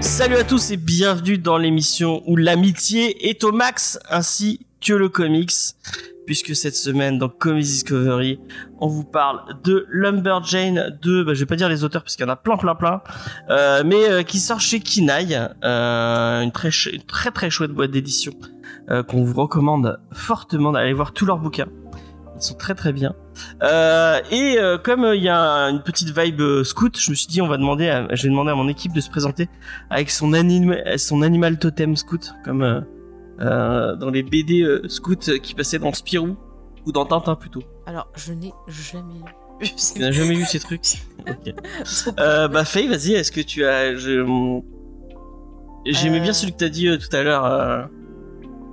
Salut à tous et bienvenue dans l'émission où l'amitié est au max ainsi que le comics. Puisque cette semaine dans Comics Discovery, on vous parle de Lumberjane, de, bah, je vais pas dire les auteurs parce qu'il y en a plein plein plein, euh, mais euh, qui sort chez Kinaï, euh, une très très très chouette boîte d'édition qu'on vous recommande fortement d'aller voir tous leurs bouquins. Ils sont très très bien. Et comme il y a une petite vibe scout, je me suis dit on va demander, à, je à mon équipe de se présenter avec son son animal totem scout, comme euh, dans les BD euh, scouts qui passaient dans Spirou ou dans Tintin plutôt. Alors, je n'ai jamais vu. Tu n'as jamais vu ces trucs Ok. Euh, bah Faye, vas-y, est-ce que tu as, je, j'aimais Euh. bien celui que t'as dit euh, tout à l'heure. euh,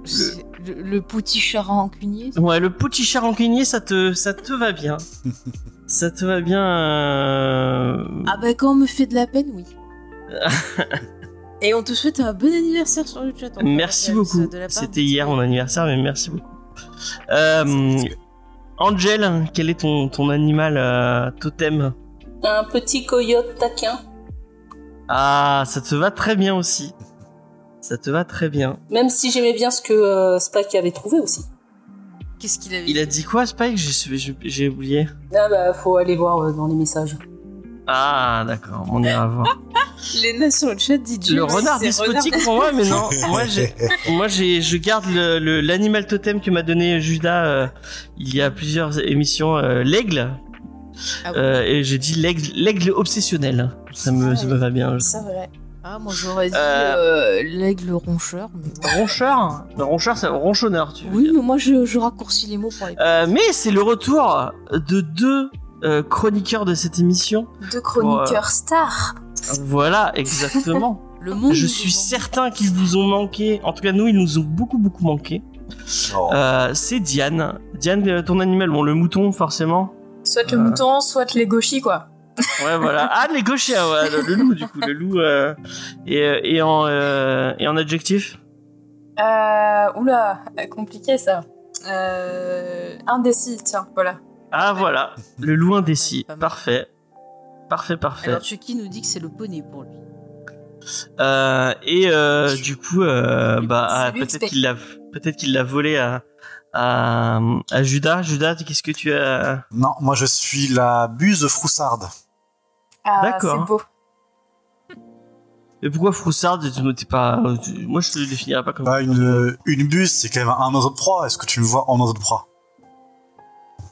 C'est Le, le petit chat rancunier. Ouais, le petit chat rancunier, ça te, ça te va bien. ça te va bien. euh, Ah bah quand on me fait de la peine, oui. Et on te souhaite un bon anniversaire sur le chat. Merci beaucoup. de la part C'était hier mon anniversaire, mais merci beaucoup. Euh, Angel, quel est ton, ton animal euh, totem? Un petit coyote taquin. Ah, ça te va très bien aussi. Ça te va très bien. Même si j'aimais bien ce que euh, Spike avait trouvé aussi. Qu'est-ce qu'il avait Il a dit quoi, Spike? J'ai oublié. Ah bah faut aller voir euh, dans les messages. Ah, d'accord, on ira voir. Léna sur le chat dit Le renard despotique pour moi, mais non. Moi, j'ai, moi, j'ai, je garde le, le- l'animal totem que m'a donné Judas euh, il y a plusieurs émissions, euh, l'aigle. Ah Euh, et j'ai dit l'aigle, l'aigle obsessionnel. Ça me, ça me va bien. C'est vrai. Ah, moi j'aurais dit Euh. euh, l'aigle roncheur. mais. Roncheur Le roncheur, c'est ronchonneur, tu Oui, mais moi je, je raccourcis les mots pour les. Euh, mais c'est le retour de deux euh, chroniqueurs de cette émission. Deux chroniqueurs stars. Voilà, exactement. Le monde. Je suis certain qu'ils vous ont manqué. En tout cas, nous, ils nous ont beaucoup, beaucoup manqué. Oh. Euh, c'est Diane. Diane, euh, ton animal, bon, le mouton, forcément. Soit le Euh. mouton, soit les gauchis, quoi. Ouais, voilà. Ah, les gauchiens, ouais, le, le loup, du coup, le loup. euh, et, euh, et, en, euh, et en adjectif Euh, oula, euh, compliqué ça. Euh, indécis, tiens, voilà. Ah, voilà. Le loup indécis. Mal. Parfait. Parfait, parfait. Alors Chucky nous dit que c'est le poney pour lui. Euh, et euh, du coup, euh, bah, ah, peut-être qu'il l'a, peut-être qu'il l'a volé à, à, à Judas. Judas, qu'est-ce que tu as? Non, moi je suis la buse froussarde. Ah, D'accord. c'est beau. Et pourquoi Froussard? Tu- t'es pas, tu- Moi, je te le définirais pas comme. Bah, une, une buse, c'est quand même un oiseau de proie. Est-ce que tu me vois en oiseau de proie?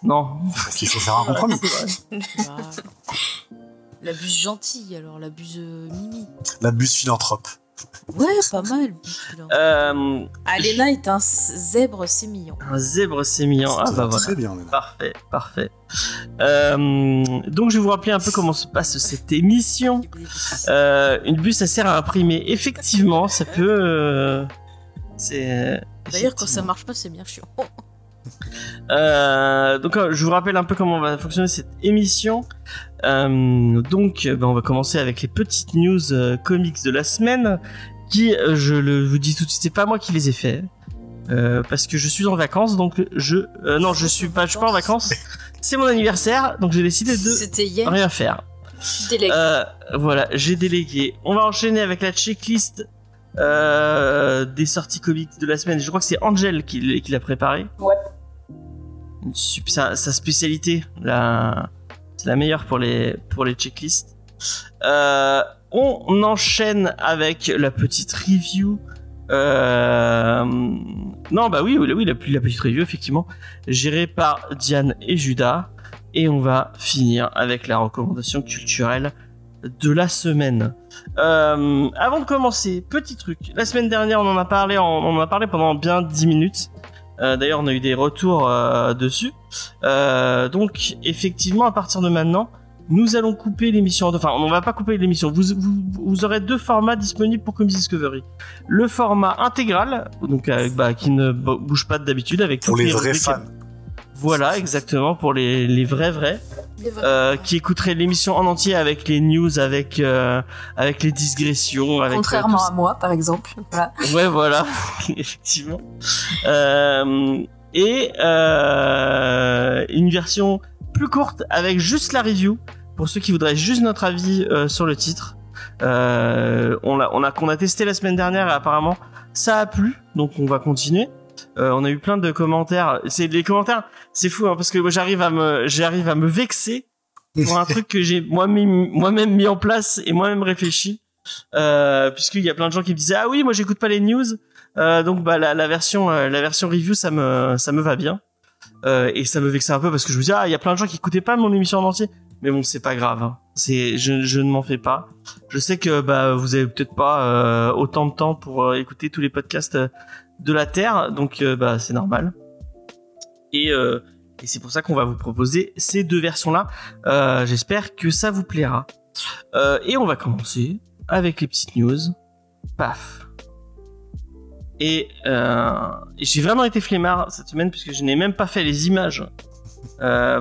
Non. Donc il faut faire un compromis. La buse gentille, alors la buse euh, mimi. La buse philanthrope. Ouais, pas mal. Euh, Ah, Léna est un zèbre sémillant. un zèbre sémillant. Ah bah voilà. Très bien, Léna. Parfait, parfait. Euh, donc je vais vous rappeler un peu comment se passe cette émission. Euh, une buse, ça sert à imprimer. Effectivement, ça peut. euh, c'est. D'ailleurs, quand ça marche pas, c'est bien chiant. Euh, donc euh, je vous rappelle un peu comment va fonctionner cette émission. Euh, donc ben, on va commencer avec les petites news euh, comics de la semaine qui, euh, je le vous dis tout de suite, c'est pas moi qui les ai fait. Euh, parce que je suis en vacances, donc je euh, non je suis pas je suis pas en vacances. C'est mon anniversaire, donc j'ai décidé de rien faire. Euh, voilà, j'ai délégué. On va enchaîner avec la checklist euh, des sorties comics de la semaine. Je crois que c'est Angel qui, qui l'a préparé. Ouais. Sa, spécialité, la, c'est la meilleure pour les pour les checklists. Euh, on enchaîne avec la petite review. Euh, non, bah oui, oui, la, petite review effectivement, gérée par Diane et Judas. Et on va finir avec la recommandation culturelle de la semaine. Euh, avant de commencer, petit truc. La semaine dernière, on en a parlé, en- on en a parlé pendant bien 10 minutes. Euh, D'ailleurs, on a eu des retours euh, dessus. Euh, donc, effectivement, à partir de maintenant, nous allons couper l'émission. Enfin, on ne va pas couper l'émission. Vous, vous, vous aurez deux formats disponibles pour Comics Discovery. Le format intégral, donc avec, bah, qui ne bouge pas d'habitude, avec Pour les vrais fans. Voilà, exactement, pour les, les vrais vrais, euh, qui écouteraient l'émission en entier avec les news, avec, euh, avec les digressions. Avec, euh, Contrairement tout à moi, par exemple. Voilà. Ouais, voilà, effectivement. Euh, et euh, une version plus courte avec juste la review pour ceux qui voudraient juste notre avis euh, sur le titre. Euh, on l'a, on a, qu'on a testé la semaine dernière et apparemment ça a plu, donc on va continuer. Euh, on a eu plein de commentaires. C'est les commentaires, c'est fou hein, parce que j'arrive à me, j'arrive à me vexer pour un truc que j'ai moi-même, moi-même mis en place et moi-même réfléchi. Euh, puisqu'il y a plein de gens qui me disaient ah oui moi j'écoute pas les news. Euh, donc bah la, la version euh, la version review ça me ça me va bien. Euh, et ça me vexait un peu parce que je me dis ah il y a plein de gens qui écoutaient pas mon émission en entier. Mais bon c'est pas grave hein. c'est je, je ne m'en fais pas. Je sais que bah vous avez peut-être pas euh, autant de temps pour écouter tous les podcasts de la terre. Donc bah c'est normal et euh, et c'est pour ça qu'on va vous proposer ces deux versions là euh, j'espère que ça vous plaira euh, et on va commencer avec les petites news paf et, j'ai vraiment été flemmard cette semaine puisque je n'ai même pas fait les images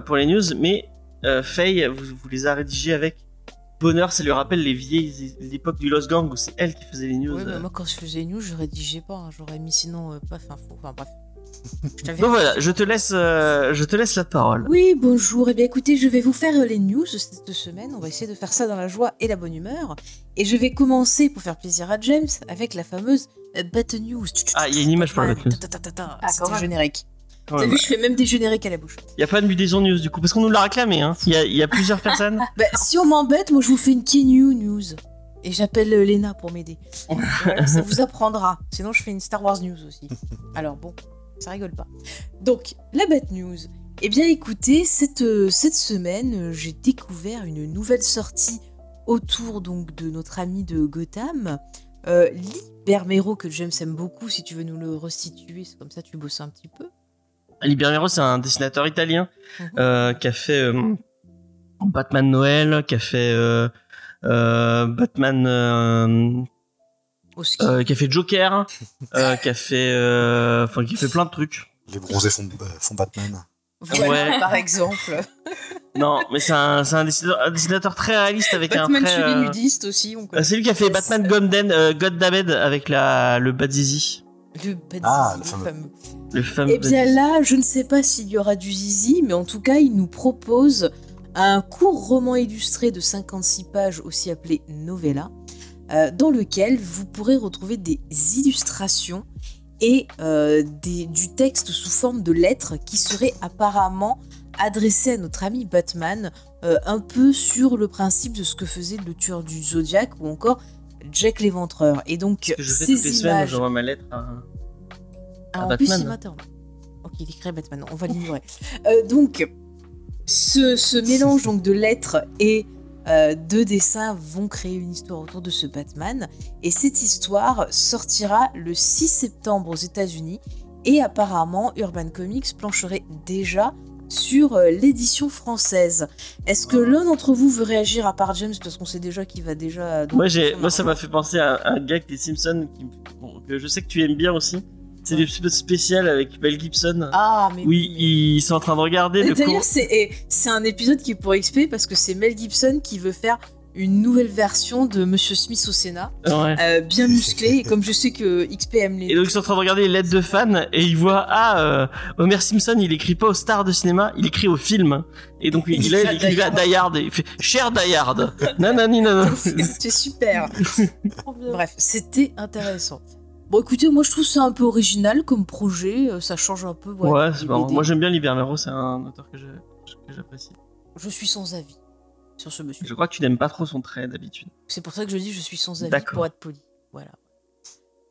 pour les news, mais Faye vous, les a rédigées avec bonheur. Ça lui rappelle les vieilles époques du Lost Gang où c'est elle qui faisait les news. Moi quand je faisais les news, je rédigeais pas. hein. J'aurais mis sinon paf info. Enfin bref. Donc voilà, je te laisse, euh, je te laisse la parole. Oui, bonjour. Eh bien, écoutez, je vais vous faire euh, les news de cette semaine. On va essayer de faire ça dans la joie et la bonne humeur. Et je vais commencer, pour faire plaisir à James, avec la fameuse euh, Bat News. Ah, il y a une image pour la Bat News. Ah, même. générique. T'as vu, je fais même des génériques à la bouche. Il y a pas de Budaison News du coup parce qu'on nous l'a réclamé. Hein. Il y a, il y a plusieurs personnes. Bah, si on m'embête, moi je vous fais une Kenyu News. Et j'appelle Lena pour m'aider. Voilà, ça vous apprendra. Sinon, je fais une Star Wars News aussi. Alors bon, ça rigole pas. Donc, la Bat News. Eh bien, écoutez, cette, euh, cette semaine, euh, j'ai découvert une nouvelle sortie autour donc de notre ami de Gotham, euh, Lee Bermero, que James aime beaucoup. Si tu veux nous le restituer, c'est comme ça tu bosses un petit peu. Libermero, c'est un dessinateur italien Mhm. euh, qui a fait euh, Batman Noël, qui a fait Batman, euh, qui a fait Joker, euh, qui a fait, euh, enfin, qui a fait plein de trucs. Les bronzés font, euh, font Batman. Voilà, ouais. par exemple. Non, mais c'est un, c'est un dessinateur, un dessinateur très réaliste avec Batman un les euh, nudistes aussi. On connaît. c'est lui qui a fait Batman Golden, euh, Goddamed avec la le Badzizi, Le Bad Ah, Zizi, le fameux. fameux. le fameux. Eh bien là, je ne sais pas s'il y aura du zizi, mais en tout cas, il nous propose un court roman illustré de 56 pages, aussi appelé novella, euh, dans lequel vous pourrez retrouver des illustrations et euh, des- du texte sous forme de lettres qui seraient apparemment adressées à notre ami Batman, euh, un peu sur le principe de ce que faisait le tueur du Zodiac ou encore Jack l'Éventreur. Et donc, je fais ces toutes les images... j'envoie ma lettre à... Ah, à en Batman. plus, il m'attend. Ok, il écrit Batman, on va l'ignorer. Euh, donc, ce, ce mélange donc de lettres et euh, de dessins vont créer une histoire autour de ce Batman. Et cette histoire sortira le 6 septembre aux États-Unis. Et apparemment, Urban Comics plancherait déjà sur euh, l'édition française. Est-ce que l'un d'entre vous veut réagir à part James? Parce qu'on sait déjà qu'il va déjà. donc, Moi, ça m'a fait penser à un gag des Simpsons qui, bon, que je sais que tu aimes bien aussi. C'est petites spéciales avec Mel Gibson. Ah, mais oui, ils sont en train de regarder le D'ailleurs, c'est un épisode qui est pour XP parce que c'est Mel Gibson qui veut faire une nouvelle version de Monsieur Smith au Sénat, Ouais. euh, bien musclé. Et comme je sais que XP aime les. Et donc ils sont en train de regarder les lettres de fans et ils voient ah euh, Homer Simpson il écrit pas aux stars de cinéma il écrit au film et donc il, il, a- il écrivait à Die Hard et il fait cher Die Hard nanani nanana C'est super. Bref, c'était intéressant. Bon, écoutez, moi je trouve ça un peu original comme projet. euh, Ça change un peu. ouais c'est BD. moi j'aime bien Libermero c'est un auteur que j'apprécie Je suis sans avis sur ce monsieur. je crois que tu n'aimes pas trop son trait d'habitude C'est pour ça que je dis je suis sans avis pour être poli. Voilà.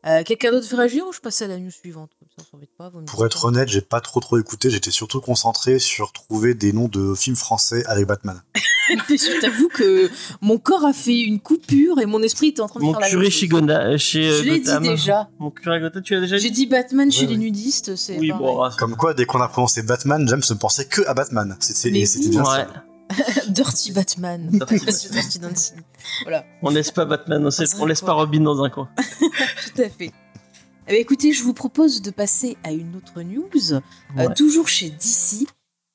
Euh, Quelqu'un d'autre veut réagir ou je passe à la news suivante? Comme ça, pas. vous Pour être honnête, j'ai pas trop trop écouté, j'étais surtout concentré sur trouver des noms de films français avec Batman. Je t'avoue que mon corps a fait une coupure et mon esprit était en train de mon faire la curé même chez, chose. Gonda, chez euh, Je l'ai dit déjà. mon curé Gotham tu l'as déjà J'ai dit dit Batman chez Ouais, les nudistes, c'est oui pareil. bon Comme quoi, dès qu'on a prononcé Batman, James ne pensait que à Batman. C'était Mais c'était oui. bien ouais ça. Dirty Batman. Dirty Monsieur Dirty Dancing. Voilà, on laisse pas Batman on, sait- serait on laisse pas Robin dans un coin tout à fait. Eh ben, écoutez, je vous propose de passer à une autre news, euh, toujours chez DC.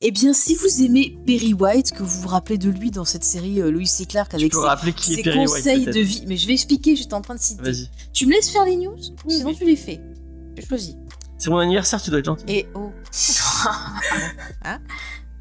Eh bien, si vous aimez Perry White, que vous vous rappelez de lui dans cette série euh, Lois et Clark avec ses, qui White conseils de vie, mais je vais expliquer, j'étais en train de citer. Vas-y. Tu me laisses faire les news Sinon, oui. tu les fais. J'ai choisi. C'est mon anniversaire, tu dois être gentil. Et oh. Hein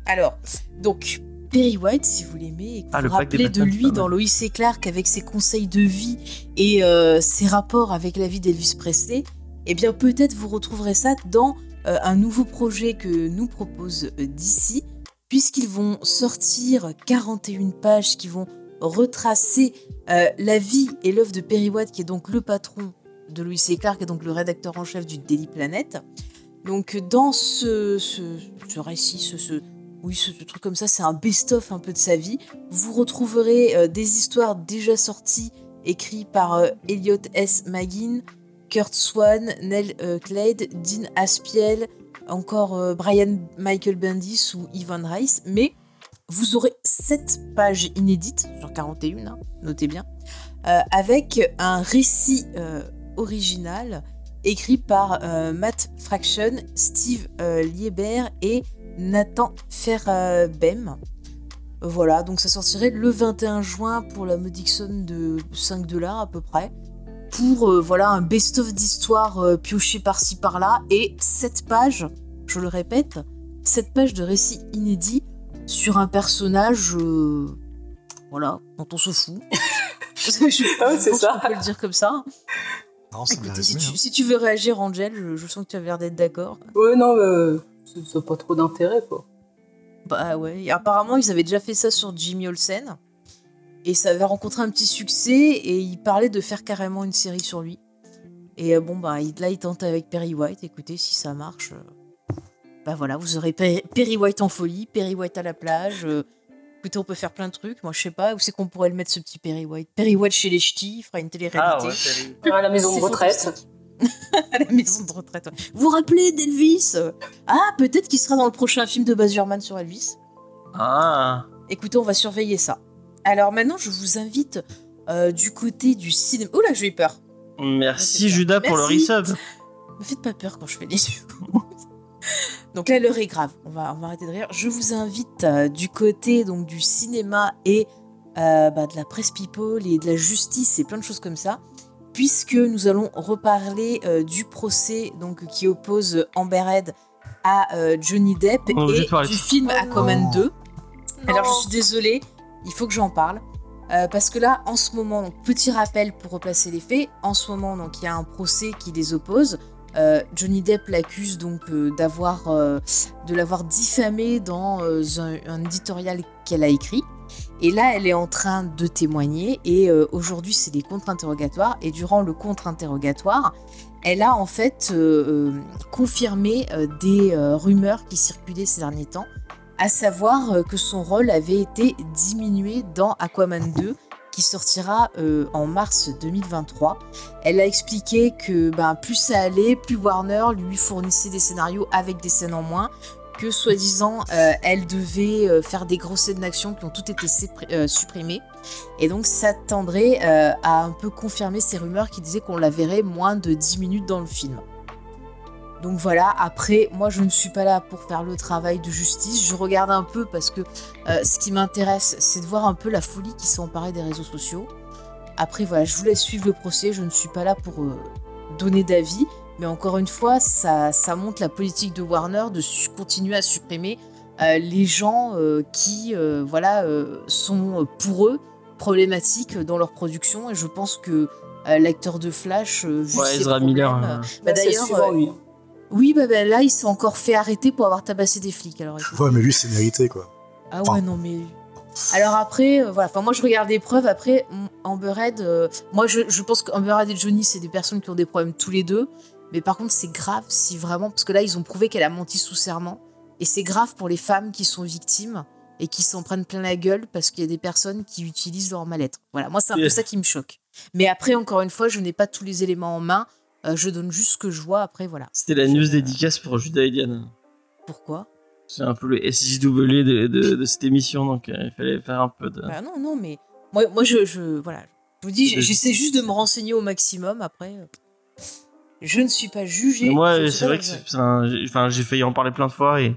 Alors, donc, Perry White, si vous l'aimez, et que Ah, vous vous rappelez de lui dans. Lois et Clark avec ses conseils de vie et euh, ses rapports avec la vie d'Elvis Presley, eh bien peut-être vous retrouverez ça dans un nouveau projet que nous propose euh, DC, puisqu'ils vont sortir 41 pages qui vont retracer euh, la vie et l'œuvre de Perry White, qui est donc le patron de Lois et Clark, et donc le rédacteur en chef du Daily Planet. Donc dans ce, récit, ce, truc comme ça, c'est un best-of un peu de sa vie. Vous retrouverez euh, des histoires déjà sorties, écrites par euh, Elliot S. Maginn, Kurt Swan, Nell euh, Clade, Dean Aspiel, encore euh, Brian Michael Bendis ou Ivan Rice, mais vous aurez 7 pages inédites, sur 41, hein, notez bien, euh, avec un récit euh, original écrit par Matt Fraction, Steve Lieber et Nathan Fairbaim. Voilà, donc ça sortirait le 21 juin pour la modique de 5 dollars à peu près. Pour euh, voilà un best-of d'histoire euh, pioché par-ci par-là et 7 pages, je le répète, 7 pages de récits inédits sur un personnage euh, voilà, dont on se fout. Je Ah ouais, c'est ça. qu'on peut le dire comme ça. Non, c'est bien Écoutez, si résumé, tu, hein. si tu veux réagir, Angel, je, je sens que tu as l'air d'être d'accord. Ouais, non, mais ça ça a pas trop d'intérêt, quoi. Bah ouais, et apparemment ils avaient déjà fait ça sur Jimmy Olsen. Et ça avait rencontré un petit succès et ils parlaient de faire carrément une série sur lui. Et euh, bon, bah il- là ils tentent avec Perry White. Écoutez, si ça marche, euh, bah voilà, vous aurez Perry, White en folie, Perry White à la plage. euh, écoutez, on peut faire plein de trucs. Moi je sais pas, où c'est qu'on pourrait le mettre ce petit Perry White? Perry White chez les ch'tis, il fera une télé-réalité. Ah ouais. À la maison de retraite. à la maison de retraite. ouais. Vous vous rappelez d'Elvis? Ah, peut-être qu'il sera dans le prochain film de Baz Luhrmann sur Elvis. Ah. Écoutez, on va surveiller ça. Alors maintenant, je vous invite euh, du côté du cinéma. Oula, j'ai eu peur. Merci. Judas pour le resub. Me faites pas peur quand je fais les yeux. donc là, l'heure est grave. On va, on va arrêter de rire. Je vous invite euh, du côté donc du cinéma et euh, bah, de la presse people et de la justice et plein de choses comme ça, puisque nous allons reparler euh, du procès donc qui oppose Amber Heard à euh, Johnny Depp et du film Oh Aquaman non. 2. Alors je suis désolée, il faut que j'en parle. Euh, parce que là, en ce moment, petit rappel pour replacer les faits, en ce moment, donc il y a un procès qui les oppose. Euh, Johnny Depp l'accuse donc euh, d'avoir de l'avoir diffamé dans un, un éditorial qu'elle a écrit. Et là, elle est en train de témoigner. Et aujourd'hui, c'est les contre-interrogatoires. Et durant le contre-interrogatoire, elle a en fait confirmé des rumeurs qui circulaient ces derniers temps à savoir euh, que son rôle avait été diminué dans Aquaman 2 qui sortira euh, en mars 2023. Elle a expliqué que ben, plus ça allait, plus Warner lui fournissait des scénarios avec des scènes en moins, que soi-disant euh, elle devait faire des grosses scènes d'action qui ont toutes été supprimées. Et donc ça tendrait euh, à un peu confirmer ces rumeurs qui disaient qu'on la verrait moins de 10 minutes dans le film. Donc voilà, après, moi je ne suis pas là pour faire le travail de justice, je regarde un peu parce que euh, ce qui m'intéresse, c'est de voir un peu la folie qui s'est emparée des réseaux sociaux. Après, voilà, je vous laisse suivre le procès, je ne suis pas là pour euh, donner d'avis, mais encore une fois, ça, ça montre la politique de Warner de continuer à supprimer euh, les gens euh, qui, euh, voilà, euh, sont pour eux problématiques dans leur production, et je pense que euh, l'acteur de Flash, euh, vu Ouais, ses Ezra problèmes, euh, bah, d'ailleurs. Oui, bah, bah, là, il s'est encore fait arrêter pour avoir tabassé des flics. Alors, écoute. Ouais, mais lui, c'est mérité, quoi. Ah Enfin. ouais, non, mais. Alors après, euh, voilà. Enfin, moi, je regarde les preuves. Après, m- Amber Heard, euh, moi, je, je pense qu'Amber Heard et Johnny, c'est des personnes qui ont des problèmes tous les deux. Mais par contre, c'est grave si vraiment. Parce que là, ils ont prouvé qu'elle a menti sous serment. Et c'est grave pour les femmes qui sont victimes et qui s'en prennent plein la gueule parce qu'il y a des personnes qui utilisent leur mal-être. Voilà, moi, c'est un peu ça qui me choque. Mais après, encore une fois, je n'ai pas tous les éléments en main. Euh, je donne juste ce que je vois. Après, voilà. C'était la news dédicace pour Judas et Diane. Pourquoi? C'est un peu le SJW de, de, de cette émission, donc euh, il fallait faire un peu de. Bah non, non, mais moi, moi je, je, voilà. Je vous dis, j'essaie juste de me renseigner au maximum. Après, euh, Je ne suis pas jugée. je Moi, c'est vrai que enfin, j'ai failli en parler plein de fois et,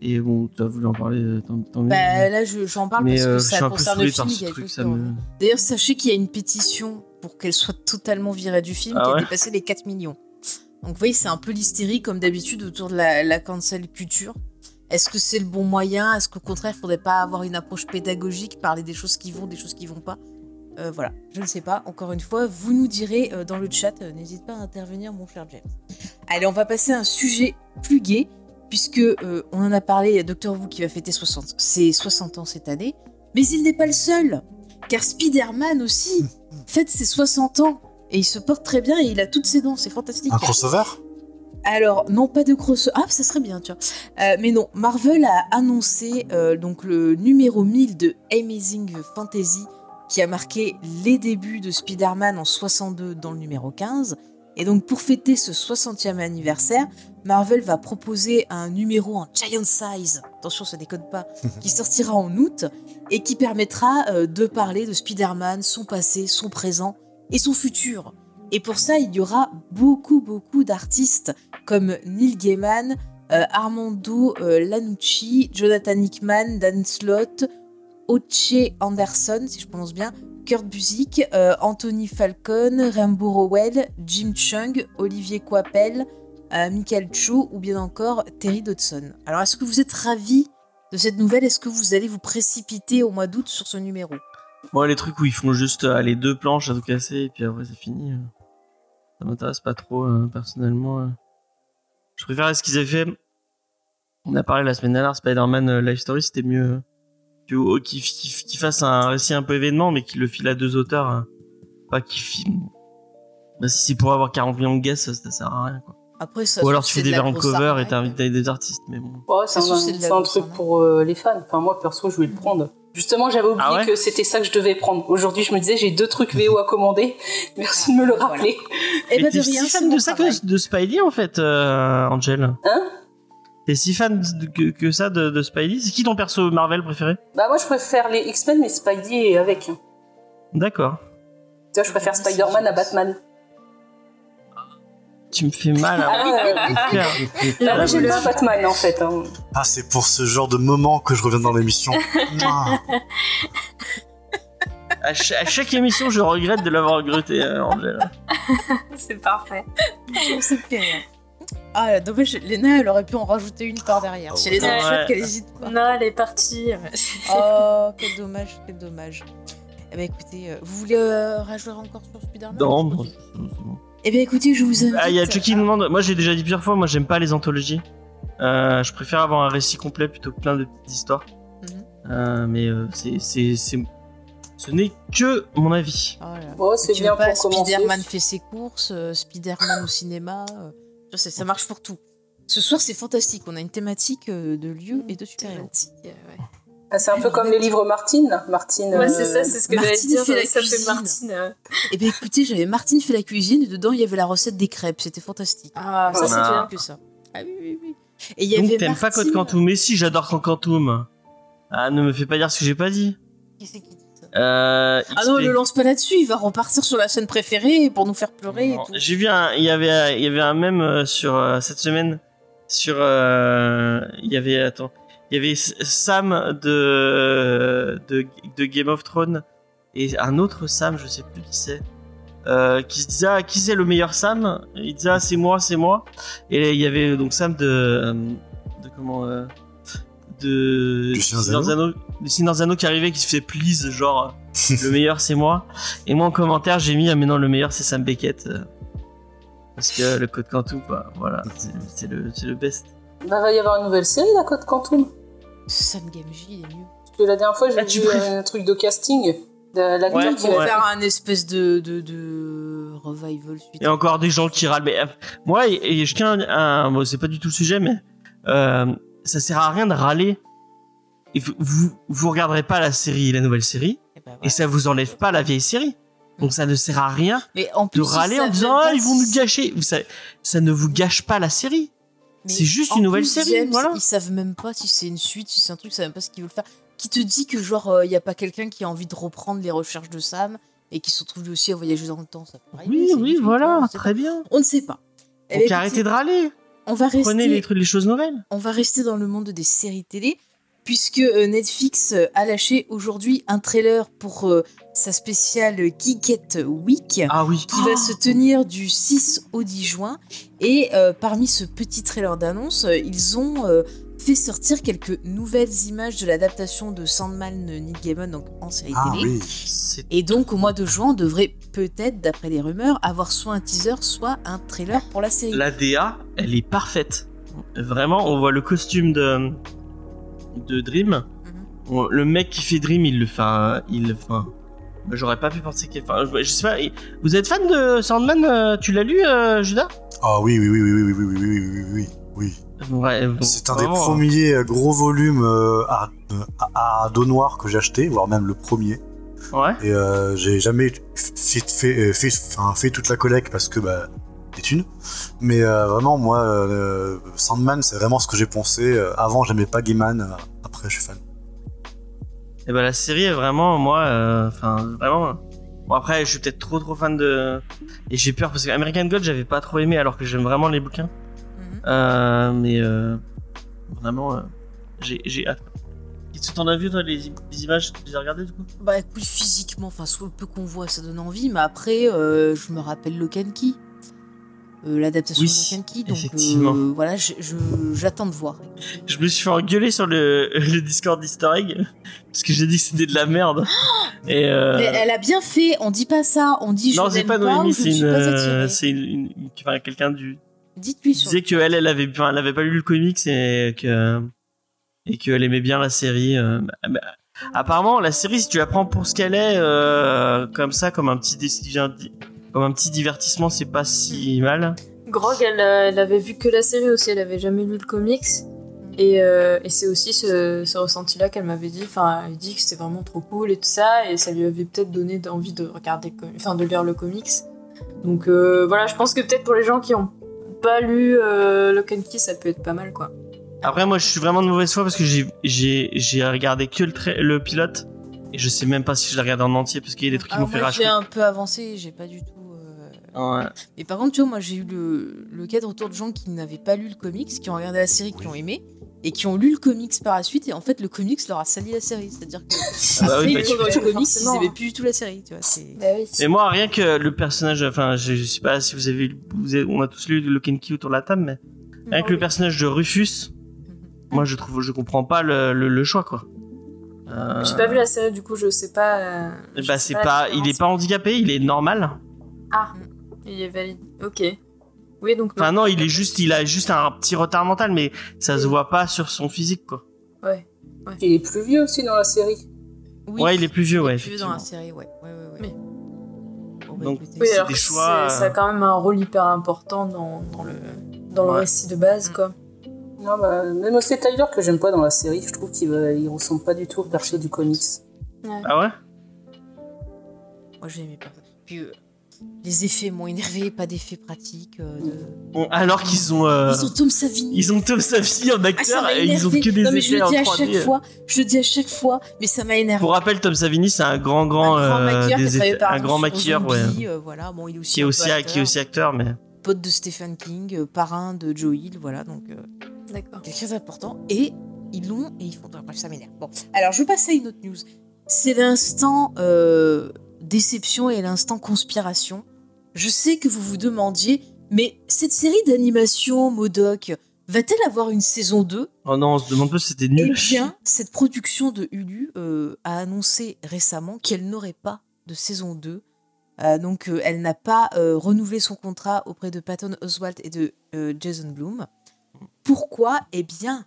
et bon, tu as voulu en parler, euh, tant, mieux. Bah, là, je- j'en parle mais parce que euh, ça concerne le film. D'ailleurs, sachez qu'il y a une pétition pour qu'elle soit totalement virée du film Ah qui a dépassé les 4 millions. Donc, vous voyez, c'est un peu l'hystérie, comme d'habitude, autour de la, la cancel culture. Est-ce que c'est le bon moyen? Est-ce qu'au contraire, il faudrait pas avoir une approche pédagogique, parler des choses qui vont, des choses qui vont pas? Euh, Voilà, je ne sais pas. Encore une fois, vous nous direz euh, dans le chat. euh, N'hésite pas à intervenir, mon cher James. Allez, on va passer à un sujet plus gai, puisque euh, on en a parlé, il y a Doctor Who qui va fêter 60, ses 60 ans cette année. Mais il n'est pas le seul, car Spider-Man aussi fête ses 60 ans. Et il se porte très bien et il a toutes ses dents, c'est fantastique. Un crossover? Alors, non, pas de crossover. Ah, ça serait bien, tu vois. Euh, mais non, Marvel a annoncé euh, donc le numéro 1000 de Amazing Fantasy qui a marqué les débuts de Spider-Man en 62 dans le numéro 15. Et donc, pour fêter ce 60e anniversaire, Marvel va proposer un numéro en giant size, attention, ça déconne pas, qui sortira en août et qui permettra euh, de parler de Spider-Man, son passé, son présent et son futur. Et pour ça, il y aura beaucoup, beaucoup d'artistes comme Neil Gaiman, euh, Armando euh, Lanucci, Jonathan Hickman, Dan Slott, Oche Anderson, si je prononce bien, Kurt Busiek, euh, Anthony Falcon, Rainbow Rowell, Jim Chung, Olivier Coipel, euh, Michael Cho ou bien encore Terry Dodson. Alors, est-ce que vous êtes ravis de cette nouvelle? Est-ce que vous allez vous précipiter au mois d'août sur ce numéro? Moi, les trucs où ils font juste euh, les deux planches à tout casser et puis après c'est fini, euh, ça m'intéresse pas trop euh, personnellement. Je préfère ce qu'ils avaient fait. On a parlé la semaine dernière, Spider-Man Life Story, c'était mieux oh, qu'ils qu'ils- qu'ils fassent un récit un peu événement, mais qu'ils le filent à deux auteurs, euh, pas qu'ils filment. Bah, si c'est pour avoir 40 millions de guests, ça, ça sert à rien. Quoi. Après, ça Ou alors tu fais de des variantes cover et t'invites des artistes, mais bon. Ouais, c'est un, truc pour euh, les fans. Enfin, moi, perso, je voulais le prendre. Justement, j'avais oublié Ah ouais que c'était ça que je devais prendre. Aujourd'hui, je me disais, j'ai deux trucs VO à commander. Merci de me le Voilà. rappeler. Mais ben, t'es de rien, fan de ça que de Spidey en fait, euh, Angel Hein? T'es si fan de- que, que ça de, de Spidey? C'est qui ton perso Marvel préféré? Bah, moi, je préfère les X-Men, mais Spidey est avec. Tu D'accord. vois, je préfère Merci, Spider-Man à. Batman. Tu me fais mal à Ah, ouais, mon cœur. Là, moi, j'aime bien Batman, en fait. hein. Ah, c'est pour ce genre de moment que je reviens dans l'émission. À, cha- à chaque émission, je regrette de l'avoir regretté, euh, Angel. C'est parfait. Rire. Ah, dommage, Léna, elle aurait pu en rajouter une par derrière. Ah Si elle est dans le ouais. chat, qu'elle hésite pas. Non, elle est partie. Oh, quel dommage, quel dommage. Eh bien, écoutez, euh, vous voulez euh, rajouter encore sur Spider-Man? Non, non, c'est c'est bon. Eh bien, écoutez, je vous invite. Ah, il y a Chucky qui nous demande. Moi, j'ai déjà dit plusieurs fois, moi, j'aime pas les anthologies. Euh, je préfère avoir un récit complet plutôt que plein de petites histoires. Mhm. Euh, mais euh, c'est, c'est, c'est, ce n'est que mon avis. Oh là. Bon, c'est Tu bien veux pas, pour commencer. Spider-Man fait ses courses, euh, Spider-Man au cinéma. Euh, je sais, ça marche pour tout. Ce soir, c'est fantastique. On a une thématique euh, de lieu et de super-héros. Thématique, euh, ouais. Ah, c'est un peu comme les livres Martine. Martine. Ouais, euh, c'est ça, c'est ce que j'allais Martine dire. fait la ça fait cuisine. Martine. euh. Eh bien, écoutez, j'avais Martine fait la cuisine et dedans, il y avait la recette des crêpes. C'était fantastique. Ah, ça, c'est bien. que ça. Ah oui, oui, oui. Et il y Donc, avait t'aimes pas Code Martine- Quantum Mais si, j'adore Code Quantum. Ah, ne me fais pas dire ce que j'ai pas dit. Qui c'est qui dit ça Euh, Ah non, le lance pas là-dessus. Il va repartir sur la scène préférée pour nous faire pleurer. J'ai vu un, il y avait, il y avait un mème euh, sur euh, cette semaine sur, euh, il y avait, attends, il y avait Sam de, de de Game of Thrones et un autre Sam, je sais plus qui c'est, euh, qui se disait ah, qui c'est le meilleur Sam? Il disait ah, c'est moi, c'est moi. Et il y avait donc Sam de, de comment, euh, de Du Seigneur des Anneaux qui arrivait, qui se fait please, genre le meilleur c'est moi. Et moi en commentaire j'ai mis ah mais non le meilleur c'est Sam Beckett. euh, Parce que le code Quantum, bah, voilà, c'est le, c'est le best. Bah, va y avoir une nouvelle série, la Code Quantum. Sam Gamgee, il est mieux. Parce que la dernière fois, j'ai Ah, vu préfères- un truc de casting. De l'acteur Ouais, qui va ouais. faire un espèce de, de, de revival suite. Il y a encore des gens qui râlent. Mais euh, moi, et, et je tiens à. Bon, c'est pas du tout le sujet, mais euh, ça sert à rien de râler. Et vous, vous, regarderez pas la série, la nouvelle série, Et, ben et voilà. ça vous enlève pas la vieille série. Donc ça ne sert à rien Mais en de râler en disant ah ils vont nous gâcher. Ça ne vous gâche pas la série. C'est juste une nouvelle plus, série, James, voilà. Ils savent même pas si c'est une suite, si c'est un truc, ils savent même pas ce qu'ils veulent faire. Qui te dit que genre il y a pas quelqu'un qui a envie de reprendre les recherches de Sam et qui se retrouve lui aussi à voyager dans le temps, ça Oui, oui, voilà, très bien. On ne sait pas. Eh Donc ben, arrêtez de râler. On va rester. Prenez les, trucs- les choses nouvelles. on va rester dans le monde des séries télé, puisque euh, Netflix euh, a lâché aujourd'hui un trailer pour euh, sa spéciale Geekette Week, Ah oui. qui va se tenir du 6 au 10 juin. Et euh, parmi ce petit trailer d'annonce, ils ont euh, fait sortir quelques nouvelles images de l'adaptation de Sandman de Neil Gaiman donc en série Ah télé. oui. C'est Et donc au mois de juin, on devrait peut-être, d'après les rumeurs, avoir soit un teaser, soit un trailer pour la série. La DA, elle est parfaite. Vraiment, on voit le costume de, de Dream. Mhm. Le mec qui fait Dream, il le fait. un- Il le fait. un- J'aurais pas pu penser qu'il. Enfin, je, je sais pas. Vous êtes fan de Sandman euh, Tu l'as lu, euh, Judas Ah oui, oui, oui, oui, oui, oui, oui, oui, oui, oui, oui, oui. Ouais, bon, C'est un des premiers euh, gros volumes euh, à, à, à dos noir que j'ai acheté, voire même le premier. Ouais. Et euh, j'ai jamais fait, fait, fait, enfin, fait toute la collecte parce que bah, des thunes. Mais euh, vraiment, moi, euh, Sandman, c'est vraiment ce que j'ai pensé. Euh, Avant, j'aimais pas Gaiman. Après, je suis fan. Et ben la série est vraiment moi, euh, enfin vraiment. Bon après, je suis peut-être trop trop fan de et j'ai peur parce que American God j'avais pas trop aimé alors que j'aime vraiment les bouquins. Mhm. Euh, mais euh, vraiment, euh, j'ai j'ai hâte. Que t'en as vu toi les, les images? Tu les as regardées du coup? Bah écoute, physiquement, enfin, sur le peu qu'on voit, ça donne envie, mais après, euh, je me rappelle Key. Euh, L'adaptation Oui, de Lock and Key, donc effectivement. euh, voilà, j'attends de voir. Je me suis fait engueuler sur le, le Discord d'Easter Egg parce que j'ai dit que c'était de la merde. Et euh, Mais elle a bien fait, on dit pas ça, on dit je non, c'est pas Noémie, je c'est une, euh, c'est une, une- une- enfin, quelqu'un du Dites-lui sur disait qu'elle, elle avait, enfin, elle avait pas lu le comics et que et qu'elle aimait bien la série. euh, bah, apparemment, la série, si tu la prends pour ce qu'elle est, euh, comme ça, comme un petit, dé- comme un petit divertissement, c'est pas si mal. Grog, elle, euh, elle avait vu que la série aussi, elle avait jamais lu le comics. Et, euh, et c'est aussi ce, ce ressenti-là qu'elle m'avait dit. Enfin, elle dit que c'était vraiment trop cool et tout ça, et ça lui avait peut-être donné envie de regarder, enfin, de lire le comics. Donc euh, voilà, je pense que peut-être pour les gens qui ont pas lu euh, Lock and Key, ça peut être pas mal, quoi. Après, moi, je suis vraiment de mauvaise foi parce que j'ai, j'ai, j'ai regardé que le, tra- le pilote et je sais même pas si je l'ai regardé en entier parce qu'il y a des trucs qui Alors m'ont fait moi, j'ai un peu avancé, j'ai pas du tout. Ouais. Mais par contre, tu vois, moi j'ai eu le, le cas de retour de gens qui n'avaient pas lu le comics, qui ont regardé la série, qui ont aimé, et qui ont lu le comics par la suite, et en fait le comics leur a sali la série. C'est-à-dire que Ah bah oui, bah, ils lu le comics, ils forcément, aimaient hein. plus du tout la série. Tu vois, c'est... Bah oui. Et moi, rien que le personnage, enfin, je, je sais pas si vous avez, vous avez- on a tous lu Lock and Key autour de la table, mais rien que le personnage de Rufus, moi, je trouve, je comprends pas le, le, le choix, quoi. Euh, J'ai pas vu la série, du coup, je sais pas. euh, Bah, c'est pas, il est pas handicapé, il est normal. Ah, il est valide. Ok. Oui, donc. Enfin, non, il est juste, il a juste un petit retard mental, mais ça se Oui. voit pas sur son physique, quoi. Ouais. Il est plus vieux aussi dans la série. Oui, Ouais, il est plus vieux, ouais, il est plus vieux dans la série, ouais. ouais, ouais, ouais. Mais- Bon, bah, Donc, Oui, c'est alors des choix, euh, Ça a quand même un rôle hyper important dans, dans le, dans le Ouais. récit de base, Mm. quoi. Non, bah, même aussi Tyler que j'aime pas dans la série, je trouve qu'il va- il ressemble pas du tout au perché du comics. Ah ouais? moi j'ai aimé pas. Puis euh, les effets m'ont énervé, pas d'effets pratiques. euh, de- Bon, alors qu'ils ont, euh, Ils ont Tom Savini. ils ont Tom Savini en Ah, acteur et ils ont que des non, mais je effets le en dis à 3D. chaque fois, je le dis à chaque fois, mais ça m'a énervé. Pour rappel, Tom Savini, c'est un grand, grand, un grand euh, maquilleur qui des effets- un grand maquilleur. Zombie, euh, voilà, bon, il est aussi Qui est un aussi, qui est acteur, aussi acteur, mais. pote de Stephen King, euh, parrain de Joe Hill, voilà, donc euh, D'accord. c'est très important. Et ils l'ont et ils font. Bref, ça m'énerve. Bon, alors je passe à une autre news. C'est l'instant euh, déception et l'instant conspiration. Je sais que vous vous demandiez, mais cette série d'animation Modoc va-t-elle avoir une saison 2 Oh non, on se demande pas si c'était Eh nul. bien, cette production de Hulu euh, a annoncé récemment qu'elle n'aurait pas de saison 2. Euh, donc, euh, elle n'a pas renouvelé son contrat auprès de Patton Oswalt et de Jason Blum. Pourquoi? Eh bien,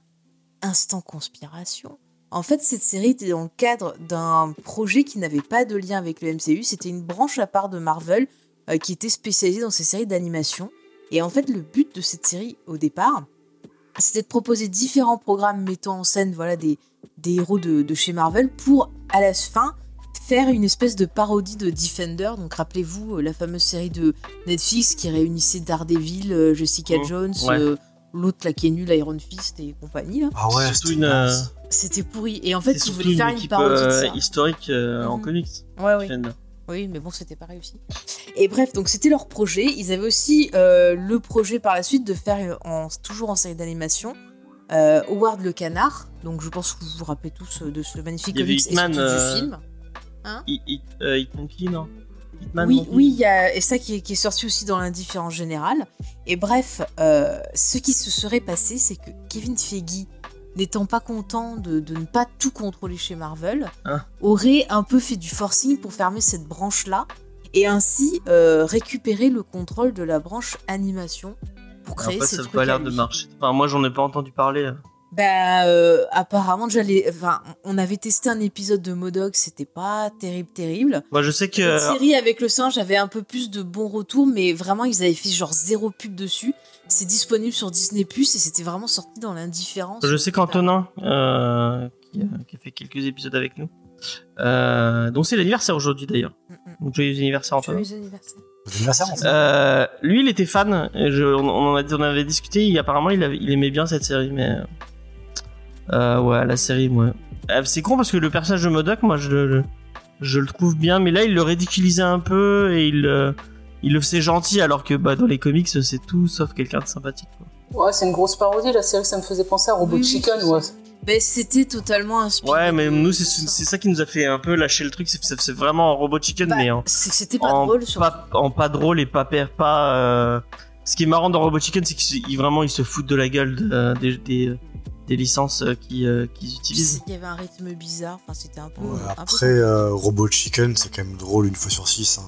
instant conspiration. En fait, cette série était dans le cadre d'un projet qui n'avait pas de lien avec le MCU. C'était une branche à part de Marvel euh, qui était spécialisée dans ces séries d'animation. Et en fait, le but de cette série, au départ, c'était de proposer différents programmes mettant en scène voilà, des, des héros de, de chez Marvel pour, à la fin, faire une espèce de parodie de Defender. Donc, rappelez-vous euh, la fameuse série de Netflix qui réunissait Daredevil, euh, Jessica Mmh, Jones, ouais. euh, l'autre là qui est nul, Iron Fist et compagnie. là. Ah ouais, c'était une, euh. C'était pourri. Et en fait, ils voulaient une faire une équipe parodie de euh, ça. historique euh, en Mhm. comics. Ouais. Defender. Oui, mais bon, c'était pas réussi. Et bref, donc c'était leur projet. Ils avaient aussi euh, le projet par la suite de faire, en, toujours en série d'animation, euh, Howard le canard. Donc je pense que vous vous rappelez tous de ce magnifique Il y avait comics et euh, du film. Hit Monkey, non? Hitman Oui, oui, il y a, et ça qui est, qui est sorti aussi dans l'indifférence générale. Et bref, euh, ce qui se serait passé, c'est que Kevin Feige, n'étant pas content de, de ne pas tout contrôler chez Marvel, Hein aurait un peu fait du forcing pour fermer cette branche-là et ainsi euh, récupérer le contrôle de la branche animation pour créer Après, ces ça n'a pas l'air de marcher. Enfin, moi, j'en ai pas entendu parler. Bah, euh, apparemment, déjà, les- enfin, on avait testé un épisode de Modoc, c'était pas terrible, terrible. Moi, je sais que. Cette série avec le singe avait un peu plus de bons retours, mais vraiment, ils avaient fait genre zéro pub dessus. C'est disponible sur Disney Plus et c'était vraiment sorti dans l'indifférence. Je sais qu'Antonin, euh, qui, a- qui a fait quelques épisodes avec nous, euh, donc c'est l'anniversaire aujourd'hui d'ailleurs. Mm, mm. Donc joyeux anniversaire Antonin. Joyeux anniversaire. C'est anniversaire, en fait. Euh, lui, il était fan. et je- on, on en a- on avait discuté. Et apparemment, il, avait- il aimait bien cette série, mais euh, ouais, la série, moi. Euh, c'est con parce que le personnage de Modoc, moi, je, le- je le trouve bien, mais là, il le ridiculisait un peu et il, euh, il le faisait gentil, alors que bah, dans les comics, c'est tout sauf quelqu'un de sympathique. quoi. Ouais, c'est une grosse parodie, la série, ça me faisait penser à Robot Oui, Chicken, ouais. ça. Ben, c'était totalement inspiré. Ouais, mais nous, c'est c'est ça qui nous a fait un peu lâcher le truc. C'est vraiment un robot chicken, Bah, mais en, c'était pas en drôle sur. pas, en pas drôle et pas per- pas. euh, Ce qui est marrant dans Robot Chicken, c'est qu'ils vraiment se foutent de la gueule de- euh, des, des, des licences euh, qu'ils euh, qu'ils utilisent. Il y avait un rythme bizarre, enfin c'était un peu. Ouais, un peu après, euh, Robot Chicken, c'est quand même drôle une fois sur six. hein.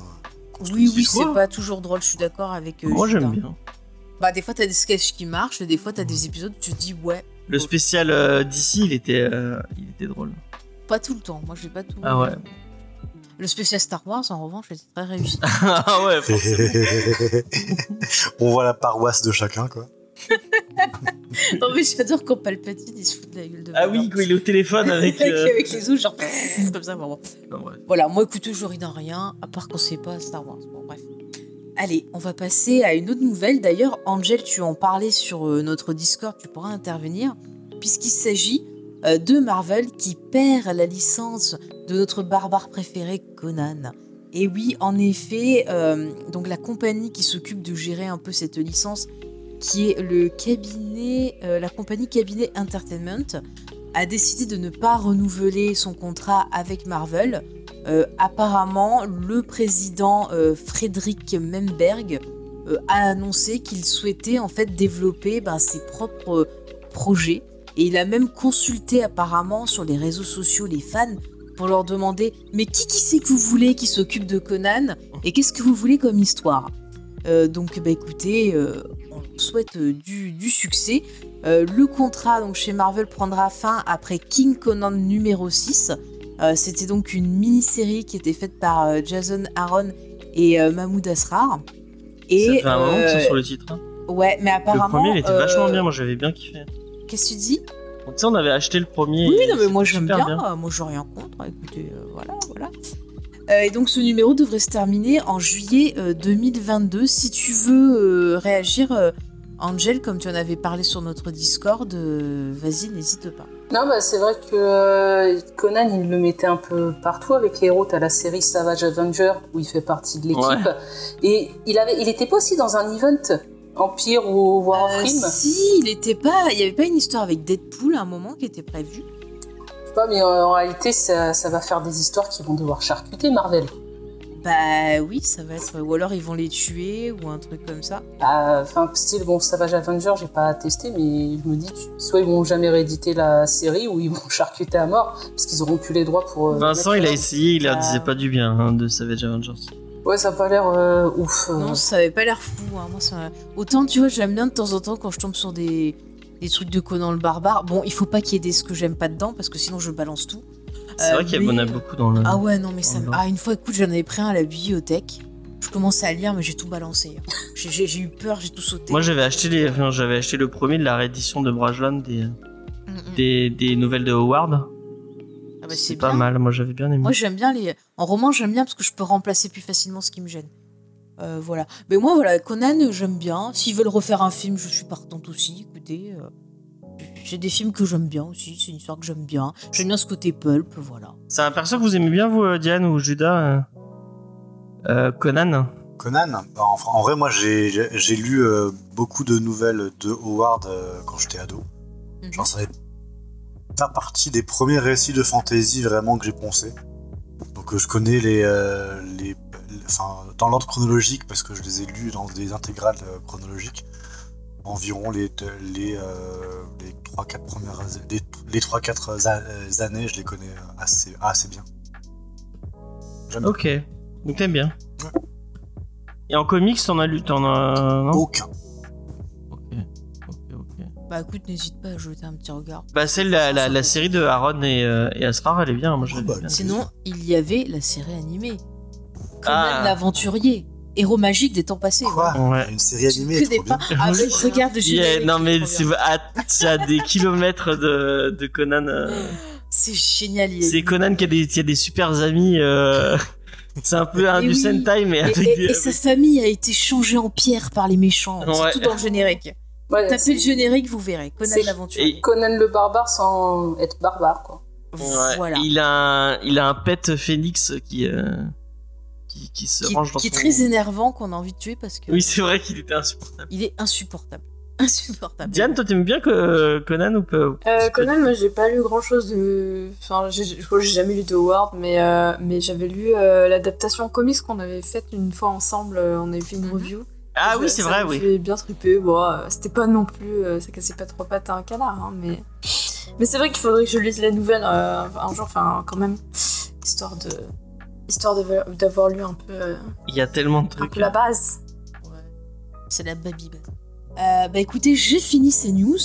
Oui, oui, c'est pas toujours drôle, je suis d'accord avec. euh, Moi j'aime bien. Bah, des fois, t'as des sketchs qui marchent, des fois, t'as des épisodes où tu te dis, ouais, Le spécial euh, d'ici, il était, euh, il était drôle. pas tout le temps. Moi, j'ai pas tout. Ah ouais. Le spécial Star Wars, en revanche, était très réussi. ah ouais. On voit la paroisse de chacun, quoi. non, mais j'adore quand Palpatine, il se fout de la gueule de Ah oui, quand il est au téléphone avec. euh, avec les os, genre, comme ça, vraiment. non, ouais. Voilà, moi, écoute, je ris dans rien, à part quand c'est pas Star Wars. Bon, bref. Allez, on va passer à une autre nouvelle. D'ailleurs, Angel, tu en parlais sur euh, notre Discord, tu pourras intervenir, puisqu'il s'agit euh, de Marvel qui perd la licence de notre barbare préféré, Conan. Et oui, en effet, euh, donc la compagnie qui s'occupe de gérer un peu cette licence, qui est le cabinet, euh, la compagnie Cabinet Entertainment, a décidé de ne pas renouveler son contrat avec Marvel. Euh, apparemment, le président euh, Frédéric Memberg euh, a annoncé qu'il souhaitait en fait développer ben, ses propres projets. Et il a même consulté apparemment sur les réseaux sociaux les fans pour leur demander mais qui qui c'est que vous voulez qui s'occupe de Conan et qu'est-ce que vous voulez comme histoire? Euh, Donc bah écoutez, euh, on souhaite euh, du, du succès. Le contrat donc chez Marvel prendra fin après King Conan numéro 6. Euh, C'était donc une mini-série qui était faite par Jason Aaron et Mahmoud Asrar. Et Ça fait un moment que c'est sur le titre. hein. ouais, mais Le apparemment. premier, il était vachement bien. Moi, j'avais bien kiffé. Qu'est-ce que tu dis? Donc, tu sais, on avait acheté le premier. Oui, non, mais moi j'aime bien. euh, Moi j'ai rien contre. Écoutez, euh, voilà, voilà. Euh, et donc ce numéro devrait se terminer en juillet euh, 2022. Si tu veux euh, réagir, euh, Angel, comme tu en avais parlé sur notre Discord, euh, vas-y, n'hésite pas. Non, bah, c'est vrai que euh, Conan, il le mettait un peu partout avec les héros. T'as la série Savage Avenger, où il fait partie de l'équipe. Ouais. Et il, avait, il était pas aussi dans un event Empire ou War of Euh, si, il était pas, il y avait pas une histoire avec Deadpool à un moment qui était prévue. Je sais pas, mais euh, en réalité, ça, ça va faire des histoires qui vont devoir charcuter Marvel. Bah oui, ça va être. Ou alors ils vont les tuer ou un truc comme ça. Ah, Enfin, style, bon, Savage Avenger, j'ai pas testé, mais je me dis, soit ils vont jamais rééditer la série, ou ils vont charcuter à mort, parce qu'ils auront plus les droits pour. euh, Vincent, il a essayé, il leur Ah. disait pas du bien hein, de Savage Avengers. Ouais, ça a pas l'air euh, ouf. euh. Non, ça avait pas l'air fou. hein. Moi, ça... Autant, tu vois, j'aime bien de temps en temps quand je tombe sur des, des trucs de Conan le barbare. Bon, il faut pas qu'il y ait des ce que j'aime pas dedans parce que sinon je balance tout. C'est Euh, vrai qu'il y en a beaucoup dans le. Ah ouais, non, mais ça me-. Ah, une fois, écoute, j'en avais pris un à la bibliothèque. Je commençais à lire, mais j'ai tout balancé. J'ai- eu peur, j'ai tout sauté. Moi, j'avais acheté les, enfin, j'avais acheté le premier de la réédition de Brajlan des, Mm, mm. des, des nouvelles de Howard. Ah bah, c'est pas mal. Moi, j'avais bien aimé. Moi, j'aime bien les. En roman, j'aime bien parce que je peux remplacer plus facilement ce qui me gêne. Euh, voilà. Mais moi, voilà, Conan, j'aime bien. S'ils veulent refaire un film, je suis partante aussi. Écoutez, euh, j'ai des films que j'aime bien aussi. C'est une histoire que j'aime bien. J'aime bien ce côté pulp, voilà. C'est un perso que vous aimez bien, vous, euh, Diane ou Judas euh Conan? Conan, bah, en, en vrai, moi j'ai lu euh, beaucoup de nouvelles de Howard euh, quand j'étais ado. Genre, ça fait pas partie des premiers récits de fantasy vraiment que j'ai poncé. Donc, euh, je connais les. euh, les les- enfin, dans l'ordre chronologique, parce que je les ai lus dans des intégrales euh, chronologiques. Environ les, les, euh, les 3-4 premières. Les, les 3-4 a- euh, années, je les connais euh, assez, assez bien. Jamais. Ok. Donc t'aimes bien. Ouais. Et en comics, t'en as lu, t'en as. Non? Aucun. Ok. Ok, ok. Bah écoute, n'hésite pas à jeter un petit regard. Bah, celle, la, la, la série de Aaron et, euh, et Asrar, elle est bien. Moi, je l'ai bah, bien. Sinon, il y avait la série animée. Conan Ah. l'aventurier, héros magique des temps passés. Quoi Ouais. Une série animée, connais trop pas bien. Ah, mais regarde le Yeah, générique, non, mais c'est à, à des kilomètres de, de Conan. euh. C'est génial. C'est Conan qui a des, qui a des super amis. euh, C'est un peu un Et du oui. Sentai, mais Et, avec et- des. et sa famille a été changée en pierre par les méchants. Ouais. C'est tout dans le générique. Ouais, Tapez le générique, vous verrez. Conan l'aventurier. Et- Conan le barbare sans être barbare, quoi. Ouais, Voilà. Il a un, il a un pet phénix qui, euh, qui, qui se Qui, range dans qui est son- très énervant, qu'on a envie de tuer parce que Oui, c'est vrai qu'il était insupportable. il est insupportable. Insupportable. Diane, toi, t'aimes bien que Conan ou pas Euh, Conan, moi j'ai pas lu grand chose de. Enfin, j'ai- je crois que j'ai jamais lu de Howard, mais, euh, mais j'avais lu euh, l'adaptation comics qu'on avait faite une fois ensemble. euh, on avait fait une Mhm. review. Ah oui, c'est vrai, me oui. fait bien triper. Bon, euh, c'était pas non plus. euh, ça cassait pas trois pattes à un canard, hein, mais. Mais c'est vrai qu'il faudrait que je lise la nouvelle euh, un jour, enfin, quand même. Histoire de. Histoire d'avoir lu un peu, euh, Il y a tellement de un trucs. peu la base. Ouais. C'est la babybel. Euh, bah écoutez, j'ai fini ces news.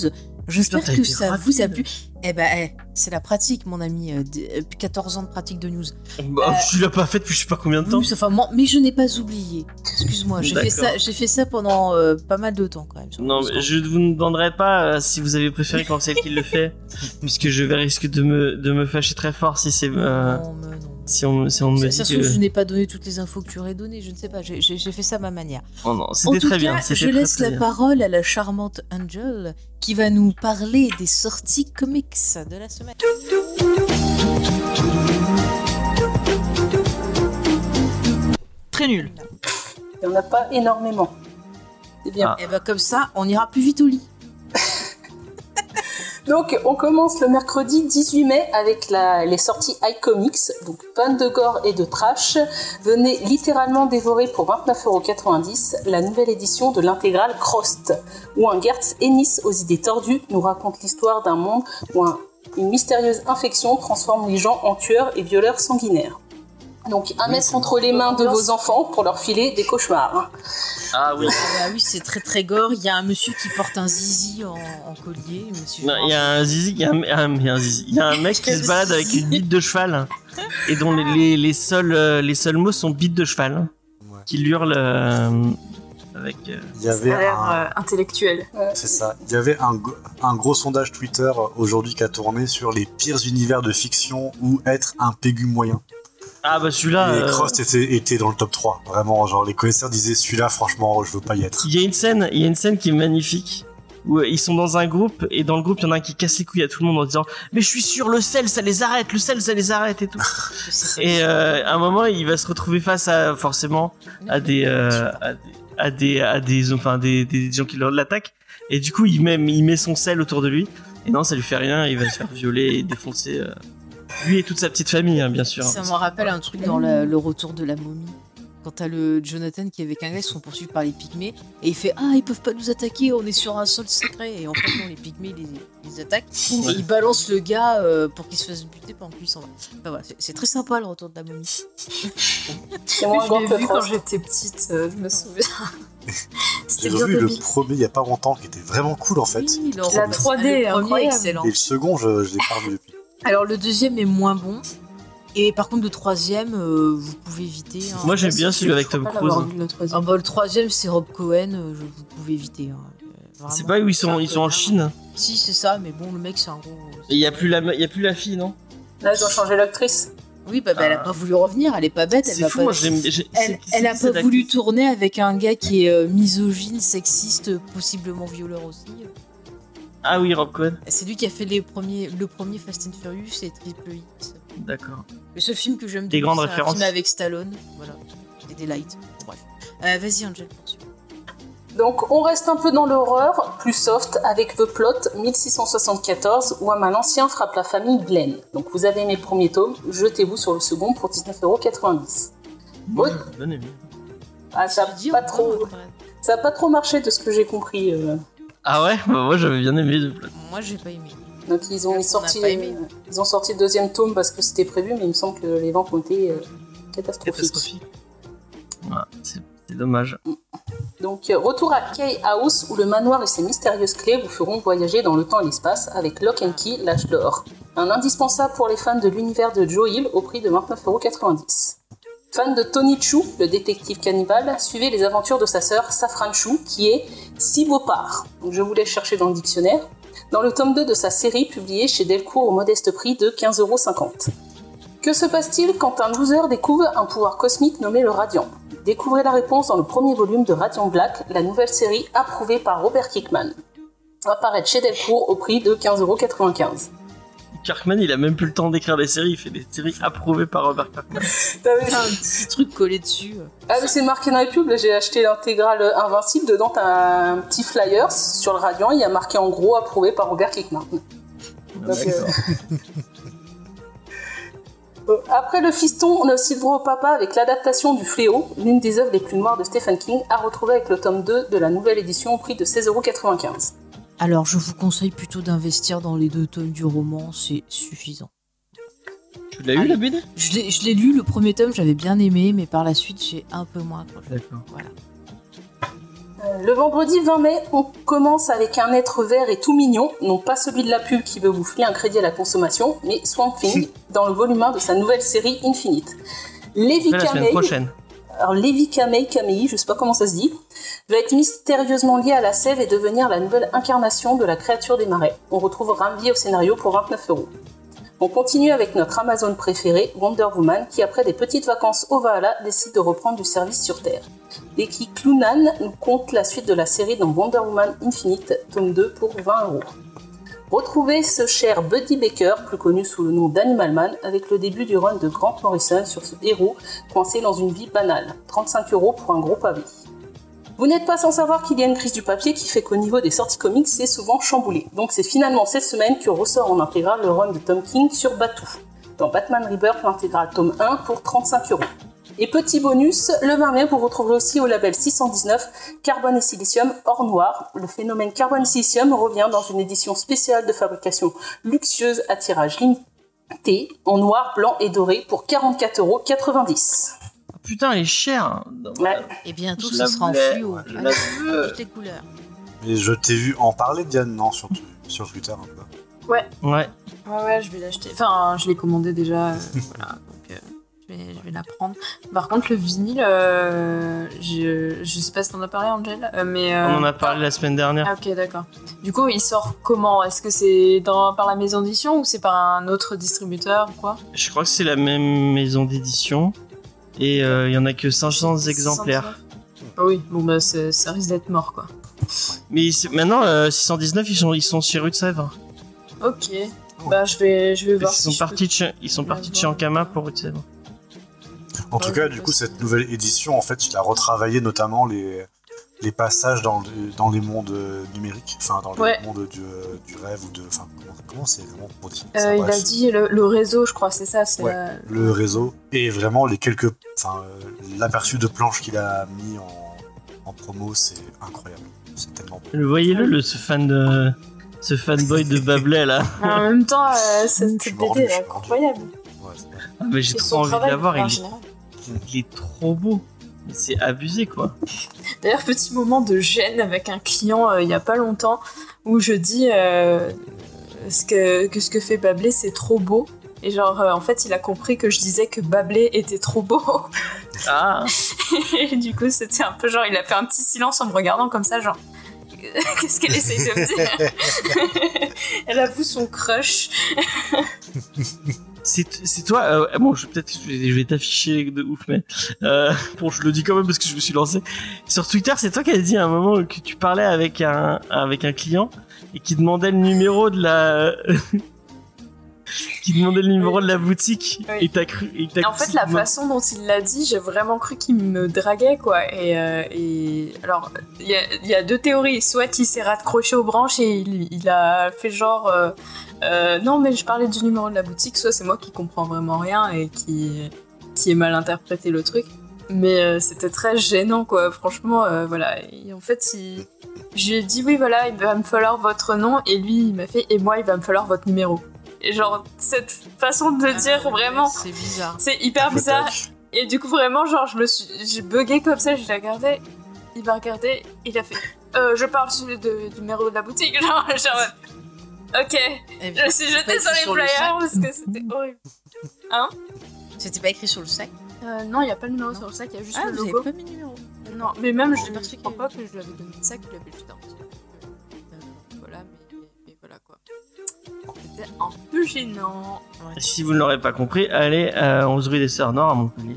J'espère que ça rapide. vous a plu. Eh ben, eh, c'est la pratique, mon ami. euh, d- euh, 14 ans de pratique de news. Bah, Euh, Tu l'as pas fait depuis je sais pas combien de temps. Oui, enfin, moi- mais je n'ai pas oublié. Excuse-moi, j'ai fait D'accord. ça, j'ai fait ça pendant euh, pas mal de temps quand même. Non, mais je ne vous demanderai pas euh, si vous avez préféré quand c'est qui le fait, puisque je vais risque de me, de me fâcher très fort si c'est euh, Non, mais non. Si on, si on me Ça, dit ça que je n'ai pas donné toutes les infos que tu aurais données, je ne sais pas, j'ai- fait ça à ma manière. oh non, En c'était tout très cas, bien. je c'était très, laisse très la bien. parole à la charmante Angel qui va nous parler des sorties comics de la semaine. Très nul. Il n'y en a pas énormément. C'est bien. Ah. Et ben comme ça, on ira plus vite au lit. Donc, on commence le mercredi 18 mai avec les sorties iComics. Donc, fans de gore et de trash, venez littéralement dévorer pour 29,90€ la nouvelle édition de l'intégrale Crost, où un Gertz Ennis aux idées tordues nous raconte l'histoire d'un monde où un- une mystérieuse infection transforme les gens en tueurs et violeurs sanguinaires. Donc, un mettre entre les mains de vos enfants pour leur filer des cauchemars. Ah oui. Ah bah oui, c'est très très gore. Il y a un monsieur qui porte un zizi en, en collier. Non, Il y a un zizi, il y a un, il y a un zizi. Il y a un mec qui se balade avec une bite de cheval et dont les, les, les seuls euh, les seuls mots sont bite de cheval, Ouais. qui hurle euh, avec. euh, Il y avait un... euh, intellectuel. C'est ça. Il y avait un, un gros sondage Twitter aujourd'hui qui a tourné sur les pires univers de fiction où être un pégu moyen. Ah bah celui-là. et euh, Crost était, était dans le top 3. Vraiment, genre les connaisseurs disaient celui-là, franchement, je veux pas y être. Il y a une scène, il y a une scène qui est magnifique où euh, ils sont dans un groupe et dans le groupe il y en a un qui casse les couilles à tout le monde en disant mais je suis sûr le sel ça les arrête, le sel ça les arrête et tout. Et euh, à un moment il va se retrouver face à forcément à des euh, à des à des à des enfin des, des gens qui l'attaquent et du coup il met il met son sel autour de lui et non ça lui fait rien il va se faire violer et défoncer euh, lui et toute sa petite famille hein, bien sûr. Ça me rappelle un truc dans la- le retour de la momie. Quand t'as le Jonathan qui est avec un gars, ils sont poursuivis par les pygmées, et il fait Ah, ils peuvent pas nous attaquer, on est sur un sol secret. Et en fait, non, les pygmées les, les attaquent, et ils balancent le gars euh, pour qu'il se fasse buter pendant qu'il s'en va. Enfin, voilà, c'est- très sympa le retour de la momie. C'est moins Je vu quand j'étais petite, euh, je me souviens. J'ai revu le premier il y a pas longtemps qui était vraiment cool en fait. Oui, le La retour- 3D, le premier incroyable. excellent. Et le second, je, je l'ai pas revu depuis. Alors le deuxième est moins bon. Et par contre, le troisième, euh, vous pouvez éviter. hein. Moi j'aime bien celui avec Tom Cruise. vu, le Ah troisième. bah, le troisième, c'est Rob Cohen, euh, je, vous pouvez éviter. hein. Euh. C'est pas où ils sont ils sont en Chine Si, c'est ça, mais bon, le mec, c'est un gros. et il y a plus la il y a plus la fille non? Là, ils ont changé l'actrice. Oui, bah, bah, elle a Ah. pas voulu revenir, elle est pas bête. Elle, fou pas... moi j'ai- elle, a pas voulu tourner avec un gars qui est euh, misogyne, sexiste, possiblement violeur aussi. Ah oui Rob Cohen C'est lui qui a fait les premiers, le premier Fast and Furious et Triple X. d'accord. Le seul film que j'aime de Des grandes c'est un références. film avec Stallone. Voilà. et des lights. Bref. Euh, Vas-y, Angel, poursuis. Donc on reste un peu dans l'horreur, plus soft, avec The Plot 1674, où un mal ancien frappe la famille Glenn. Donc vous avez aimé le premier tome, jetez-vous sur le second pour 19,90€. Moi, Ouais. j'ai bien aimé. Ah, ça n'a pas, trop... a pas trop marché de ce que j'ai compris. euh. Ah ouais Bah, Moi, j'avais bien aimé. The Plot. Moi, j'ai pas aimé. Donc ils ont sorti, pas aimé. ils ont sorti le deuxième tome parce que c'était prévu, mais il me semble que les ventes ont été euh, catastrophiques. Catastrophique. Ouais, c'est c'est dommage. Donc, euh, retour à Kay House, où le manoir et ses mystérieuses clés vous feront voyager dans le temps et l'espace avec Lock and Key, l'âge d'or. Un indispensable pour les fans de l'univers de Joe Hill au prix de 29,90€. Fan de Tony Chu, le détective cannibale, suivez les aventures de sa sœur Safran Chu, qui est Sivopar. Donc, je vous laisse chercher dans le dictionnaire. Dans le tome 2 de sa série, publiée chez Delcourt au modeste prix de 15,50€. Que se passe-t-il quand un loser découvre un pouvoir cosmique nommé le Radiant? Découvrez la réponse dans le premier volume de Radiant Black, la nouvelle série approuvée par Robert Kickman. Apparaître chez Delcourt au prix de 15,95€. Kirkman, il a même plus le temps d'écrire des séries. Il fait des séries approuvées par Robert Kirkman. T'as vu un petit truc collé dessus. Ah mais c'est marqué dans les pubs, j'ai acheté l'intégrale Invincible, dedans t'as un petit flyer sur le Radiant, il y a marqué en gros approuvé par Robert Kickman. Donc, euh, Euh, Après le fiston, on a aussi le droit au papa avec l'adaptation du Fléau, l'une des œuvres les plus noires de Stephen King, à retrouver avec le tome 2 de la nouvelle édition au prix de 16,95€. Alors, je vous conseille plutôt d'investir dans les deux tomes du roman, c'est suffisant. Tu l'as eu la BD? Je l'ai je l'ai lu, le premier tome, j'avais bien aimé, mais par la suite, j'ai un peu moins accroché. D'accord. Voilà. Euh, Le vendredi 20 mai, on commence avec un être vert et tout mignon, non pas celui de la pub qui veut vous filer un crédit à la consommation, mais Swamp Thing, dans le volume 1 de sa nouvelle série Infinite. Lévi la semaine Kamei, prochaine. alors Lévi Kamei Kamei, je sais pas comment ça se dit, va être mystérieusement lié à la sève et devenir la nouvelle incarnation de la créature des marais. On retrouve Ramvi au scénario pour 29 euros. On continue avec notre Amazon préféré, Wonder Woman, qui après des petites vacances au Valhalla décide de reprendre du service sur Terre. Becky Clunan nous compte la suite de la série dans Wonder Woman Infinite, tome 2 pour 20 euros. Retrouvez ce cher Buddy Baker, plus connu sous le nom d'Animal Man, avec le début du run de Grant Morrison sur ce héros coincé dans une vie banale. 35 euros pour un gros pavé. Vous n'êtes pas sans savoir qu'il y a une crise du papier qui fait qu'au niveau des sorties comics, c'est souvent chamboulé. Donc c'est finalement cette semaine que ressort en intégrale le run de Tom King sur Batou. Dans Batman Rebirth, l'intégrale tome 1 pour 35 euros. Et petit bonus, le 20 mai, vous retrouverez aussi au label 619 Carbone et Silicium hors noir. Le phénomène Carbone et Silicium revient dans une édition spéciale de fabrication luxueuse à tirage limité, en noir, blanc et doré pour 44,90 euros. Putain, il est cher. Ouais. Et bientôt, ce sera en fluo. toutes les couleurs. Mais je t'ai vu en parler, Diane, non, sur, sur Twitter un peu. Ouais. Ouais, ouais, je vais l'acheter. Enfin, je l'ai commandé déjà. euh, voilà, donc euh, je, vais, je vais la prendre. Par contre, le vinyle, euh, je, je sais pas si t'en as parlé, Angel, euh, mais. euh, On en a parlé la semaine dernière. Ah, ok, d'accord. Du coup, il sort comment? Est-ce que c'est par la maison d'édition ou c'est par un autre distributeur ou quoi? Je crois que c'est la même maison d'édition. Et euh, il y en a que 500 exemplaires. Ah oui, bon bah ça risque d'être mort quoi. Mais maintenant, euh, 619, ils sont, ils sont chez Rue de Sèvres. Ok, bah je vais, je vais Ils voir. sont si je partis de chez, ils sont partis de chez. Ankama pour Rue de Sèvres. En Ouais, tout cas, du coup, cette nouvelle édition, en fait, il a retravaillé notamment les, les passages dans, le- dans les mondes euh, numériques, enfin, dans Ouais. mondes du, euh, du rêve ou de. Enfin, comment- c'est vraiment pour dire Euh, il a dit le, le réseau, je crois, c'est ça. C'est Ouais. la- le réseau et vraiment les quelques enfin euh, l'aperçu de planches qu'il a mis en, en promo c'est incroyable c'est tellement beau Le voyez-le, le, ce fan de, ce fanboy de Bablet là. En même temps, euh, cette BD est incroyable. Ouais, c'est vrai. Ah, mais j'ai trop envie de l'avoir. il est trop beau. C'est abusé quoi. D'ailleurs, petit moment de gêne avec un client euh, il y a pas longtemps où je dis euh, ce que, que ce que fait Bablé c'est trop beau. Et genre, euh, en fait, il a compris que je disais que Bablé était trop beau. Ah, Et du coup, c'était un peu genre, il a fait un petit silence en me regardant comme ça, genre. Qu'est-ce qu'elle essaye de me dire? Elle avoue son crush. C'est toi. euh, bon, je peut-être je vais, je vais t'afficher de ouf, mais euh, bon, je le dis quand même parce que je me suis lancé sur Twitter. C'est toi qui as dit à un moment que tu parlais avec un avec un client et qui demandait le numéro de la qui demandait le numéro de la boutique Oui. et t'as cru. Et En fait, la façon dont il l'a dit, j'ai vraiment cru qu'il me draguait, quoi. Et, euh, et alors, il y, a- il y a deux théories. Soit il s'est raccroché aux branches et il, il a fait genre, euh, euh, non, mais je parlais du numéro de la boutique. Soit c'est moi qui comprends vraiment rien et qui, qui ai mal interprété le truc. Mais euh, c'était très gênant, quoi. Franchement, euh, voilà. Et en fait, il... je lui ai dit, oui, voilà, il va me falloir votre nom. Et lui, il m'a fait, et moi, il va me falloir votre numéro. Et genre, cette façon de dire, vraiment, C'est bizarre. c'est hyper bizarre. Et du coup, vraiment, genre, je me suis. J'ai bugué comme ça, je l'ai regardé. Il m'a regardé, il a fait. Euh, je parle sur le de- du numéro de la boutique. Genre, genre. Ok. Eh Je me suis jetée sur les sur le flyers parce que c'était horrible. C'était pas écrit sur le sac. Euh, non, il n'y a pas le numéro sur le sac, il y a juste Ah, le vous avez logo. pas mis le numéro. Non, mais même, je ne perçu crois qu'il- pas que je lui avais donné le sac, il avait juste un petit. C'était un peu gênant. Si vous ne l'aurez pas compris, allez à 11 rue des Sœurs Nord à Montpellier.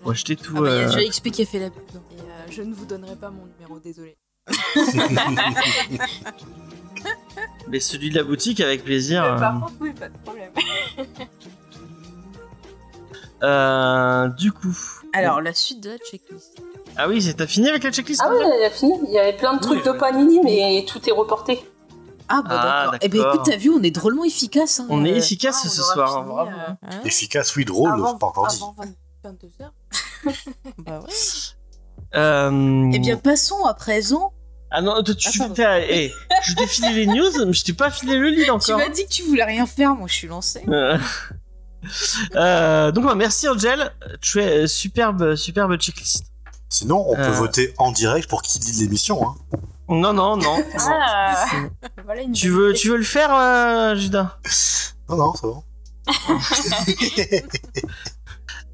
Pour acheter tout. Ah bah, euh, fait la pub. Et euh, je ne vous donnerai pas mon numéro, désolé. Mais celui de la boutique avec plaisir. Mais par euh. contre, oui, pas de problème. Euh, du coup. Alors, la suite de la checklist. Ah oui, c'est- t'as fini avec la checklist Ah ouais, elle a fini. Il y avait plein de trucs de Panini, mais tout est reporté. Ah bah Ah, d'accord. Eh ben écoute, t'as vu, on est drôlement efficace. hein. On est Euh, efficace Ah, on ce soir, hein, fini, bravo. euh, hein Efficace, oui, drôle, avant, pas encore dit. avant 22h. Bah ouais. Euh... Eh bien, passons à présent. Ah non, tu Ah, pardon. t'as- eh, je t'ai filé les news, mais je t'ai pas filé le lead Tu encore. m'as dit que tu voulais rien faire, moi je suis lancée. Euh, euh, donc bah, merci Angel, tu es euh, superbe, superbe checklist. Sinon, on peut Euh. voter en direct pour qui dit l'émission. Hein. Non non non. Ah voilà une tu veux, tu veux le faire, euh, Judas Non, non, c'est bon.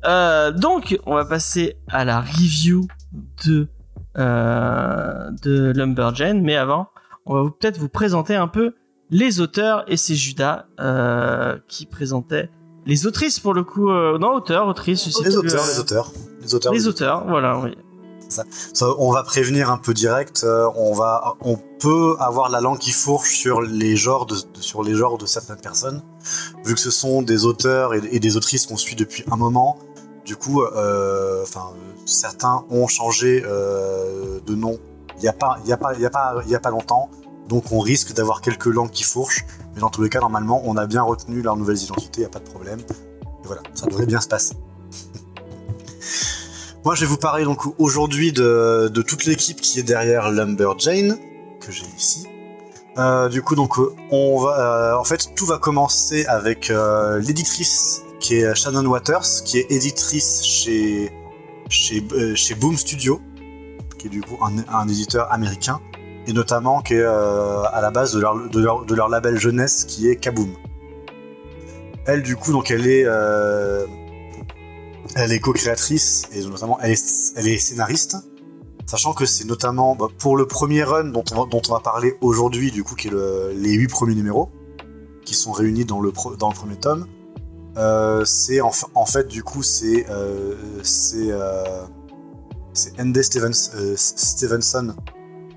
Euh, Donc on va passer à la review de euh, de Lumberjane, mais avant, on va peut-être vous présenter un peu les auteurs et c'est Judas euh, qui présentait les autrices pour le coup. Euh, non, auteurs, autrices. je sais Les plus, auteurs, euh, les auteurs. Les auteurs. Les auteurs, voilà, oui. On va prévenir un peu direct. euh, on va, on peut avoir la langue qui fourche sur les genres de, sur les genres de certaines personnes, vu que ce sont des auteurs et, des autrices qu'on suit depuis un moment. Du coup, euh, enfin, certains ont changé euh, de nom. Il n'y a pas, il y a pas, il y a pas, il y a pas longtemps. Donc, on risque d'avoir quelques langues qui fourchent. Mais dans tous les cas, normalement, on a bien retenu leurs nouvelles identités. Il n'y a pas de problème. Et voilà, ça devrait bien se passer. Moi, je vais vous parler donc aujourd'hui de, toute l'équipe qui est derrière Lumberjane, que j'ai ici. Euh, du coup, donc, on va, euh, en fait, tout va commencer avec euh, l'éditrice qui est Shannon Waters, qui est éditrice chez chez, chez Boom Studio, qui est du coup un, éditeur américain, et notamment qui est à la base de leur, de, leur, de leur label jeunesse qui est Kaboom. Elle, du coup, donc, elle est elle est co-créatrice et notamment elle est, scénariste. Sachant que c'est notamment bah, pour le premier run dont on va, parler aujourd'hui, du coup, qui est le- les huit premiers numéros, qui sont réunis dans le, premier tome. Euh, c'est en, fa- en fait, du coup, c'est euh, c'est euh, Andy Stevens, euh, Stevenson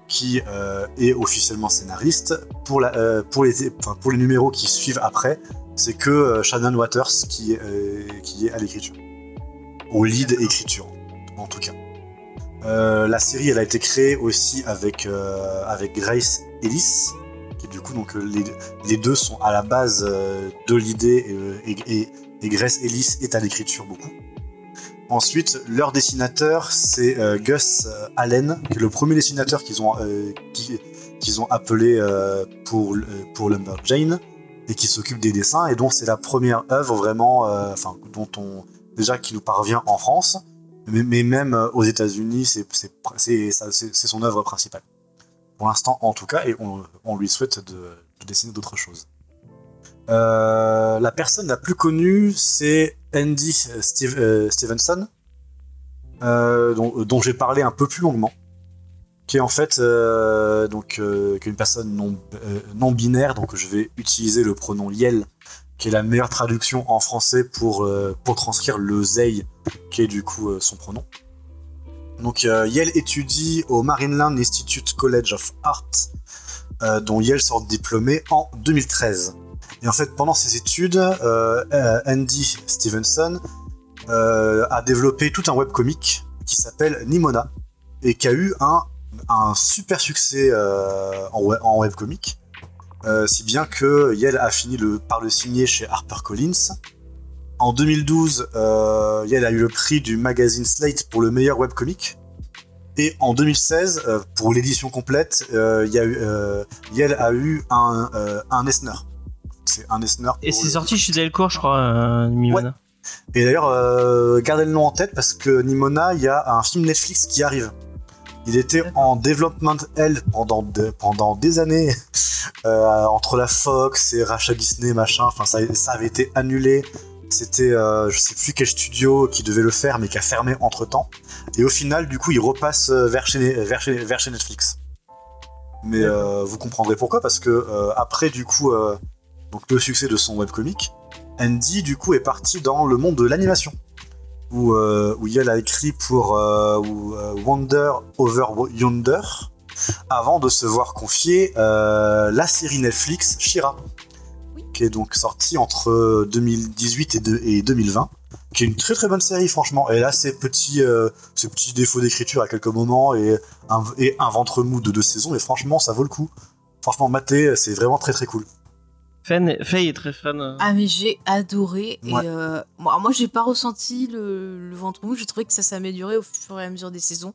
qui euh, est officiellement scénariste. Pour, euh, les, numéros qui suivent après, c'est que euh, Shannon Waters euh, qui est à l'écriture au lead écriture, en tout cas. Euh, la série, elle a été créée aussi avec, euh, avec Grace Ellis, qui du coup, donc, euh, les, les deux sont à la base euh, de l'idée et, et- et- et Grace Ellis est à l'écriture beaucoup. Ensuite, leur dessinateur, c'est euh, Gus euh, Allen, qui est le premier dessinateur qu'ils ont, euh, qui- qu'ils ont appelé euh, pour, euh, pour Lumberjane, et qui s'occupe des dessins, et dont c'est la première œuvre vraiment, euh, enfin, dont on, déjà qui nous parvient en France, mais, même euh, aux États-Unis, c'est son œuvre principale. Pour l'instant, en tout cas, et on, lui souhaite de, de dessiner d'autres choses. Euh, la personne la plus connue, c'est Andy euh, Stevenson, dont, dont j'ai parlé un peu plus longuement, qui est en fait donc une personne non, non binaire, donc je vais utiliser le pronom Yel qui est la meilleure traduction en français pour, euh, pour transcrire le Zei, qui est du coup euh, son pronom. Donc euh, Yale étudie au Marineland Institute College of Art, dont Yale sort diplômé en 2013. Et en fait, pendant ses études, Andy Stevenson a développé tout un webcomic qui s'appelle Nimona et qui a eu un, un super succès en, en webcomic. Euh, si bien que Yale a fini le, par le signer chez HarperCollins. En 2012, euh, Yale a eu le prix du magazine Slate pour le meilleur webcomic. Et en 2016, euh, pour l'édition complète, euh, y a eu, Yale a eu un, un Eisner. C'est un Eisner. Et c'est le- sorti chez Delcourt, je crois, Mimona. Et d'ailleurs, gardez le nom en tête parce que Nimona, il y a un film Netflix qui arrive. Il était en development L pendant, de- pendant des années, euh, entre la Fox et rachat Disney, machin. Enfin, ça, ça avait été annulé. C'était, euh, je sais plus quel studio qui devait le faire, mais qui a fermé entre temps. Et au final, du coup, il repasse euh, vers chez, vers chez, vers chez Netflix. Mais euh, vous comprendrez pourquoi, parce que après, du coup, donc le succès de son webcomic, Andy, du coup, est parti dans le monde de l'animation. Où, euh, où a écrit pour euh, où, euh, Wonder Over Yonder, avant de se voir confier euh, la série Netflix Shira, qui est donc sortie entre 2018 et, de- et 2020, qui est une très très bonne série, franchement. Elle a ses petits, euh, ses petits défauts d'écriture à quelques moments et un, et un ventre mou de deux saisons, mais franchement, ça vaut le coup. Franchement, maté, c'est vraiment très très cool. Faye Faye est très fan. euh. Ah mais j'ai adoré Ouais. et euh, moi, moi j'ai pas ressenti le, le ventre mou, j'ai trouvé que ça s'améliorait au fur et à mesure des saisons.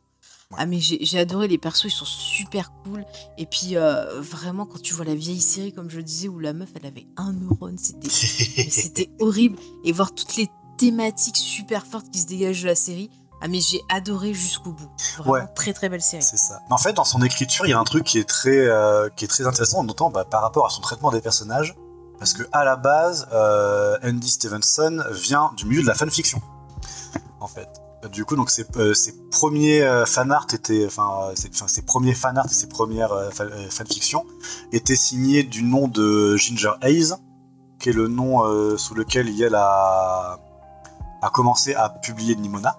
Ah mais j'ai adoré les persos, ils sont super cool et puis euh, vraiment quand tu vois la vieille série comme je le disais où la meuf elle avait un neurone, c'était horrible et voir toutes les thématiques super fortes qui se dégagent de la série. Ah mais j'ai adoré jusqu'au bout. Vraiment Ouais. très très belle série. C'est ça. Mais en fait, dans son écriture, il y a un truc qui est très, euh, qui est très intéressant, notamment bah, par rapport à son traitement des personnages. Parce que à la base, euh, Andy Stevenson vient du milieu de la fanfiction. En fait. Du coup, donc ses, euh, ses premiers euh, fanart étaient, enfin, ses, premiers fanart et ses premières fa- fanfictions étaient signés du nom de Ginger Hayes, qui est le nom sous lequel Yale a, a commencé à publier Nimona.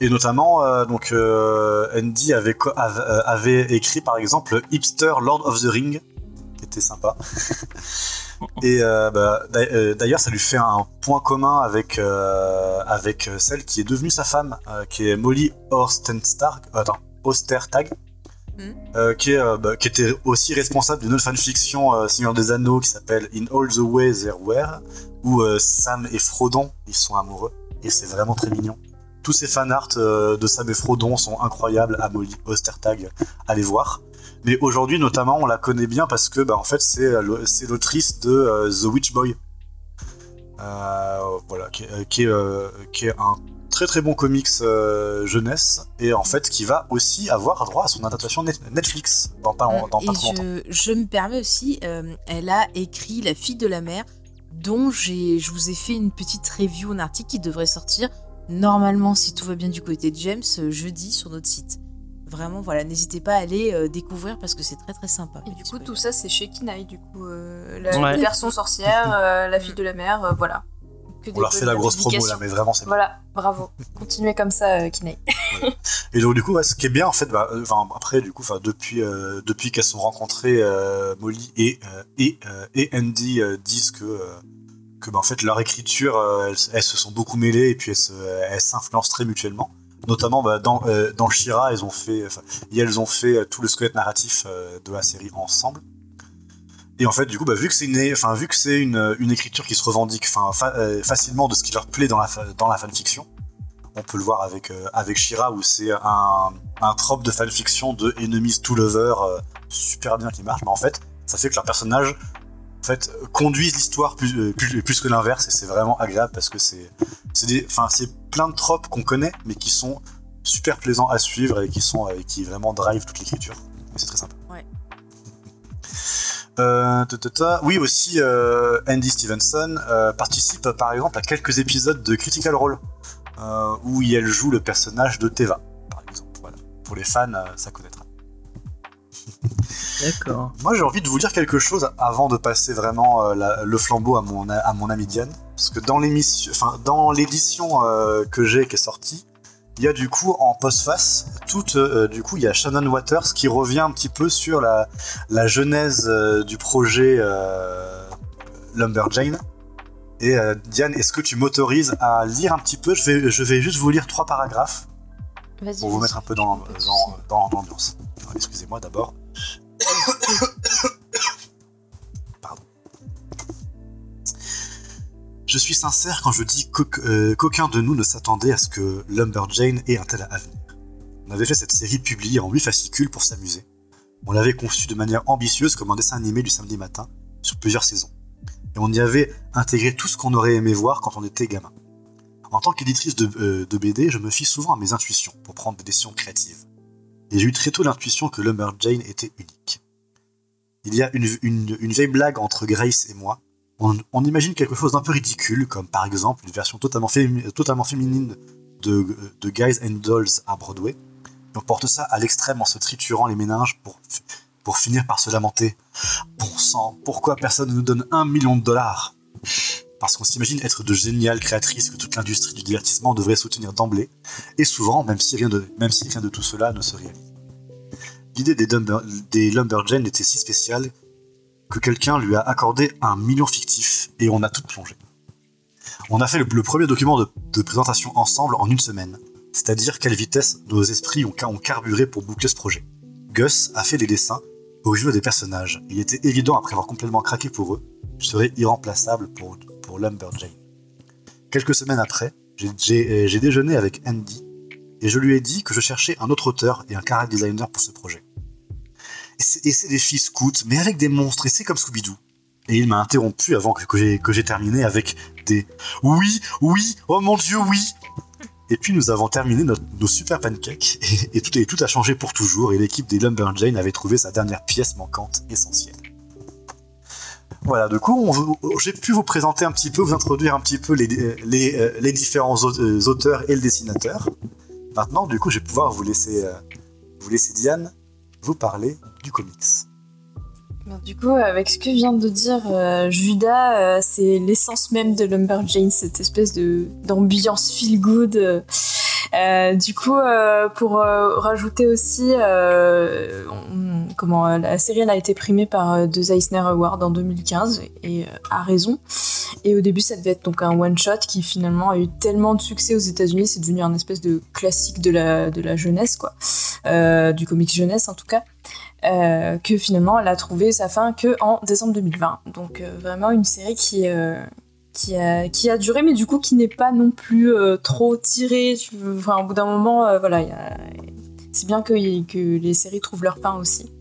Et notamment, euh, donc, euh, Andy avait, co- av- euh, avait écrit par exemple Hipster Lord of the Ring, qui était sympa. Et euh, bah, d'a- euh, d'ailleurs, ça lui fait un point commun avec, euh, avec celle qui est devenue sa femme, euh, qui est Molly Ostertag, attends, Ostertag, euh, qui, est, euh, bah, qui était aussi responsable d'une autre fanfiction euh, Seigneur des Anneaux qui s'appelle In All the Way There Were, où euh, Sam et Frodon ils sont amoureux, et c'est vraiment très mignon. Tous ces fanarts euh, de Sam et Frodon sont incroyables à Molly Ostertag, allez voir. Mais aujourd'hui, notamment, on la connaît bien parce que, bah, en fait, c'est euh, l'autrice de euh, The Witch Boy. Euh, voilà, qui, est- qui est, euh, qui est un très très bon comics jeunesse et en fait qui va aussi avoir droit à son adaptation net- Netflix dans pas, dans pas Et trop longtemps. je, me permets aussi, elle a écrit La fille de la mer, dont je vous ai fait une petite review, un article qui devrait sortir normalement, si tout va bien du côté de James, euh, jeudi sur notre site. Vraiment, voilà, n'hésitez pas à aller euh, découvrir parce que c'est très très sympa. Et du coup, tout ça, c'est chez Kinaï, du coup. euh, la Ouais. garçon sorcière, euh, la fille de la mer, euh, voilà. Que On leur fait la grosse promo là, mais vraiment c'est bien. Voilà, bravo. Continuez comme ça, euh, Kinaï. Et donc du coup, ouais, ce qui est bien en fait, bah, euh, après du coup, depuis euh, depuis qu'elles sont rencontrées, euh, Molly et euh, et euh, et Andy euh, disent que euh, que bah, en fait leur écriture, euh, elles, se sont beaucoup mêlées et puis elles s'influencent très mutuellement. Notamment bah, dans euh, dans Shira, elles ont fait, et elles ont fait euh, tout le squelette narratif de la série ensemble. Et en fait, du coup, bah, vu que c'est une, enfin, vu que c'est une, une écriture qui se revendique, enfin, fa- facilement de ce qui leur plaît dans la dans la fanfiction, on peut le voir avec, avec Shira où c'est un, un trope de fanfiction de enemies to lover euh, super bien qui marche, mais en fait, ça fait que leurs personnages en fait, conduisent l'histoire plus, euh, plus, plus que l'inverse et c'est vraiment agréable parce que c'est plein de tropes qu'on connaît mais qui sont super plaisants à suivre et qui sont et qui vraiment drive toute l'écriture. Et c'est très sympa. Ouais. Euh, ta, ta, ta. Oui, aussi, euh, Andy Stevenson euh, participe par exemple à quelques épisodes de Critical Role où elle joue le personnage de Teva, par exemple. Voilà. Pour les fans, ça connaîtra. D'accord. Moi, j'ai envie de vous dire quelque chose avant de passer vraiment euh, la- le flambeau à mon, à mon ami Diane. Parce que dans l'émission, enfin, dans l'édition euh, que j'ai qui est sortie, il y a du coup en postface, toute, euh, du coup, il y a Shannon Waters qui revient un petit peu sur la, la genèse euh, du projet, euh, Lumberjane. Et euh, Diane, est-ce que tu m'autorises à lire un petit peu? Je vais, je vais juste vous lire trois paragraphes Vas-y. pour vous mettre un peu dans, dans, dans l'ambiance. Excusez-moi d'abord. Pardon. Je suis sincère quand je dis euh, qu'aucun de nous ne s'attendait à ce que Lumberjane ait un tel avenir. On avait fait cette série publiée en 8 fascicules pour s'amuser. On l'avait conçue de manière ambitieuse comme un dessin animé du samedi matin, sur plusieurs saisons. Et on y avait intégré tout ce qu'on aurait aimé voir quand on était gamin. En tant qu'éditrice de, euh, BD, je me fie souvent à mes intuitions pour prendre des décisions créatives. Et j'ai eu très tôt l'intuition que Lumberjane était unique. Il y a une, vieille blague entre Grace et moi. On, imagine quelque chose d'un peu ridicule, comme par exemple une version totalement, fémi- totalement féminine de, Guys and Dolls à Broadway. On porte ça à l'extrême en se triturant les méninges pour, pour finir par se lamenter. Bon sang, pourquoi personne ne nous donne un million de dollars? Parce qu'on s'imagine être de géniales créatrices que toute l'industrie du divertissement devrait soutenir d'emblée, et souvent, même si rien de, tout cela ne se réalise. L'idée des, Lumberjanes était si spéciale que quelqu'un lui a accordé un million fictif et on a tout plongé. On a fait le, premier document de, présentation ensemble en une semaine, c'est-à-dire quelle vitesse nos esprits ont, ont carburé pour boucler ce projet. Gus a fait des dessins originaux des personnages. Il était évident après avoir complètement craqué pour eux, je serais irremplaçable pour, Lumberjane. Quelques semaines après, euh, j'ai déjeuné avec Andy et je lui ai dit que je cherchais un autre auteur et un character designer pour ce projet. Et c'est des filles scouts, mais avec des monstres, et c'est comme Scooby-Doo. Et il m'a interrompu avant que, j'ai terminé avec des oui, oui, oh mon dieu, oui. Et puis nous avons terminé nos super pancakes et, et tout, et tout a changé pour toujours et l'équipe des Lumberjane avait trouvé sa dernière pièce manquante essentielle. Voilà, du coup, j'ai pu vous présenter un petit peu, vous introduire un petit peu les, les, euh, différents euh, auteurs et le dessinateur. Maintenant, du coup, je vais pouvoir vous laisser, euh, vous laisser Diane vous parler du comics. Du coup, avec ce que vient de dire Judas, c'est l'essence même de Lumberjane, cette espèce d'ambiance feel good. Euh, du coup, euh, pour euh, rajouter aussi, comment la série elle a été primée par deux Eisner Awards en 2015 et à raison. Et au début, ça devait être donc un one shot qui finalement a eu tellement de succès aux États-Unis, c'est devenu un espèce de classique de la de la jeunesse quoi, du comics jeunesse en tout cas que finalement elle a trouvé sa fin que en décembre 2020. Donc vraiment une série qui qui a duré, mais du coup qui n'est pas non plus euh, trop veux- Enfin au bout d'un moment, euh, voilà, c'est bien que que les séries trouvent leur fin aussi.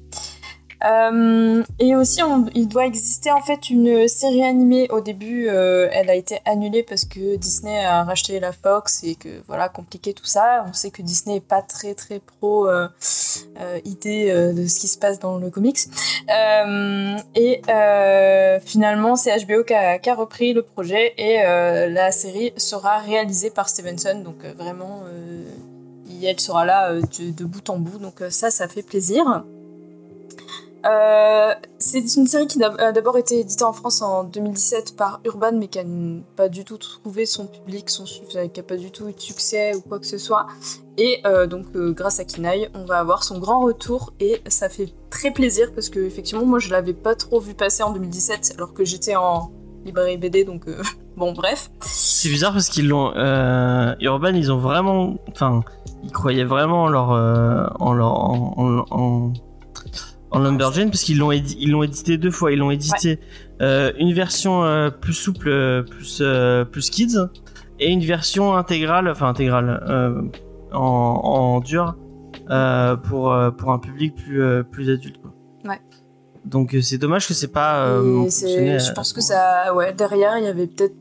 Euh, et aussi, il doit exister en fait une série animée. Au début, euh, elle a été annulée parce que Disney a racheté la Fox et que voilà, compliqué tout ça. On sait que Disney est pas très très pro euh, idée de ce qui se passe dans le comics. Et finalement, c'est HBO qui a, repris le projet et la série sera réalisée par Stevenson. Donc vraiment, elle sera là de, bout en bout. Donc ça, ça fait plaisir. Euh, c'est une série qui a d'abord été éditée en France en 2017 par Urban, mais qui n'a pas du tout trouvé son public, qui n'a pas du tout eu de succès ou quoi que ce soit. Et euh, donc, euh, grâce à Kinaï, on va avoir son grand retour et ça fait très plaisir parce que, effectivement, moi je l'avais pas trop vu passer en 2017 alors que j'étais en librairie BD, donc bon, bref. C'est bizarre parce qu'ils l'ont. Urban, ils ont vraiment. Enfin, ils croyaient vraiment en leur. en leur. En, en Lumberjane parce qu'ils l'ont ils l'ont édité deux fois. Ils l'ont édité euh, une version euh, plus souple, euh, plus, euh, plus kids, et une version intégrale, enfin intégrale, euh, en, en dur, euh, pour, pour un public plus, plus adulte. Quoi. Donc euh, c'est dommage que c'est pas. euh, fonctionné, je euh, pense que ça, ouais, derrière, il y avait peut-être,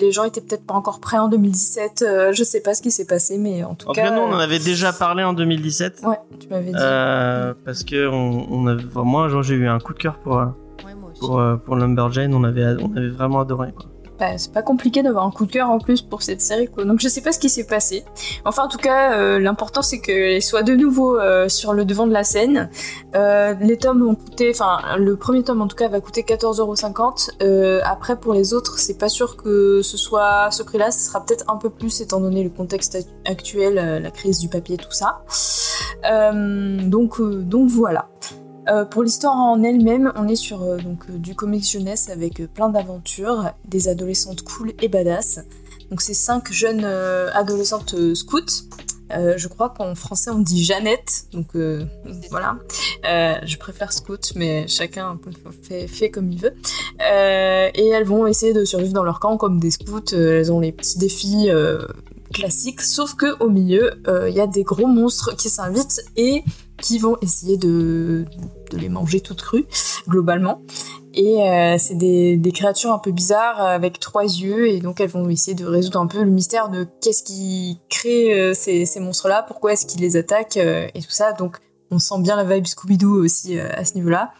les gens étaient peut-être pas encore prêts en 2017. euh, je sais pas ce qui s'est passé, mais en tout En cas, cas, nous, on en euh, avait déjà parlé en 2017. ouais, tu m'avais dit. Euh, parce que on, on avait, enfin, moi genre, j'ai eu un coup de cœur pour euh, Ouais, moi aussi. pour euh, pour Lumberjane on avait on avait vraiment adoré quoi. Bah, c'est pas compliqué d'avoir un coup de cœur en plus pour cette série. Donc je sais pas ce qui s'est passé. Enfin, en tout cas, euh, l'important c'est qu'elle soit de nouveau euh, sur le devant de la scène. Euh, les tomes ont coûté, enfin, le premier tome en tout cas va coûter 14,50€. Euh, après, pour les autres, c'est pas sûr que ce soit ce prix-là. Ce sera peut-être un peu plus étant donné le contexte act- actuel, la crise du papier, tout ça. Donc, donc voilà. Euh, pour l'histoire en elle-même, on est sur euh, donc, euh, du comics jeunesse avec plein d'aventures, des adolescentes cool et badass. Donc c'est cinq jeunes adolescentes scouts. Je crois qu'en français on dit Jeannette, donc voilà. Je préfère scout, mais chacun fait, fait comme il veut. Et elles vont essayer de survivre dans leur camp comme des scouts. Elles ont les petits défis classiques, sauf que au milieu euh, il y a des gros monstres qui s'invitent et qui vont essayer de, les manger toutes crues, globalement. Et euh, c'est des, créatures un peu bizarres avec trois yeux, et donc elles vont essayer de résoudre un peu le mystère de qu'est-ce qui crée euh, ces, monstres-là, pourquoi est-ce qu'ils les attaquent, et tout ça. Donc on sent bien la vibe Scooby-Doo aussi à ce niveau-là.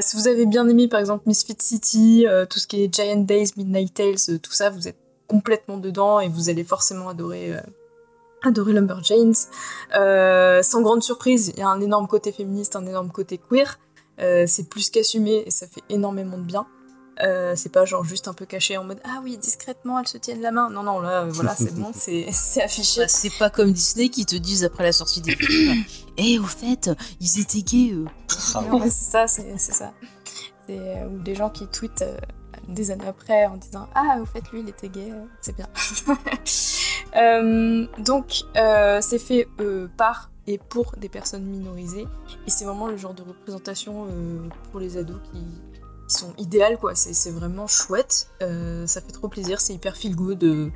Si vous avez bien aimé par exemple Misfit City, tout ce qui est Giant Days, Midnight Tales, tout ça, vous êtes complètement dedans et vous allez forcément adorer, euh, adorer Lumberjanes. Euh, sans grande surprise, il y a un énorme côté féministe, un énorme côté queer. Euh, c'est plus qu'assumé et ça fait énormément de bien. Euh, c'est pas genre juste un peu caché en mode ah oui discrètement elles se tiennent la main non non là voilà c'est bon c'est affiché Bah, c'est pas comme Disney qui te disent après la sortie des films Eh, au fait, ils étaient gays, c'est ça, c'est ça. Ou des gens qui tweetent des années après en disant Ah, au fait, lui, il était gay, euh, c'est bien. Euh, donc, euh, c'est fait par et pour des personnes minorisées. Et c'est vraiment le genre de représentation pour les ados qui, sont idéales, quoi. C'est vraiment chouette. Ça fait trop plaisir, c'est hyper feel good.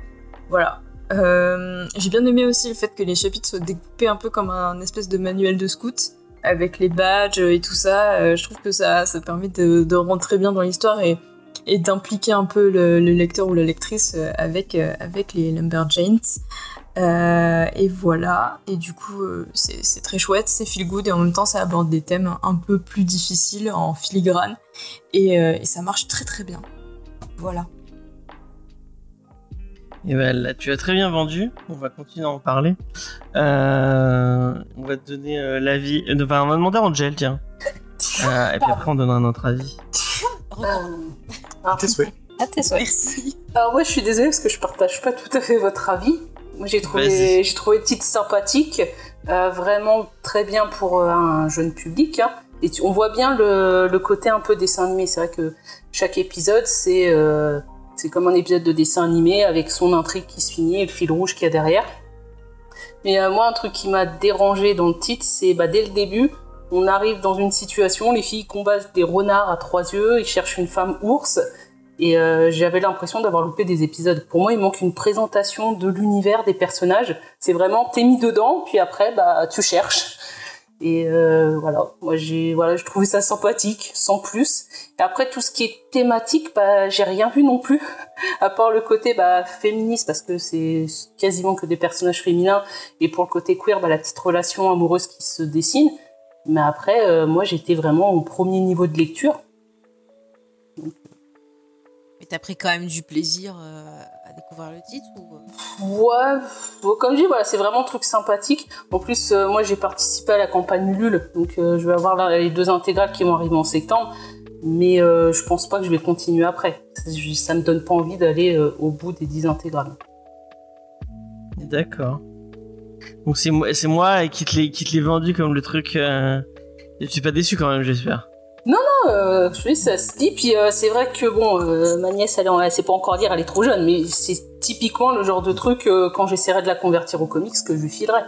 voilà. J'ai bien aimé aussi le fait que les chapitres soient découpés un peu comme un espèce de manuel de scout avec les badges et tout ça. Je trouve que ça, ça permet de, rentrer bien dans l'histoire et d'impliquer un peu le, le lecteur ou la lectrice euh, avec, euh, avec les Lumberjanes. Euh, et voilà, et du coup euh, c'est très chouette, c'est feel good et en même temps ça aborde des thèmes un peu plus difficiles en filigrane et, euh, et ça marche très très bien. Voilà. Et ben là, tu as très bien vendu. On va continuer à en parler. On va te donner l'avis. Enfin, on va demander à Angel, tiens. Et puis après, on donnera notre avis. Euh, alors, Tes souhaits. À tes souhaits. Merci. alors moi je suis désolée parce que je partage pas tout à fait votre avis. Moi j'ai trouvé, j'ai trouvé le titre sympathique, euh, vraiment très bien pour euh, un jeune public. hein. Et tu- on voit bien le, le côté un peu dessin animé. C'est vrai que chaque épisode c'est euh, c'est comme un épisode de dessin animé avec son intrigue qui se finit et le fil rouge qu'il y a derrière. Mais euh, moi un truc qui m'a dérangé dans le titre, c'est bah, dès le début, on arrive dans une situation, les filles combattent des renards à trois yeux, ils cherchent une femme ours. Et euh, j'avais l'impression d'avoir loupé des épisodes. Pour moi, il manque une présentation de l'univers des personnages. C'est vraiment t'es mis dedans, puis après, bah tu cherches. Et euh, voilà, moi j'ai voilà, je trouvais ça sympathique, sans plus. Et après tout ce qui est thématique, bah j'ai rien vu non plus, à part le côté bah féministe parce que c'est quasiment que des personnages féminins. Et pour le côté queer, bah la petite relation amoureuse qui se dessine. Mais après, euh, moi j'étais vraiment au premier niveau de lecture. Mais t'as pris quand même du plaisir euh, à découvrir le titre ou... euh Ouais, bon, comme je dis, voilà, c'est vraiment un truc sympathique. En plus, euh, moi, j'ai participé à la campagne Ulule, donc euh, je vais avoir là, les deux intégrales qui vont arriver en septembre. Mais euh, je pense pas que je vais continuer après. Ça, je- ça me donne pas envie d'aller euh, au bout des 10 intégrales. D'accord. Donc c'est moi, c'est moi qui te l'ai qui te l'ai vendu comme le truc. Euh... et Tu es pas déçu quand même, j'espère. Euh, je sais, ça se dit. Puis euh, c'est vrai que bon, euh, ma nièce, elle, elle sait pas encore lire, elle est trop jeune. Mais c'est typiquement le genre de truc euh, quand j'essaierai de la convertir au comics que je lui filerai.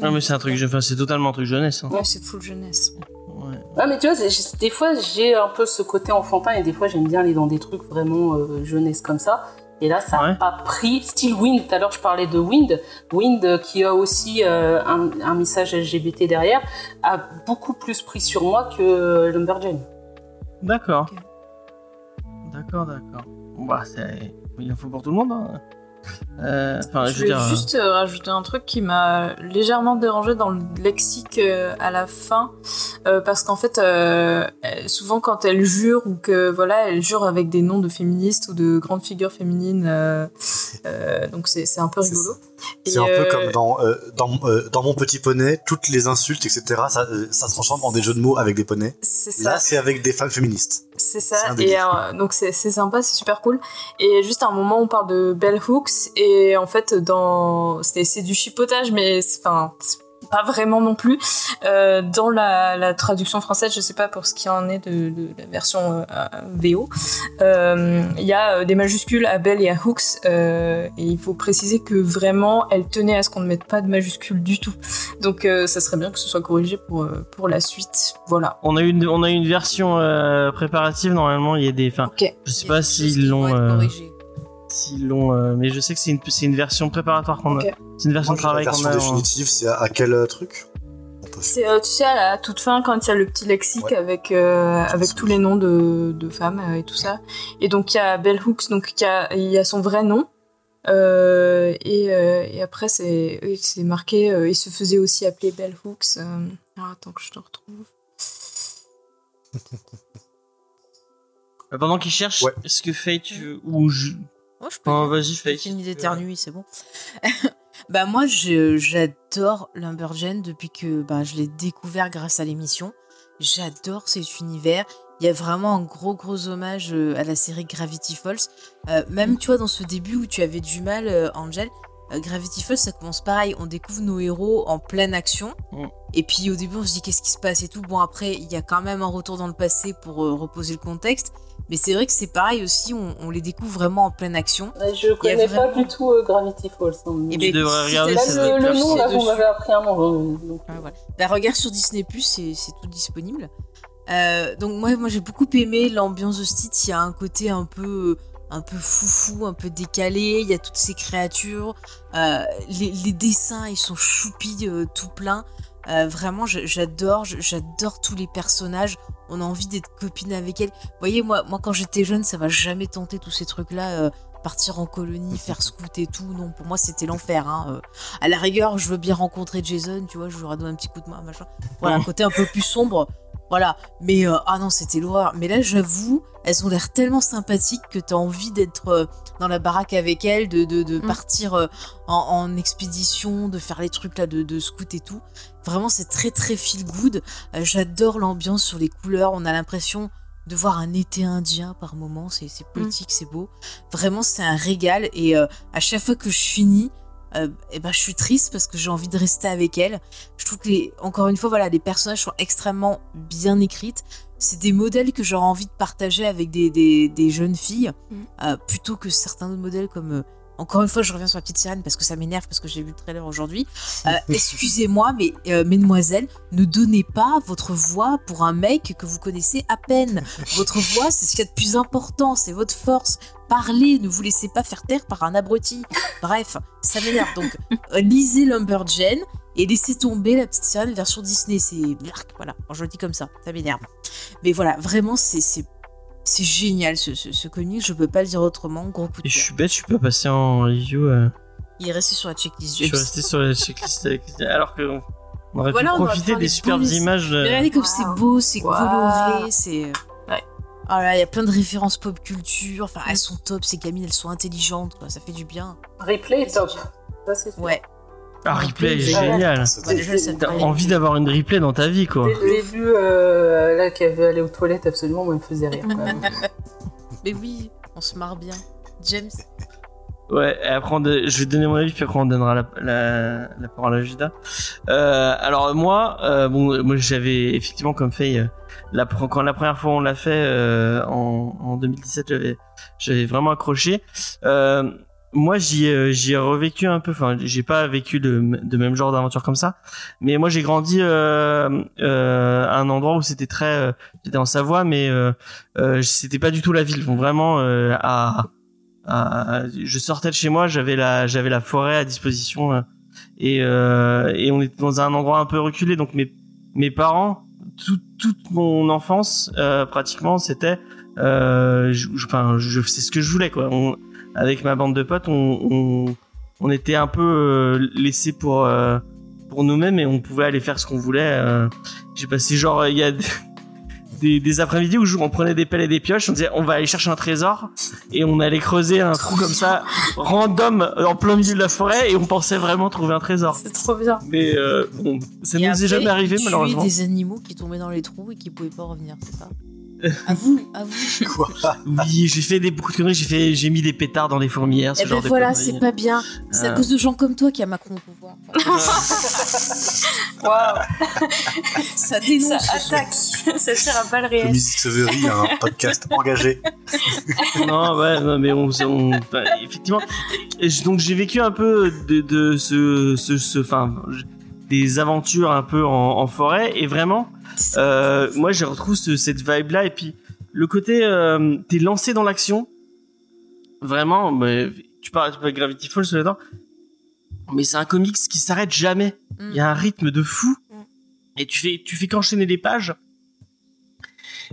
Non mais c'est un truc, enfin c'est totalement un truc jeunesse. hein. Ouais, c'est full jeunesse. Ouais. Ah mais tu vois, des fois j'ai un peu ce côté enfantin et des fois j'aime bien aller dans des trucs vraiment euh, jeunesse comme ça. Et là, ça n'a Ouais. pas pris. Style Wind, tout à l'heure je parlais de Wind. Wind, euh, qui a aussi euh, un, un message LGBT derrière, a beaucoup plus pris sur moi que Lumberjane. D'accord. D'accord, d'accord. Bon, Bah c'est, il en faut pour tout le monde. Hein. Euh, je, vais dire. juste euh, rajouter un truc qui m'a légèrement dérangé dans le lexique euh, à la fin, euh, parce qu'en fait, euh, souvent quand elle jure ou que voilà, elle jure avec des noms de féministes ou de grandes figures féminines, euh, euh, donc c'est un peu rigolo. C'est un peu euh, comme dans, euh, dans, euh, dans Mon Petit Poney, toutes les insultes, etc., ça, ça se transforme en des jeux de mots avec des poneys. Ça. Là, c'est avec des femmes féministes. C'est ça, et euh, donc c'est sympa, c'est super cool. Et juste à un moment, on parle de Bell Hooks, et en fait, dans c'est c'est du chipotage, mais c'est- enfin, pas vraiment non plus. Euh, dans la, la traduction française, je sais pas pour ce qui en est de, de la version euh, VO, euh, il y a euh, des majuscules à Bell et à Hooks, euh, et il faut préciser que vraiment, elle tenait à ce qu'on ne mette pas de majuscules du tout. Donc euh, ça serait bien que ce soit corrigé pour, euh, pour la suite. Voilà. On a une, on a une version euh, préparative. Normalement, il y a des. Enfin, Ok. je sais pas s'ils l'ont. euh, s'ils euh, mais je sais que c'est une, c'est une version préparatoire qu'on a. C'est une version Moi, la travail qu'on version a. définitive, c'est à, à quel euh, truc C'est, euh, tu sais, à la toute fin, quand il y a le petit lexique Ouais. avec, euh, avec tous les noms de, de femmes euh, et tout ça. Et donc, il y a Bell Hooks, donc qui a- il y a son vrai nom. Euh, et, euh, et après, c'est, c'est marqué, euh, il se faisait aussi appeler Bell Hooks. Euh, alors, attends que je te retrouve. Pendant qu'il cherche, Ouais. est-ce que Faye, tu veux. Ou je. Moi, je peux Oh, vas-y, Faye. fini d'éternuer, c'est bon. bah moi, j'adore Lumberjane depuis que bah, je l'ai découvert grâce à l'émission. J'adore cet univers. Il y a vraiment un gros gros hommage euh, à la série Gravity Falls. Euh, même tu vois dans ce début où tu avais du mal, euh, Angel, euh, Gravity Falls ça commence pareil. On découvre nos héros en pleine action. Mm. Et puis au début on se dit qu'est-ce qui se passe et tout? Bon après il y a quand même un retour dans le passé pour reposer le contexte. Mais c'est vrai que c'est pareil aussi. On, on les découvre vraiment en pleine action. Ouais, Je connais pas du tout euh, Gravity Falls. hein. Et Tu ben, devrais si regarder, t'as ça le, le nom, là, vous dessus. m'avez appris un nom. euh, donc. Ouais, voilà. Bah, regarde sur Disney Plus, c'est tout disponible. Euh, donc moi, moi j'ai beaucoup aimé l'ambiance de ce titre. Il y a un côté un peu, un peu foufou, un peu décalé. Il y a toutes ces créatures. Euh, les, les dessins, ils sont choupis euh, tout plein. Euh, vraiment, j'adore, j'adore tous les personnages. On a envie d'être copine avec elle. Vous voyez, moi, moi quand j'étais jeune, ça m'a jamais tenté tous ces trucs-là. euh, partir en colonie, faire scout et tout. Non, pour moi, c'était l'enfer. Hein. Euh, à la rigueur, je veux bien rencontrer Jason, tu vois, je lui aurais donné un petit coup de main, machin. Voilà, un côté un peu plus sombre. Voilà. Mais, euh, ah non, c'était l'horreur. Mais là, j'avoue, elles ont l'air tellement sympathiques que t'as envie d'être euh, dans la baraque avec elles, de, de, de Mm. partir euh, en, en expédition, de faire les trucs là de, de scout et tout. Vraiment, c'est très très feel good. J'adore l'ambiance sur les couleurs. On a l'impression de voir un été indien par moment. C'est c'est poétique, c'est beau. Vraiment, c'est un régal. Et à chaque fois que je finis, euh, eh ben, je suis triste parce que j'ai envie de rester avec elle. Je trouve que, les, encore une fois, voilà, les personnages sont extrêmement bien écrites. C'est des modèles que j'aurais envie de partager avec des, des, des jeunes filles, Mm. euh, plutôt que certains autres modèles comme... euh, encore une fois, je reviens sur la petite sirène parce que ça m'énerve parce que j'ai vu le trailer aujourd'hui. Euh, Excusez-moi, mais euh, mesdemoiselles, ne donnez pas votre voix pour un mec que vous connaissez à peine. Votre voix, c'est ce qu'il y a de plus important, c'est votre force. Parlez, ne vous laissez pas faire taire par un abruti. Bref, ça m'énerve. Donc, euh, lisez Lumberjane et laissez tomber la petite sirène version Disney. C'est voilà, Bon, je le dis comme ça, ça m'énerve. Mais voilà, vraiment, c'est c'est génial ce, ce, ce comic. Je peux pas le dire autrement. Gros coup de Et je suis bête, je suis pas passé en review. euh, Il est resté sur la checklist. je suis resté sur la checklist avec. Alors que. On aurait Voilà, on pu aurait profiter des superbes images. Mais regardez comme c'est beau, c'est coloré, c'est. Ah là, il y a plein de références pop culture. Enfin, elles sont top, ces gamines, elles sont intelligentes, quoi. Ça fait du bien. Replay est top. Ça, c'est sûr. Ouais. Ah, replay génial. T'as envie d'avoir une replay dans ta vie, quoi. Le début, euh, là, qu'elle veut aller aux toilettes, absolument, moi, elle me faisait rire. quand même. Mais oui, on se marre bien. James Ouais, et après, de- je vais donner mon avis, puis après, on donnera la, la, la parole à Judas. Euh, alors, moi, euh, bon, moi, j'avais effectivement, comme fait, euh, la, quand la première fois on l'a fait euh, en, en 2017, j'avais, j'avais vraiment accroché. Euh, moi, j'y, ai- j'y ai revécu un peu. Enfin, j'ai pas vécu de, de même genre d'aventure comme ça, mais moi, j'ai grandi euh, euh, à un endroit où c'était très, euh, j'étais en Savoie, mais euh, euh, c'était pas du tout la ville. Bon, vraiment euh, à je sortais de chez moi, j'avais la j'avais la forêt à disposition euh, et euh, et on était dans un endroit un peu reculé. Donc mes mes parents tout, toute mon enfance euh, pratiquement c'était je- je- enfin je, c'est ce que je voulais quoi. On- avec ma bande de potes on on, on était un peu laissés pour pour nous-mêmes et on pouvait aller faire ce qu'on voulait j'ai passé genre il y a des- après-midi où on prenait des pelles et des pioches, on disait on va aller chercher un trésor et on allait creuser un trou comme ça random en plein milieu de la forêt et on pensait vraiment trouver un trésor. C'est trop bien. Mais euh, bon, ça Et nous est jamais arrivé ils tuaient malheureusement. des animaux qui tombaient dans les trous et qui pouvaient pas revenir, c'est ça À vous, à vous. Quoi Oui, j'ai fait des beaucoup de conneries. J'ai fait, j'ai mis des pétards dans les fourmilières. Ce Eh ben genre de voilà, c'est pas bien. C'est à Ah. cause de gens comme toi qu'il y a Macron au pouvoir. Waouh, Ça dénonce. ça attaque. ça tire à balles Le réelles. Music Sauverie, un podcast engagé. non, ouais, non, mais on, effectivement. Donc j'ai vécu un peu de, de ce, ce, ce- enfin, des aventures un peu en, en forêt et vraiment, euh, moi j'ai retrouvé ce- cette vibe là et puis le côté, euh, t'es lancé dans l'action. Vraiment, mais, tu parles, tu parles de Gravity Falls là-dedans, mais c'est un comics qui s'arrête jamais. Mm. Il y a un rythme de fou Mm. et tu fais, tu fais qu'enchaîner les pages.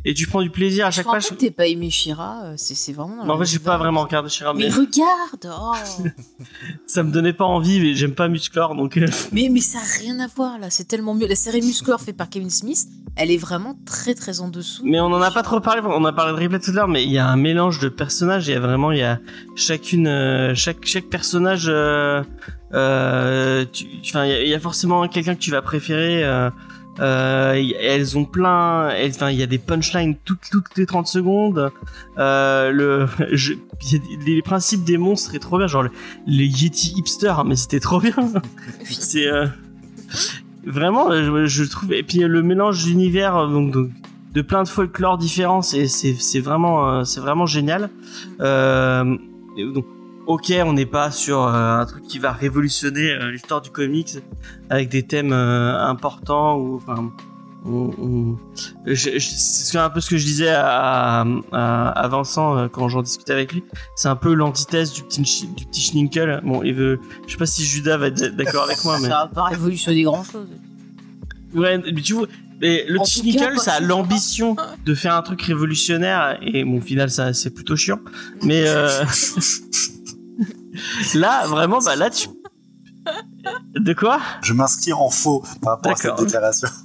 Et tu prends du plaisir à Je chaque page. que t'es pas aimé Shira, euh, c'est c'est vraiment. Mais en fait, j'ai pas vraiment regardé Shira, Mais mais regarde oh. ça me donnait pas envie, mais j'aime pas Musclor, donc euh, mais, mais ça a rien à voir là, c'est tellement mieux. La série Musclor faite par Kevin Smith, elle est vraiment très très en dessous. mais on en a pas trop parlé. On a parlé de Ripley tout à l'heure, mais il y a un mélange de personnages. Il y a vraiment, il y a chacune, euh, chaque chaque personnage. euh, euh, tu- il y a- il y, a forcément quelqu'un que tu vas préférer. euh, elles ont plein, enfin, il y a des punchlines toutes, toutes les 30 secondes. Euh, le, je, les principes des monstres est trop bien, genre le- les Yeti hipster, mais c'était trop bien. C'est euh, vraiment, euh, je, je trouve. Et puis euh, le mélange d'univers, euh, donc, donc, de plein de folklore différents, c'est c'est c'est vraiment euh, c'est vraiment génial. Euh, donc, ok, on n'est pas sur euh, un truc qui va révolutionner euh, l'histoire du comics avec des thèmes euh, importants ou enfin. on- on- c'est un peu ce que je disais à, à, à Vincent quand j'en discutais avec lui. C'est un peu l'antithèse du petit du petit Schninkel. Bon, il veut. Je sais pas si Judas va être d'accord avec moi, mais Ça va pas révolutionner grand chose. Ouais, mais tu vois, mais le En petit tout cas, Nickel, pas ça a l'ambition de faire un truc révolutionnaire et bon, au final, ça, c'est plutôt chiant. Mais euh, là, vraiment, bah là, tu. De quoi Je m'inscris en faux par rapport à cette déclaration.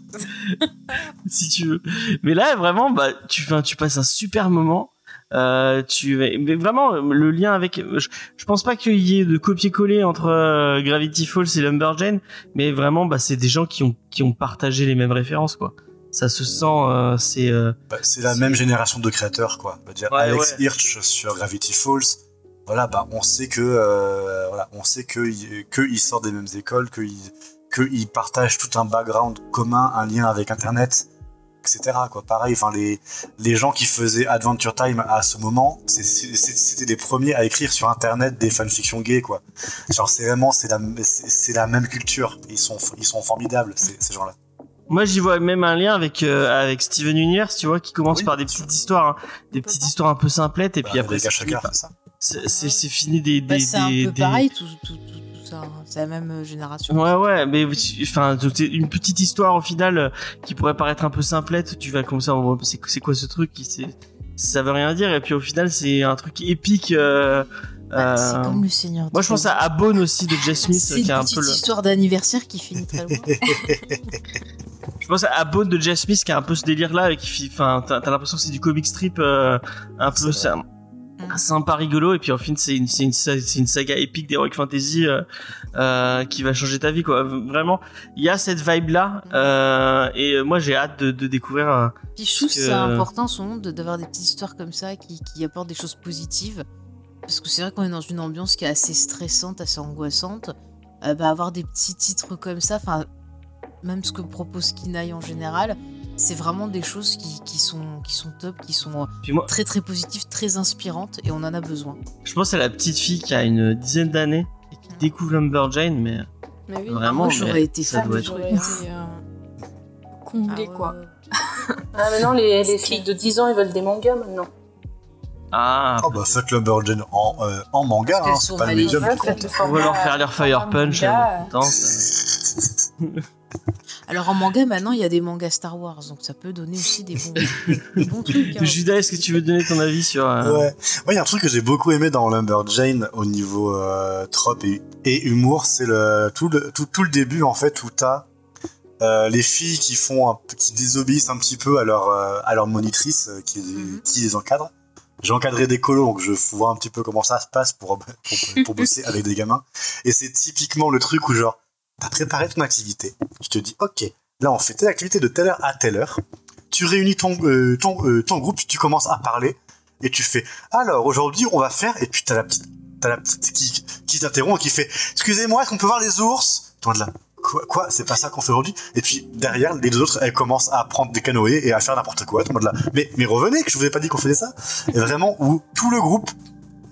Si tu veux. Mais là, vraiment, bah, tu, tu passes un super moment. Euh, tu, mais vraiment, le lien avec. Je, je pense pas qu'il y ait de copier-coller entre euh, Gravity Falls et Lumberjane, mais vraiment, bah, c'est des gens qui ont, qui ont partagé les mêmes références, quoi. Ça se sent, euh, c'est. Bah, c'est la même génération de créateurs, quoi. On va dire Ouais, Alex ouais. Hirsch sur Gravity Falls. Voilà, bah, on sait que, euh, voilà, on sait que, que ils sortent des mêmes écoles, que ils, que ils partagent tout un background commun, un lien avec Internet, etc. Quoi. Pareil, enfin, les, les gens qui faisaient Adventure Time à ce moment, c'était les premiers à écrire sur Internet des fanfictions gays, quoi. Genre, c'est vraiment, c'est la, c'est la même culture. Ils sont, ils sont formidables, ces, ces gens-là. Moi, j'y vois même un lien avec euh, avec Steven Universe, tu vois, qui commence Oui, par des petites histoires, hein, des petites histoires un peu simplettes, et puis Bah, après, les gars, ça. C'est c'est- c'est fini des Bah, des c'est un des, peu des- pareil tout, tout, tout, tout ça. hein. C'est la même euh, génération. Ouais, ouais, mais enfin, c'est une petite histoire au final euh, qui pourrait paraître un peu simplette. Tu vas comme ça, c'est c'est quoi ce truc c'est ça veut rien dire, et puis au final, c'est un truc épique. euh, Bah, c'est euh, comme le Seigneur. Moi, je pense à. Abone aussi de Jess Smith, C'est qui est un petite peu le. histoire d'anniversaire qui finit très loin. Je pense à Bone de Jeff Smith qui a un peu ce délire là et qui enfin, t'as l'impression que c'est du comic strip euh, un peu C'est ça- sympa rigolo et puis en fin c'est une, une, une saga épique d'Heroic Fantasy euh, euh, qui va changer ta vie quoi. Vraiment, il y a cette vibe là euh, et moi j'ai hâte de, de découvrir. trouve que c'est important de- d'avoir des petites histoires comme ça qui, qui apportent des choses positives. Parce que c'est vrai qu'on est dans une ambiance qui est assez stressante, assez angoissante. Bah, avoir des petits titres comme ça, enfin, même ce que propose Kinaï en général, c'est vraiment des choses qui, qui sont, qui sont top, qui sont moi, très très positives, très inspirantes et on en a besoin. je pense à la petite fille qui a une dizaine d'années et qui découvre Lumberjane, mais Mais oui, Vraiment, Moi j'aurais mais été ça fan doit de être j'aurais trucs. été euh, comblée, Ah quoi. ouais. Ah, maintenant, les, les filles de 10 ans, ils veulent des mangas maintenant. ah, Oh bah fuck Lumberjane en, euh, en manga, hein, c'est sont pas le médium. Faites on va leur faire leur Fire Punch. manga. euh, ça- Alors en manga maintenant il y a des mangas Star Wars, donc ça peut donner aussi des bons, des bons trucs. hein. Judas, est-ce que tu veux donner ton avis sur euh, Ouais. Moi, il y a un truc que j'ai beaucoup aimé dans Lumberjane au niveau euh, trope et, et humour, c'est le tout, le tout tout le début en fait où t'as euh, les filles qui font un, qui désobéissent un petit peu à leur euh, à leur monitrice euh, qui, Mhm. qui les encadre. J'ai encadré des colos, donc je vois un petit peu comment ça se passe pour, pour, pour bosser avec des gamins. Et c'est typiquement le truc où genre, t'as préparé ton activité, tu te dis, ok, là on fait telle activité de telle heure à telle heure, tu réunis ton, euh, ton, euh, ton groupe, tu commences à parler, et tu fais, alors aujourd'hui on va faire, et puis t'as la petite, la petite qui, qui t'interrompt et qui fait, excusez-moi, est-ce qu'on peut voir les ours? Toi de là, quoi, quoi c'est pas ça qu'on fait aujourd'hui? Et puis derrière, les deux autres, elles commencent à prendre des canoës et à faire n'importe quoi, toi de là, mais, mais revenez, que je vous ai pas dit qu'on faisait ça. Et vraiment, où tout le groupe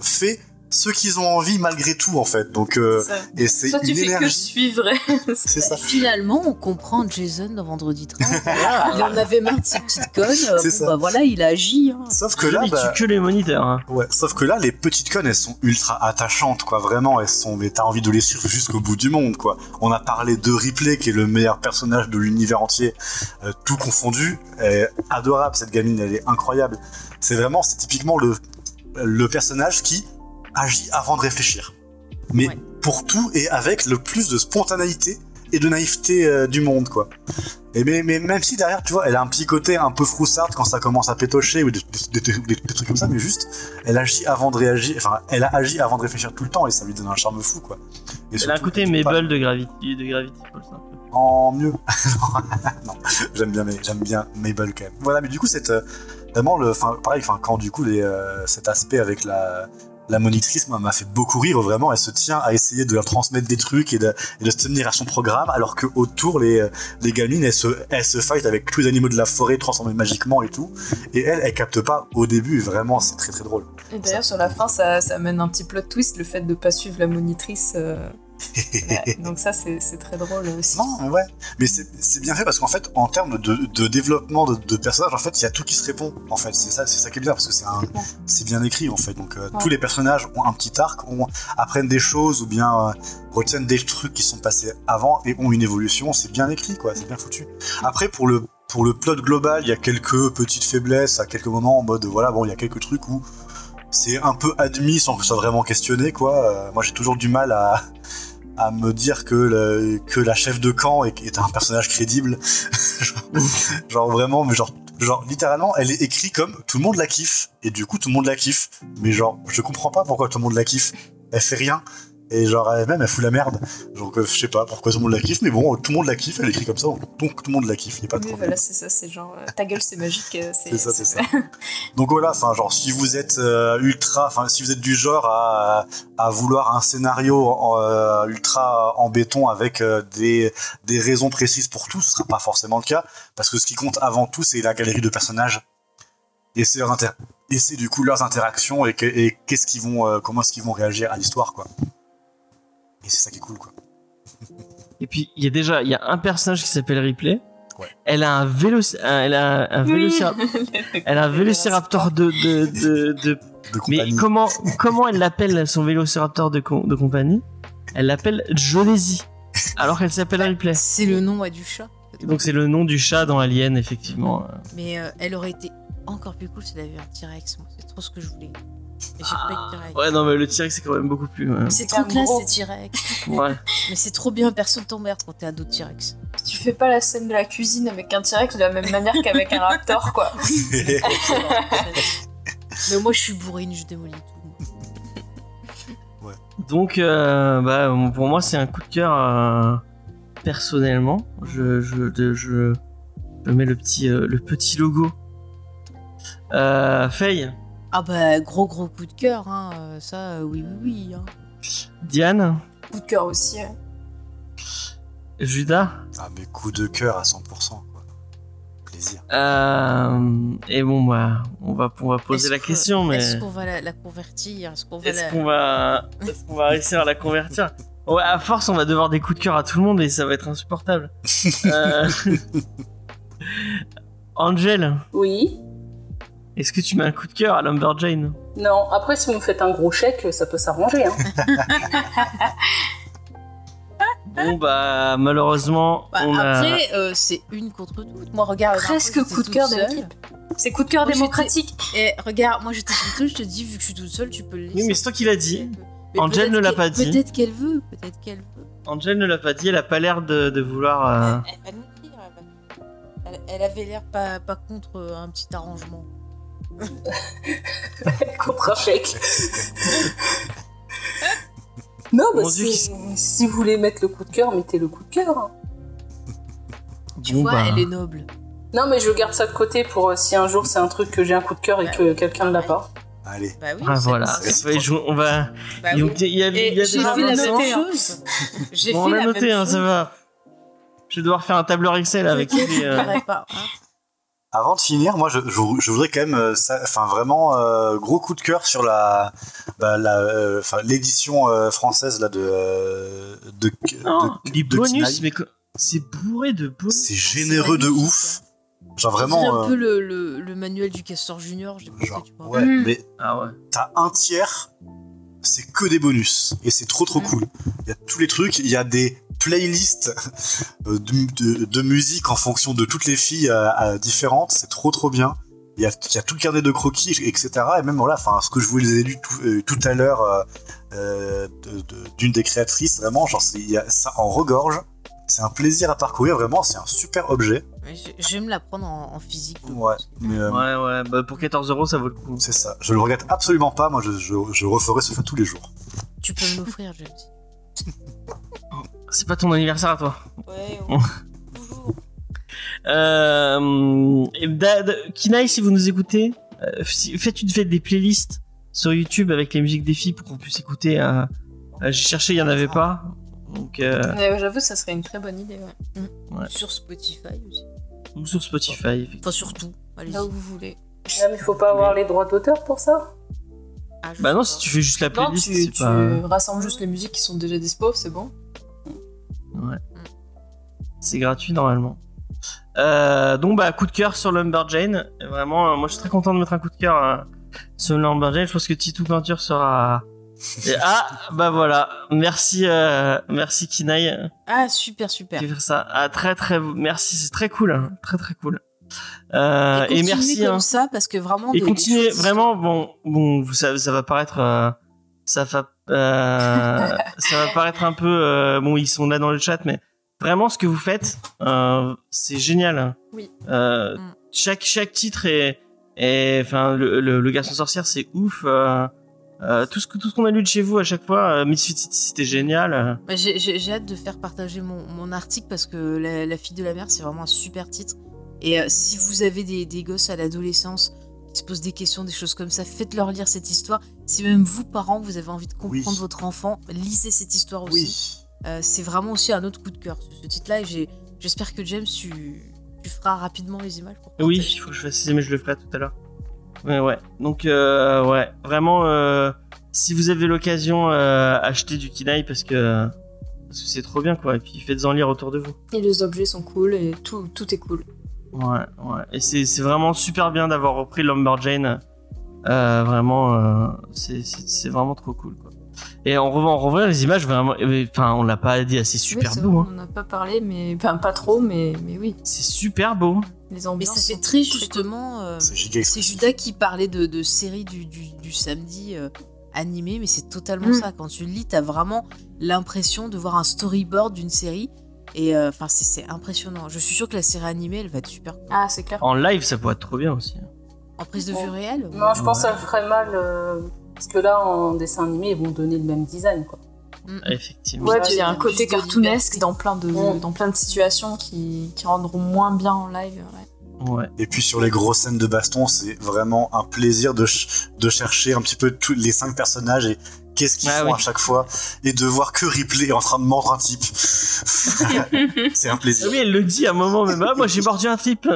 fait ce qu'ils ont envie malgré tout, en fait. Donc, euh, Ça. et c'est Soit tu une fais que énergie. suivre. C'est ça. Finalement, on comprend Jason dans Vendredi 13. il en avait marre de ses petites connes. C'est bon, ça. bah voilà, il a agi. hein. Sauf que là, il bah, tue que les moniteurs. hein. Ouais, sauf que là, les petites connes, elles sont ultra attachantes, quoi. Vraiment, elles sont. Mais t'as envie de les suivre jusqu'au bout du monde, quoi. On a parlé de Ripley, qui est le meilleur personnage de l'univers entier, euh, tout confondu. Elle est adorable, cette gamine, elle est incroyable. C'est vraiment, c'est typiquement le, le personnage qui agit avant de réfléchir. Mais Ouais. pour tout et avec le plus de spontanéité et de naïveté euh, du monde, quoi. Et mais, mais même si derrière, tu vois, elle a un petit côté un peu froussarde quand ça commence à pétocher ou des, des- des- des- des trucs comme ça, mais juste, elle agit avant de réagir, enfin, elle a agi avant de réfléchir tout le temps et ça lui donne un charme fou, quoi. Et Elle a un côté Mabel de Gravity, de Gravity Falls. un peu. En mieux. non, j'aime bien, j'aime bien Mabel quand même. Voilà, mais du coup, c'est vraiment le, enfin, pareil, enfin, quand du coup, les, euh, cet aspect avec la, la monitrice, m'a fait beaucoup rire. Vraiment, elle se tient à essayer de leur transmettre des trucs et de, se tenir à son programme, alors que autour, les, gamines, elles se, elles fight avec tous les animaux de la forêt transformés magiquement et tout. Et elle, elle capte pas au début. Vraiment, c'est très très drôle. Et d'ailleurs, sur la fin, ça, ça amène un petit plot twist, le fait de pas suivre la monitrice. euh, ouais. Donc ça, c'est très drôle aussi. Non, ouais. Mais c'est bien fait parce qu'en fait, en termes de, de développement de, de personnages, en fait, il y a tout qui se répond. En fait, c'est ça, c'est ça qui est bien parce que c'est bien écrit en fait. Donc euh, Ouais. tous les personnages ont un petit arc, ont, apprennent des choses ou bien euh, retiennent des trucs qui sont passés avant et ont une évolution. C'est bien écrit, quoi. C'est bien foutu. Après, pour le pour le plot global, il y a quelques petites faiblesses à quelques moments en mode voilà, bon, il y a quelques trucs où c'est un peu admis sans que ce soit vraiment questionné, quoi. Euh, moi, j'ai toujours du mal à à me dire que, le- que la chef de camp est, un personnage crédible. genre, genre vraiment, mais genre, genre littéralement, elle est écrite comme tout le monde la kiffe. Et du coup, tout le monde la kiffe. Mais genre, je comprends pas pourquoi tout le monde la kiffe. Elle fait rien. Et genre, même, elle fout la merde. Euh, je sais pas pourquoi tout le monde la kiffe, mais bon, tout le monde la kiffe, elle écrit comme ça, donc tout le monde la kiffe. Il a pas de Oui, problème. voilà, c'est ça, c'est genre euh, ta gueule, c'est magique. euh, C'est ça, c'est ça. Donc voilà, enfin genre si vous êtes euh, ultra, enfin si vous êtes du genre à, à vouloir un scénario en, euh, ultra en béton avec euh, des, des raisons précises pour tout, ce sera pas forcément le cas parce que ce qui compte avant tout c'est la galerie de personnages et c'est inter- du coup leurs interactions et, que- et qu'est-ce qu'ils vont, euh, comment est-ce qu'ils vont réagir à l'histoire quoi. Et c'est ça qui est cool quoi. Et puis il y a déjà il y a un personnage qui s'appelle Ripley. Ouais. Elle a un vélo, elle a un vélociraptor, elle a un vélociraptor de de de, de- De mais comment comment elle l'appelle son vélociraptor de com- de compagnie? Elle l'appelle Jonesy, alors qu'elle s'appelle Ripley. C'est le nom ouais, du chat. Donc c'est le nom du chat dans Alien effectivement. Mais euh, elle aurait été encore plus cool si elle avait un T-Rex. Moi, c'est trop ce que je voulais. De T-Rex. Ouais non mais le T-Rex c'est quand même beaucoup plus. ouais. C'est trop classe gros. ces T-Rex. Ouais. Mais c'est trop bien, personne t'emmerde quand t'es ado T-Rex. Tu fais pas la scène de la cuisine avec un T-Rex de la même manière qu'avec un raptor, quoi. Mais moi je suis bourrine, je démolis tout. Donc, euh, bah, pour moi, c'est un coup de cœur euh, personnellement. Je, je, de- je, je mets le petit, euh, le petit logo. Euh, Faye, Ah bah gros gros coup de cœur, hein. euh, ça euh, oui oui oui. hein. Diane, Coup de cœur aussi. hein. Judas. ah mais coup de cœur à 100% quoi. Plaisir. Euh, et bon, bah, on va, on va poser la que- question, mais Est-ce qu'on va la, la convertir? Est-ce qu'on va est-ce la... qu'on va, est-ce qu'on va réussir à la convertir? Ouais, à force, on va devoir des coups de cœur à tout le monde et ça va être insupportable. Euh, Angel, Oui. Est-ce que tu mets un coup de cœur à Lumberjane? Non, après, si vous me faites un gros chèque, ça peut s'arranger. Hein. Bon bah malheureusement Bah, on a... Après, euh, c'est une contre toutes. Moi, regarde. la Presque coup de cœur de l'équipe. C'est coup de cœur Moi, démocratique. Et regarde, moi j'étais toute seule, je te dis, vu que je suis toute seule, tu peux le laisser. Oui mais c'est toi qui l'as dit. Mais Angel ne l'a pas dit. Peut-être qu'elle veut, peut-être qu'elle veut. Angel ne l'a pas dit, elle a pas l'air de, de vouloir... euh, Elle va nous dire. Elle, va- elle- elle avait l'air pas, pas contre un petit arrangement. Contre un chèque. non, bah, si, si vous voulez mettre le coup de cœur, mettez le coup de cœur. hein. Tu bon, vois, bah, elle est noble. Non, mais je garde ça de côté pour euh, si un jour c'est un truc que j'ai un coup de cœur et que quelqu'un ne l'a pas. Allez. Bah oui, Ah c'est- voilà. c'est- Ouais, je- on va. bah il y a- oui. il y a, il y a Et des j'ai fait la même chose. J'ai Bon, fait on la noté, hein, ça va. Je vais devoir faire un tableur Excel avec tous les. euh, pas, hein. Avant de finir, moi, je, je, je voudrais quand même, euh, enfin vraiment euh, gros coup de cœur sur la, bah, la, euh, l'édition euh, française là de, euh, de, Non, de- les de bonus, Kinaï. mais c'est bourré de bonus. C'est généreux de magnifique, ouf. Genre On dirait vraiment. un euh, peu le, le, le manuel du Castor Junior, je genre, ouais, Mm. mais Ah ouais. t'as un tiers, c'est que des bonus et c'est trop trop cool. Il y a tous les trucs, il y a des playlists euh, de, de, de musique en fonction de toutes les filles euh, euh, différentes, c'est trop trop bien. Il y, a, il y a tout le carnet de croquis, etc. Et même voilà, enfin, ce que je vous les ai lu tout, euh, tout à l'heure euh, de- d'une des créatrices, vraiment, genre, c'est- il y a ça en regorge. C'est un plaisir à parcourir, vraiment, c'est un super objet. Je, je vais me la prendre en, en physique. je Ouais, mais euh, Ouais, ouais. Bah, pour 14 euros, ça vaut le coup. c'est ça. Je le regrette absolument pas, moi, je, je, je referai ce fait tous les jours. Tu peux me l'offrir, James. C'est pas ton anniversaire à toi. Ouais, on-. Euh, et Kinaï, si vous nous écoutez, euh, faites une fête des playlists sur YouTube avec les musiques des filles pour qu'on puisse écouter. euh, J'ai cherché, il y en avait pas. Donc, euh, Ouais, J'avoue, ça serait une très bonne idée. Ouais. Ouais. Sur Spotify aussi. ou sur Spotify. effectivement. Enfin, surtout. Allez-y. Là où vous voulez. Ah, mais faut pas avoir les droits d'auteur pour ça? Ah, Bah non, pas. si tu fais juste la Non, playlist, tu, c'est tu pas. rassembles juste les musiques qui sont déjà dispo, c'est bon. Ouais. C'est gratuit normalement. Euh, donc bah coup de cœur sur Lumberjane. Vraiment, euh, moi je suis très content de mettre un coup de cœur euh, sur Lumberjane. Je pense que Titou Peinture sera. Et- ah bah voilà. Merci, euh, merci Kinaï Ah, super, super. qui fait ça. Ah très très merci, c'est très cool, hein. très très cool. Euh, et, continuez merci. comme hein. ça parce que vraiment. Et continuez vraiment. Bon, bon, vous savez, ça va paraître, euh, ça va, euh, ça va paraître un peu. bon, ils sont là dans le chat, mais vraiment, ce que vous faites, c'est génial. Oui. Euh, Mm. Chaque chaque titre est, est, enfin, le, le, le garçon sorcière, c'est ouf. euh, euh, tout ce que tout ce qu'on a lu de chez vous à chaque fois, euh, Misfit City, c'était génial. Bah, J'ai j'ai- j'ai hâte de faire partager mon, mon article parce que la, La fille de la mer, c'est vraiment un super titre. Et euh, si vous avez des, des gosses à l'adolescence qui se posent des questions, des choses comme ça, faites-leur lire cette histoire. Si même vous, parents, vous avez envie de comprendre Oui. votre enfant, lisez cette histoire aussi. Oui. Euh, c'est vraiment aussi un autre coup de cœur, ce, ce titre-là. Et j'ai- j'espère que James, tu, tu feras rapidement les images. Pour Oui, il faut que je fasse ça, mais je le ferai tout à l'heure. Ouais, ouais. Donc, euh, ouais, vraiment, euh, si vous avez l'occasion, euh, achetez du Kinaï parce que parce que c'est trop bien, quoi. Et puis faites-en lire autour de vous. Et les objets sont cool et tout, tout est cool. Ouais, ouais. Et c'est vraiment super bien d'avoir repris Lumberjane. Vraiment, c'est vraiment trop cool, quoi. Et en revoyant, en revoyant les images, vraiment, enfin, on l'a pas dit, c'est super Oui, beau. vrai, hein. On n'a pas parlé, mais enfin pas trop, mais, mais oui. C'est super beau. Les Mais ça fait très justement. euh, C'est. Judas qui parlait de, de séries du, du, du samedi euh, animé, mais c'est totalement Mm. ça. Quand tu le lis, t'as vraiment l'impression de voir un storyboard d'une série. Et euh, enfin, c'est- c'est impressionnant. Je suis sûre que la série animée, elle va être super cool. Ah, c'est clair. En live, ça pourrait être trop bien aussi. En prise de vue réelle Non, je pense que ça ferait mal. euh, parce que là, en dessin animé, ils vont donner le même design. Quoi. Effectivement. Ouais, puis il y a un côté cartoonesque dans plein de, dans plein de situations qui, qui rendront moins bien en live. ouais. Ouais. Et puis sur les grosses scènes de baston, c'est vraiment un plaisir de, ch- de chercher un petit peu tous les cinq personnages et qu'est-ce qu'ils Ah font oui. à chaque fois et de voir que Ripley est en train de mordre un type. c'est un plaisir. Oui, elle le dit à un moment même. Ah, moi j'ai mordu un type.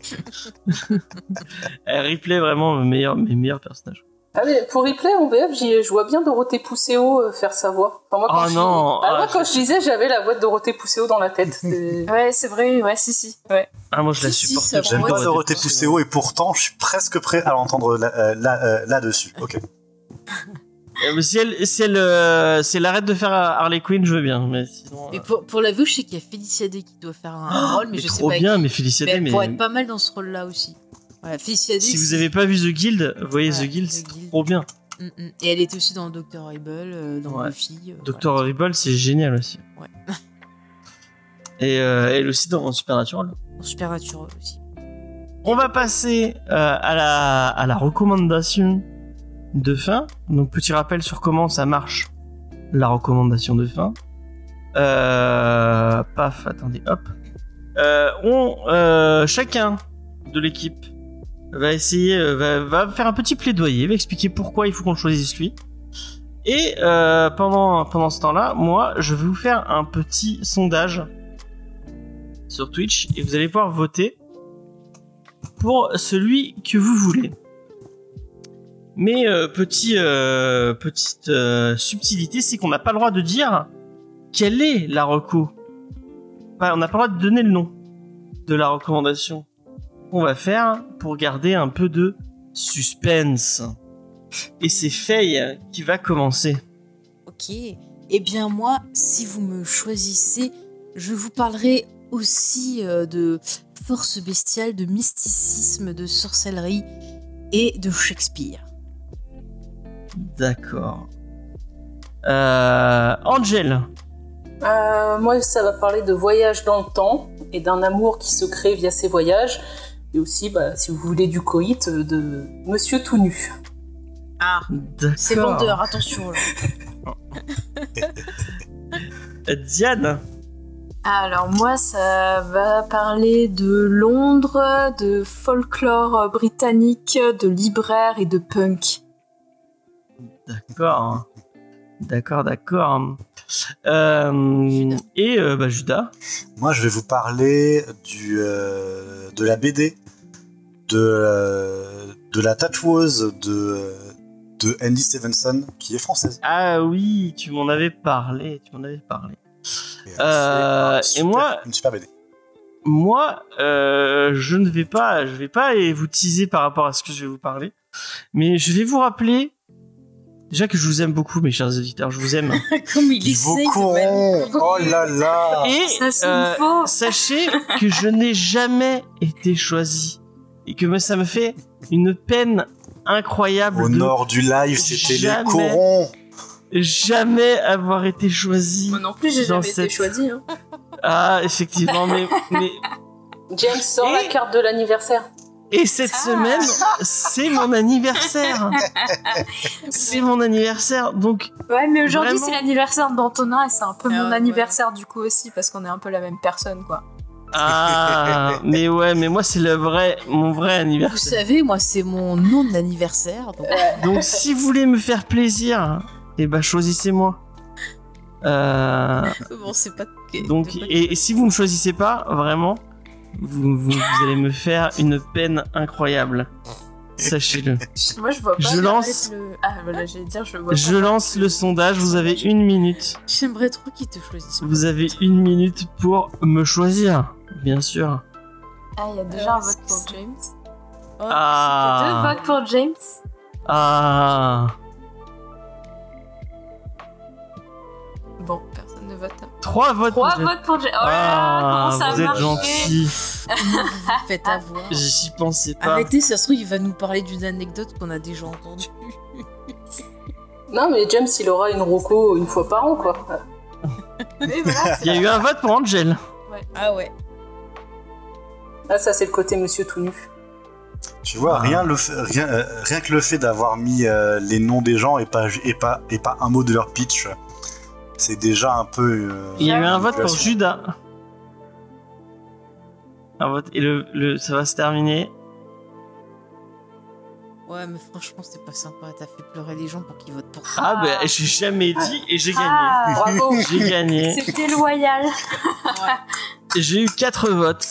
elle replay vraiment mes meilleurs, mes meilleurs personnages. Ah, mais pour replay en VF, j'y- je vois bien Dorothée Pousséo euh, faire sa voix. Enfin, moi, quand Oh je, non, Ah, moi, ah, quand je lisais, j'avais la voix de Dorothée Pousséo dans la tête. Ouais, c'est vrai, ouais, si, si. Ouais. Ah, moi je la Si, si, supporte. ça J'aime pas Dorothée Pousséo et pourtant je suis presque prêt à l'entendre là, euh, là, euh, là-dessus. Ok. Si elle, si elle, euh, si elle arrête de faire Harley Quinn, je veux bien. Mais sinon. Mais pour, pour la vue, je sais qu'il y a Félicia Day qui doit faire un, un rôle, mais, mais je sais trop pas. bien, qui. mais Félicia Mais Day, elle mais. pourrait être pas mal dans ce rôle-là aussi. Voilà. Si vous avez pas vu The Guild, voyez Ouais, The Guild, c'est trop bien. Mm, mm. Et elle était aussi dans Doctor Horrible, euh, dans Ouais. Buffy. euh, Dr. voilà. Horrible, c'est génial aussi. Ouais. Et euh, elle aussi dans Supernatural. Dans Supernatural aussi. On va passer euh, à, la, à la recommandation de fin. Donc petit rappel sur comment ça marche, la recommandation de fin. Euh, paf, attendez, hop. On, chacun de l'équipe va essayer, euh, va, faire un petit plaidoyer, va expliquer pourquoi il faut qu'on choisisse lui. Et euh, pendant ce temps-là, moi, je vais vous faire un petit sondage sur Twitch et vous allez pouvoir voter pour celui que vous voulez. Mais euh, petit, petite subtilité, c'est qu'on n'a pas le droit de dire quelle est la reco. Pas- on n'a pas le droit de donner le nom de la recommandation. On va faire pour garder un peu de suspense. Et c'est Faye qui va commencer. Ok. Eh bien moi, si vous me choisissez, je vous parlerai aussi euh, de force bestiale, de mysticisme, de sorcellerie et de Shakespeare. D'accord. Euh, Angel. Euh, moi, ça va parler de voyage dans le temps et d'un amour qui se crée via ces voyages. Et aussi, bah, si vous voulez du coït, euh, de Monsieur tout nu. Ah, D'accord. c'est vendeur, attention. là. Diane. Alors moi, ça va parler de Londres, de folklore britannique, de libraire et de punk. D'accord. D'accord, d'accord. Euh, et euh, bah, Judas. Moi, je vais vous parler du, euh, de la BD, de, euh, de la tatoueuse de, de Andy Stevenson, qui est française. Ah oui, tu m'en avais parlé. Tu m'en avais parlé. Et, moi- Une super BD. Moi, euh, je ne vais pas, je vais pas vous teaser par rapport à ce que je vais vous parler, mais je vais vous rappeler déjà que je vous aime beaucoup, mes chers auditeurs, je vous aime. Comme il essaye de Oh là là Et Ça, euh, faux. sachez que je n'ai jamais été choisi et que ça me fait une peine incroyable Au de nord du live, c'était les corons jamais avoir été choisi. Moi non plus, j'ai jamais cette- été choisi. Hein. Ah, effectivement, mais, mais James, sort Et- la carte de l'anniversaire. Et cette Ah. semaine, c'est mon anniversaire. c'est mon anniversaire, donc Ouais, mais aujourd'hui Vraiment c'est l'anniversaire d'Antonin et c'est un peu Ah mon ouais. anniversaire du coup aussi parce qu'on est un peu la même personne quoi. ah, mais ouais, mais moi c'est le vrai, mon vrai Vous anniversaire. savez, moi, c'est mon nom d'anniversaire. Donc... Donc si vous voulez me faire plaisir, eh ben choisissez-moi. Euh, Bon, c'est pas. donc et si vous me choisissez pas, vraiment, vous, vous, vous allez me faire une peine incroyable. Sachez-le. Moi je vois pas. Je lance- Le... Ah voilà, j'allais dire je vois. Je pas lance le sondage. Vous avez une minute. J'aimerais trop qu'ils te choisissent. Vous avez une minute pour me choisir, bien sûr. Ah, il y a déjà Euh, un vote pour James. Oh, Deux Ah, votes pour James. ah, Bon, personne ne vote. Trois votes. Trois pour votes pour James. Oh là là, Ah, comment ça vous êtes gentil. faites avoir. J'y pensais pas. Arrêtez, ça se trouve, il va nous parler d'une anecdote qu'on a déjà entendue. Non, mais James, il aura une roco une fois par an, quoi. Mais voilà, Il y a eu un vote pour Angel. Ah ouais. Ah, ça, c'est le côté monsieur tout nu. Tu vois, Ah. rien, le fait- rien, euh, rien que le fait d'avoir mis euh, les noms des gens et pas, et, pas, et pas un mot de leur pitch, c'est déjà un peu. euh, Il y a eu un vote pour. Judas. Un vote et le, le ça va se terminer. Ouais, mais franchement, c'est pas sympa. T'as fait pleurer les gens pour qu'ils votent pour toi. Ah, ben j'ai jamais dit et j'ai gagné. Ah, Bravo. J'ai gagné. C'était loyal. J'ai eu quatre votes.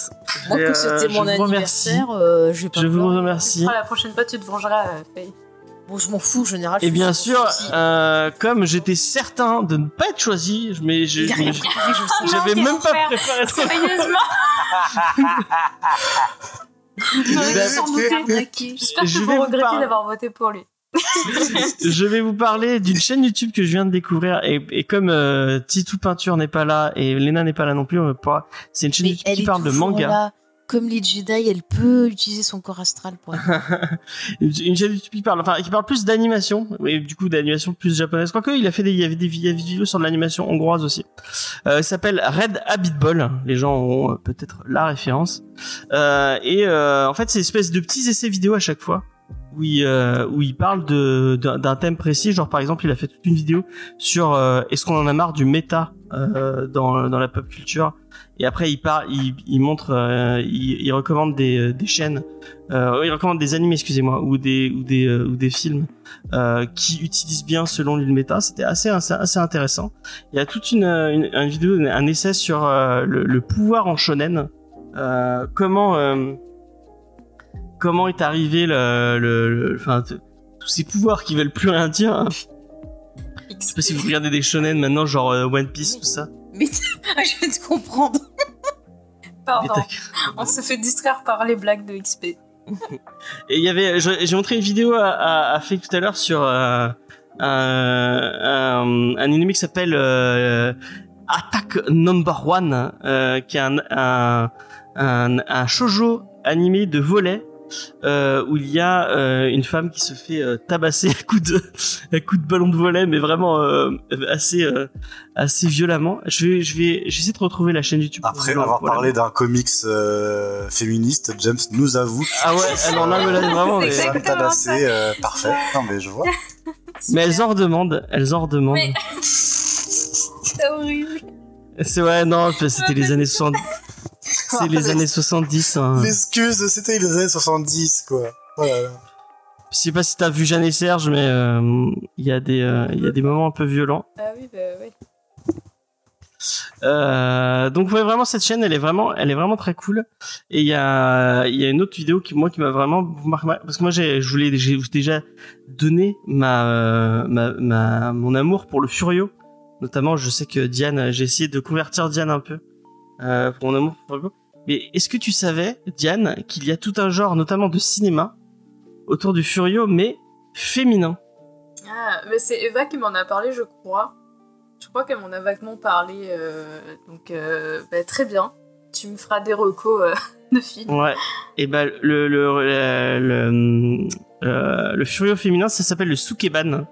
Moi, que euh, c'était je mon vous remercie. anniversaire, euh, je vais pas Je vous. Tu remercie. feras la prochaine fois, tu te vengeras, euh, Faye. Bon, je m'en fous, en général. Et bien sûr, euh, comme j'étais certain de ne pas être choisi, mais j'ai- j'avais même pas frère. préparé ça. Sérieusement. J'espère Je que vais vous regrettez parler. d'avoir voté pour lui. je vais vous parler d'une chaîne YouTube que je viens de découvrir et, et comme euh, Titou Peinture n'est pas là et Lena n'est pas là non plus, on va pas. C'est une chaîne Mais YouTube qui parle de manga. là. Comme les Jedi, elle peut utiliser son corps astral pour. une YouTube qui parle, enfin qui parle plus d'animation et du coup d'animation plus japonaise. Quoique il a fait des, il y avait des, vidéos sur de l'animation hongroise aussi. Euh, il s'appelle Red Habit Ball. Les gens auront euh, peut-être la référence. Euh, et euh, en fait c'est une espèce de petits essais vidéo à chaque fois où il, euh, parle d'un thème précis. Genre par exemple il a fait toute une vidéo sur euh, est-ce qu'on en a marre du méta euh, dans dans la pop culture? Et après, il part, il, il montre, euh, il, il recommande des, euh, des chaînes, euh, il recommande des animés, excusez-moi, ou des ou des euh, ou des films euh, qui utilisent bien selon lui le méta. C'était assez, assez intéressant. Il y a toute une une, une vidéo, un essai sur euh, le, le pouvoir en shonen. Euh, comment euh, comment est arrivé le, le, enfin tous ces pouvoirs qui veulent plus rien dire. hein. Je sais pas si vous regardez des shonen maintenant, genre euh, One Piece, tout ça. Mais je vais te comprendre. Pardon, on se fait distraire par les blagues de XP. Et il y avait, j'ai montré une vidéo à, à, à Fake tout à l'heure sur euh, un, un, un anime qui s'appelle euh, Attack Number One, euh, qui est un, un, un, un shoujo animé de volet. Euh, où il y a euh, une femme qui se fait euh, tabasser à coups de à coups de ballon de volet mais vraiment euh, assez euh, assez violemment je vais je vais j'essaie de retrouver la chaîne YouTube Après avoir voilà. parlé d'un comics euh, féministe, James nous avoue ah ouais alors là, là, vraiment C'est mais, exact. que exactement tabassé, euh, parfait. Non mais je vois. mais elles en redemandent elles en redemandent Mais- C'est horrible. C'est ouais, non, c'était les années 70. C'est les années 70. Hein. L'excuse, c'était les années 70 quoi. Voilà. Je sais pas si t'as vu Jeanne et Serge, mais euh, il y a des, euh, il y a des moments un peu violents. Ah oui, bah oui. Euh, donc ouais, vraiment cette chaîne, elle est vraiment, elle est vraiment très cool. Et il y a, il y a une autre vidéo qui moi qui m'a vraiment marqué parce que moi j'ai, je voulais, j'ai déjà donné ma, euh, ma, ma, mon amour pour le Furio. Notamment, je sais que Diane, j'ai essayé de convertir Diane un peu euh, pour mon amour pour le Furio. Mais est-ce que tu savais, Diane, qu'il y a tout un genre, notamment de cinéma, autour du Furio, mais féminin? Ah, mais c'est Eva qui m'en a parlé, je crois. Je crois qu'elle m'en a vaguement parlé. euh, donc, euh, bah, très bien. Tu me feras des recos euh, de films. Ouais. Et ben le le le le, le Furio féminin, ça s'appelle le Sukeban.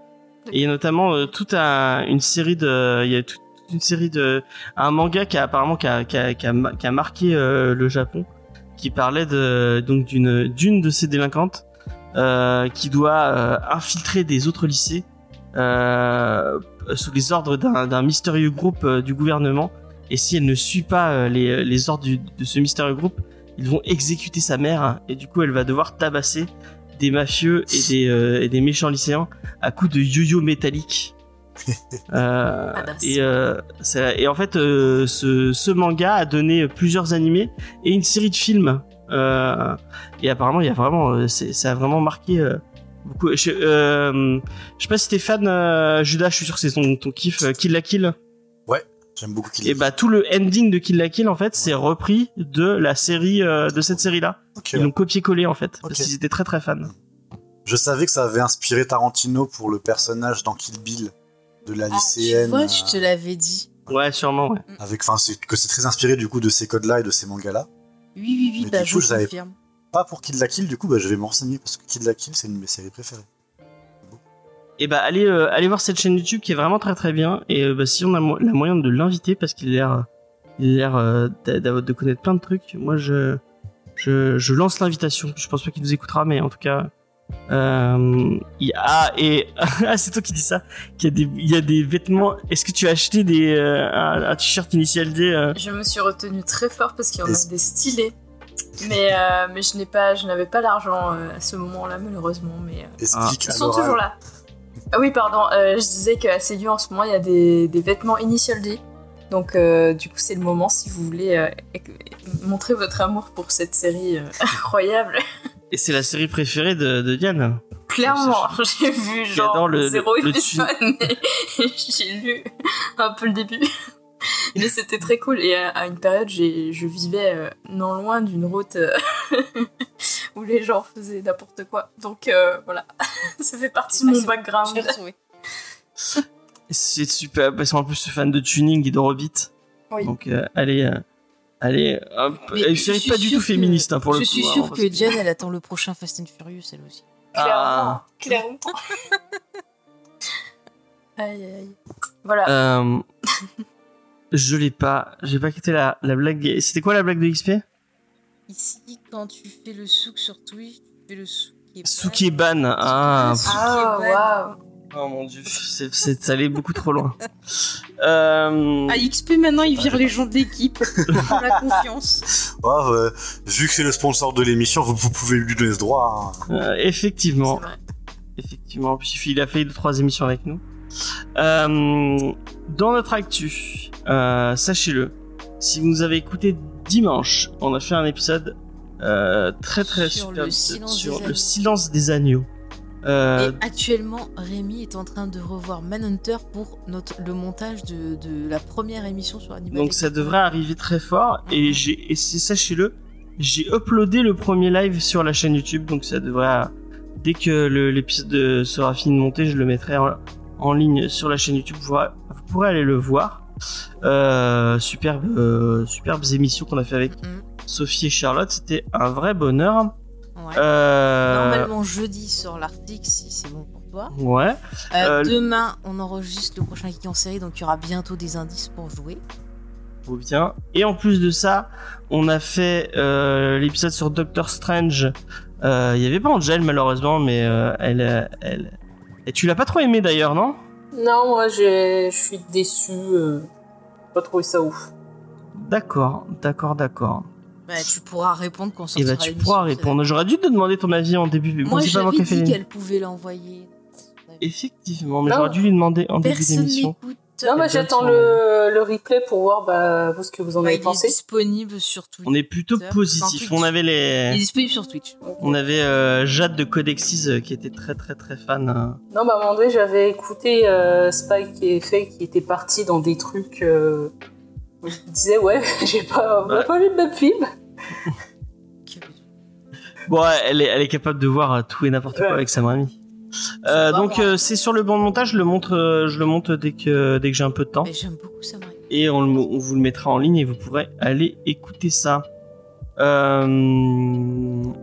Et il y a notamment toute un- une série de, il y a toute une série de, un manga qui a apparemment qui a qui a, qui a, ma- qui a marqué euh, le Japon, qui parlait de donc d'une d'une de ces délinquantes euh, qui doit euh, infiltrer des autres lycées sous les ordres d'un mystérieux groupe du gouvernement. Et si elle ne suit pas les, les ordres du- de ce mystérieux groupe, ils vont exécuter sa mère et du coup elle va devoir tabasser des mafieux et des, et des méchants lycéens à coups de yo-yo métallique. Euh, Ah bah, et, euh, ça- et en fait, euh, ce, ce manga a donné plusieurs animés et une série de films. Euh, et apparemment, il y a vraiment, ça a vraiment marqué euh, beaucoup. Je, euh, je sais pas si t'es fan, euh, Judas. Je suis sûr que c'est ton, ton kiff. Kill la Kill. J'aime beaucoup qu'il Et bah tout le ending de Kill la Kill en fait, c'est repris de la série, euh, de cette série-là. Ok. Ils l'ont copié-collé en fait, Ok. parce qu'ils étaient très très fans. Je savais que ça avait inspiré Tarantino pour le personnage dans Kill Bill de la Ah, tu lycéenne. vois, je euh, te l'avais dit. Ouais, sûrement. Ouais. avec, enfin, c'est que c'est très inspiré du coup de ces codes-là et de ces mangas-là. Oui, oui, oui, Mais bah du coup, je confirme. Pas pour Kill la Kill, du coup, bah, je vais m'enseigner parce que Kill la Kill, c'est une de mes séries préférées. Et bah allez, euh, allez voir cette chaîne YouTube qui est vraiment très très bien. Et euh, bah, si on a mo- la moyen de l'inviter parce qu'il a l'air, il a l'air euh, de connaître plein de trucs. Moi, je, je, je lance l'invitation. Je pense pas qu'il nous écoutera, mais en tout cas. Euh, il y a- ah et ah, c'est toi qui dis ça qu'il y a des il y a des vêtements est-ce que tu as acheté des euh, un, un t-shirt initial D euh, Je me suis retenue très fort parce qu'il y en a des stylés. Mais, euh, mais je n'ai pas, je n'avais pas l'argent euh, à ce moment-là, malheureusement. Mais euh, Explique ils sont toujours là. Ah oui, pardon. euh, je disais qu'à CELU en ce moment, il y a des, des vêtements Initial D. Donc, euh, du coup, c'est le moment si vous voulez euh, montrer votre amour pour cette série euh, incroyable. Et c'est la série préférée de, de Diane Clairement, j'ai vu genre le- zéro le- le épisode et j'ai lu un peu le début. Mais c'était très cool et à, à une période j'ai- je vivais euh, non loin d'une route euh, où les gens faisaient n'importe quoi. Donc euh, voilà, ça fait partie de mon background. c'est super parce qu'en plus je suis fan de tuning et de Robit Oui. donc euh, allez allez hop. Mais une je série suis pas du tout féministe hein, pour je le coup suis hein, sûre que Jen, elle attend le prochain Fast and Furious, elle aussi. Ah. Clairement, clairement. aïe aïe. Voilà. Euh, je l'ai pas. J'ai pas quitté la, la blague. C'était quoi la blague de XP Ici, quand tu fais le souk sur Twitch, tu fais le souk qui est Sukeban. Ah. Ah Sukeban. Oh mon dieu, c'est, c'est allé beaucoup trop loin. Euh, À XP maintenant, il vire les gens de l'équipe. Pour la confiance. Ouais, euh, vu que c'est le sponsor de l'émission, vous, vous pouvez lui donner ce droit. hein. euh, effectivement, effectivement. Puis il a fait deux trois émissions avec nous. Euh, dans notre actu, euh, sachez-le, si vous nous avez écouté dimanche, on a fait un épisode euh, très très Sur super le silence sur des le agneaux. silence des agneaux. Euh, Et actuellement, Rémi est en train de revoir Manhunter pour notre, le montage de, de la première émission sur Animal. Donc ça devrait arriver très fort et Mhm. j'ai sachez-le, j'ai uploadé le premier live sur la chaîne YouTube donc ça devrait dès que l'épisode sera fini de monter, je le mettrai en, en ligne sur la chaîne YouTube. Vous, pourrez- vous pourrez aller le voir. Euh, superbe, euh, superbes émissions qu'on a fait avec Mhm. Sophie et Charlotte, c'était un vrai bonheur. Ouais. Euh, Normalement, jeudi sort l'article si c'est bon pour toi. Ouais. Euh, Euh, Demain, on enregistre le prochain Geek en série, donc il y aura bientôt des indices pour jouer. Faut bien. Et en plus de ça, on a fait euh, l'épisode sur Doctor Strange. Euh, Il y avait pas Angel malheureusement, mais euh, elle, elle. Et tu l'as pas trop aimé d'ailleurs, non? Non, moi je suis déçu. Euh, pas trouvé ça ouf. D'accord, d'accord, d'accord. Bah, tu pourras répondre quand Et bah tu pourras répondre. J'aurais dû te demander ton avis en début. Moi, moi j'avais dit les- qu'elle pouvait l'envoyer. Effectivement, mais j'aurais dû lui demander en début Personne d'émission. n'écoute. Non, Elle j'attends le, le replay pour voir bah, vous ce que vous en Bah, avez il est pensé. disponible sur Twitch. On est plutôt Twitter. positif. On avait Il est les, disponible sur Twitch. on avait euh, Jade de Codexis euh, qui était très très très fan. euh. Non, bah à un moment donné, j'avais écouté euh, Spike et Faye qui étaient partis dans des trucs. Euh... où Je me disais, ouais, j'ai pas, Ouais. pas vu le même film. Bon, elle est, elle est capable de voir euh, tout et n'importe quoi avec sa mamie. Euh, donc euh, c'est sur le banc de montage, je le montre, euh, je le monte dès que dès que j'ai un peu de temps Mais j'aime beaucoup ça, Marie. et on, le- on vous le mettra en ligne et vous pourrez aller écouter ça. Euh,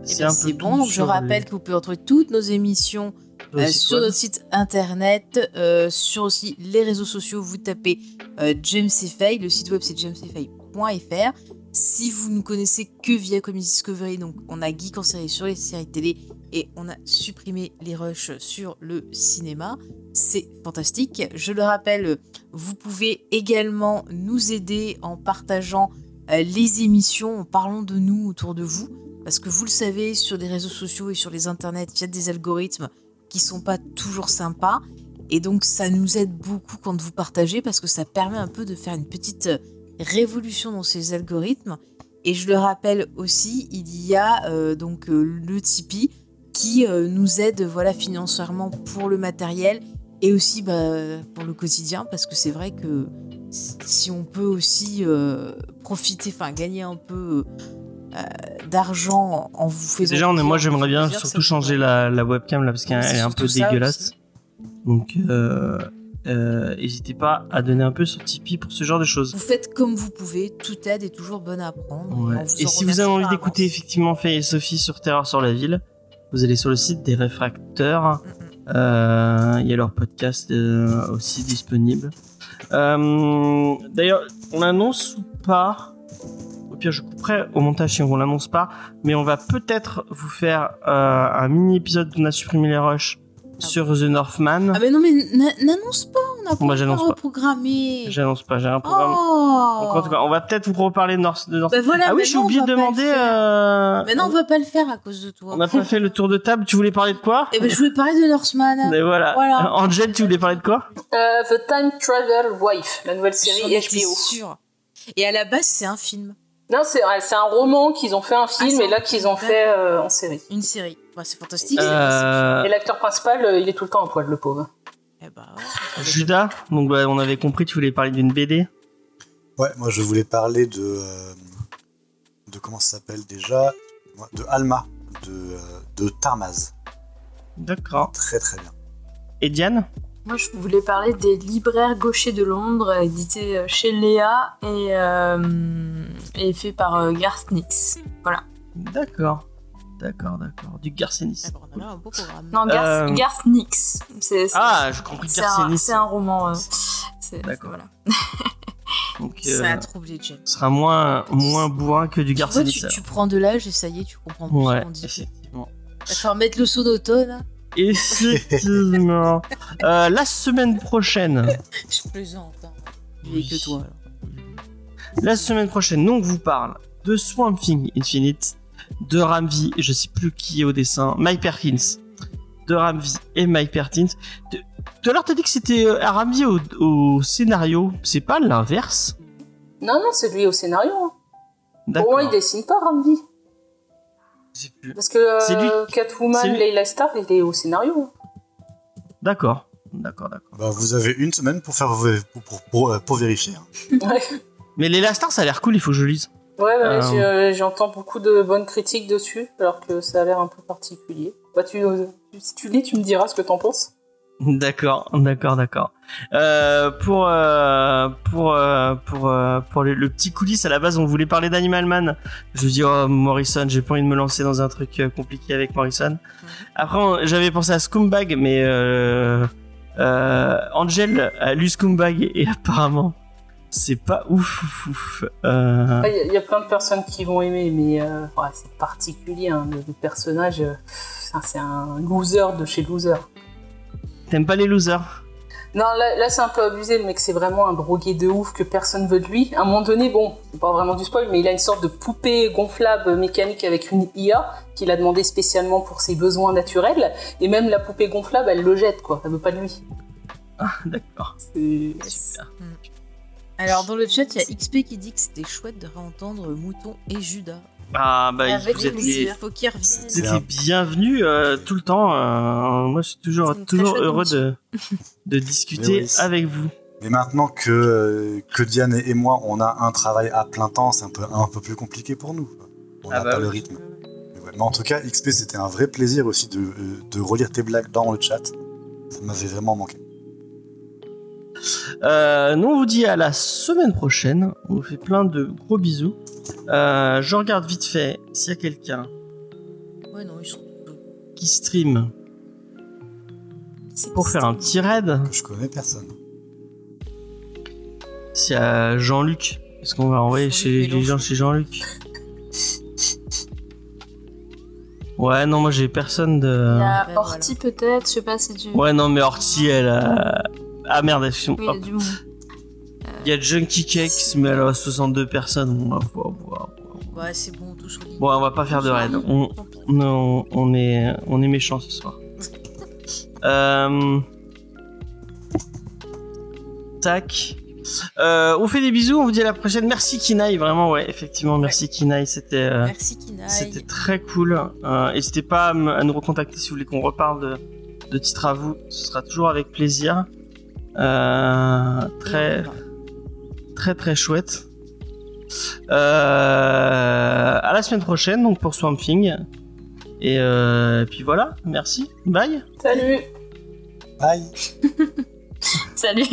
Eh c'est tout bon. Donc, je rappelle que vous pouvez retrouver toutes nos émissions euh, sur web. notre site internet, euh, sur aussi les réseaux sociaux. Vous tapez euh, James et Faye. Le site web c'est jamesfay.fr. Si vous nous connaissez que via Comedy Discovery, donc on a Geek en série sur les séries télé et on a supprimé les rushs sur le cinéma. C'est fantastique. Je le rappelle, vous pouvez également nous aider en partageant euh, les émissions, en parlant de nous autour de vous. Parce que vous le savez, sur les réseaux sociaux et sur les internets, il y a des algorithmes qui sont pas toujours sympas. Et donc, ça nous aide beaucoup quand vous partagez parce que ça permet un peu de faire une petite révolution dans ces algorithmes. Et je le rappelle aussi, il y a euh, donc euh, le Tipeee qui euh, nous aide voilà financièrement pour le matériel et aussi bah, pour le quotidien parce que c'est vrai que si on peut aussi profiter, enfin gagner un peu d'argent en vous faisant Déjà, on est, moi j'aimerais bien surtout changer la, la webcam là parce qu'elle est un peu dégueulasse. aussi. Donc n'hésitez pas à donner un peu sur Tipeee pour ce genre de choses. Vous faites comme vous pouvez, toute aide est toujours bonne à prendre. Ouais. Et si vous avez envie d'écouter effectivement Faye et Sophie sur Terreur sur la ville, vous allez sur le site des réfracteurs. Mm, mm. Euh, Il y a leur podcast euh, aussi disponible. Euh, D'ailleurs, on l'annonce ou pas? Au pire, je couperai au montage si on l'annonce pas. Mais on va peut-être vous faire euh, un mini épisode On a supprimé les rushs sur The Northman. Ah mais non mais n'a- n'annonce pas, on a pas Moi, pas. reprogrammé. J'annonce pas, j'ai un programme. Oh Donc, en tout cas, on va peut-être vous reparler de North. De North- Bah voilà, ah oui, j'ai oublié on de demander. euh, Mais non, on va pas le faire à cause de toi. On n'a pas fait le tour de table. Tu voulais parler de quoi? Eh ben je voulais parler de Norseman. Et voilà. Voilà. Angel, tu voulais parler de quoi? Euh, The Time Travel Wife, la nouvelle série HBO. sûre. Et à la base, c'est un film, Non, c'est un roman qu'ils ont fait un film c'est et là qu'ils ont fait euh, en série. une série. Bah, c'est fantastique. Euh, Et l'acteur principal, euh, il est tout le temps en poil, le pauvre. Eh bah, ouais. Judas, donc bah, on avait compris, tu voulais parler d'une BD. Ouais, moi je voulais parler de. euh, de comment ça s'appelle déjà? De Alma, de, euh, de Tarmaz. D'accord. Très très bien. Et Diane? Moi, je voulais parler des libraires gauchers de Londres, édité euh, chez Léa et, euh, et fait par euh, Garth Nix. Voilà. D'accord. D'accord, d'accord. Du Garcenis. On a là un beau programme. Non, Garth, Euh, Garth Nix. C'est, c'est- Ah, je compris c'est un, Garcenis. c'est un roman. euh, c'est, D'accord. Voilà. Donc, Ça euh, a troublé James. sera moins, moins bourrin que du Garcenis. tu, tu prends de l'âge et ça y est, tu comprends plus Ouais, ce qu'on dit. effectivement. Il va falloir mettre le saut d'automne. Effectivement. Euh, la semaine prochaine. Je plaisante. Hein. Vis que toi. alors. La semaine prochaine, donc, vous parle de Swamp Thing Infinite, de Ramvi, je sais plus qui est au dessin, Mike Perkins, de Ramvi et Mike Perkins. De- Tout à l'heure, t'as dit que c'était euh, Ramvi au, au scénario. C'est pas l'inverse? Non, non, c'est lui au scénario. hein. Pour D'accord. moi, il dessine pas Ramvi. Je sais plus. Parce que euh, C'est lui- c'est Catwoman, lui- Layla Starr, il est au scénario. D'accord. D'accord, d'accord. Bah, vous avez une semaine pour faire pour, pour, pour, euh, pour vérifier. hein. Ouais, Mais les Star, ça a l'air cool, il faut que je lise. Ouais, Euh. euh, j'entends beaucoup de bonnes critiques dessus, alors que ça a l'air un peu particulier. Bah, tu, euh, si tu lis, tu me diras ce que t'en penses. D'accord, d'accord, d'accord. Euh, pour euh, pour euh, pour pour le, le petit coulis à la base, on voulait parler d'Animal Man. Je me dis oh Morrison, j'ai pas envie de me lancer dans un truc compliqué avec Morrison. Après, j'avais pensé à Scumbag, mais Angel a lu Scumbag et apparemment c'est pas ouf ouf ouf. Euh, Il y, a- y a plein de personnes qui vont aimer, mais euh, ouais, c'est particulier. Hein, le, le personnage, euh, c'est un loser de chez loser. T'aimes pas les losers? Non, là, là c'est un peu abusé, le mec, c'est vraiment un drogué de ouf que personne veut de lui. À un moment donné, bon, c'est pas vraiment du spoil, mais il a une sorte de poupée gonflable mécanique avec une IA qu'il a demandé spécialement pour ses besoins naturels. Et même la poupée gonflable, elle le jette, quoi. Elle veut pas de lui. Ah d'accord. C'est- Super. Alors dans le chat, il y a XP qui dit que c'était chouette de réentendre Mouton et Judas. Ah bah Avec vous êtes les. Vous êtes les bienvenus euh, tout le temps. euh, moi, je suis toujours, toujours heureux de, de discuter oui, avec vous. Mais maintenant que, euh, que Diane et moi, on a un travail à plein temps, c'est un peu, un peu plus compliqué pour nous. On n'a Ah bah pas oui. le rythme. Mais, ouais. Mais en tout cas, XP, c'était un vrai plaisir aussi de, de relire tes blagues dans le chat. Ça m'avait vraiment manqué. Euh, nous, on vous dit à la semaine prochaine. On vous fait plein de gros bisous. Euh, je regarde vite fait s'il y a quelqu'un Ouais, non, ils sont tous- qui stream pour faire un petit raid. Je connais personne. S'il y a Jean-Luc. Est-ce qu'on va envoyer chez les gens chez Jean-Luc? Ouais, non, moi j'ai personne de. Il y a Horty peut-être, je sais pas si tu. Ouais, non, mais Horty, elle a... Ah merde, excuse-moi. Oui, il y a du monde. Il y a Junkie Cakes, mais elle a 62 personnes. Bon, ouais, c'est bon, lit. Bon, on va pas faire de raid. On, non, est, on est méchant ce soir. Euh... Tac. Euh, on fait des bisous, on vous dit à la prochaine. Merci Kinaï, vraiment, ouais, effectivement, merci Kinaï, c'était, euh, c'était très cool. Euh, N'hésitez pas à nous recontacter si vous voulez qu'on reparle de, de titres à vous, ce sera toujours avec plaisir. Euh, très, très très chouette. Euh, à la semaine prochaine donc pour Swamp Thing. Et euh, puis voilà, merci, bye. Salut Bye Salut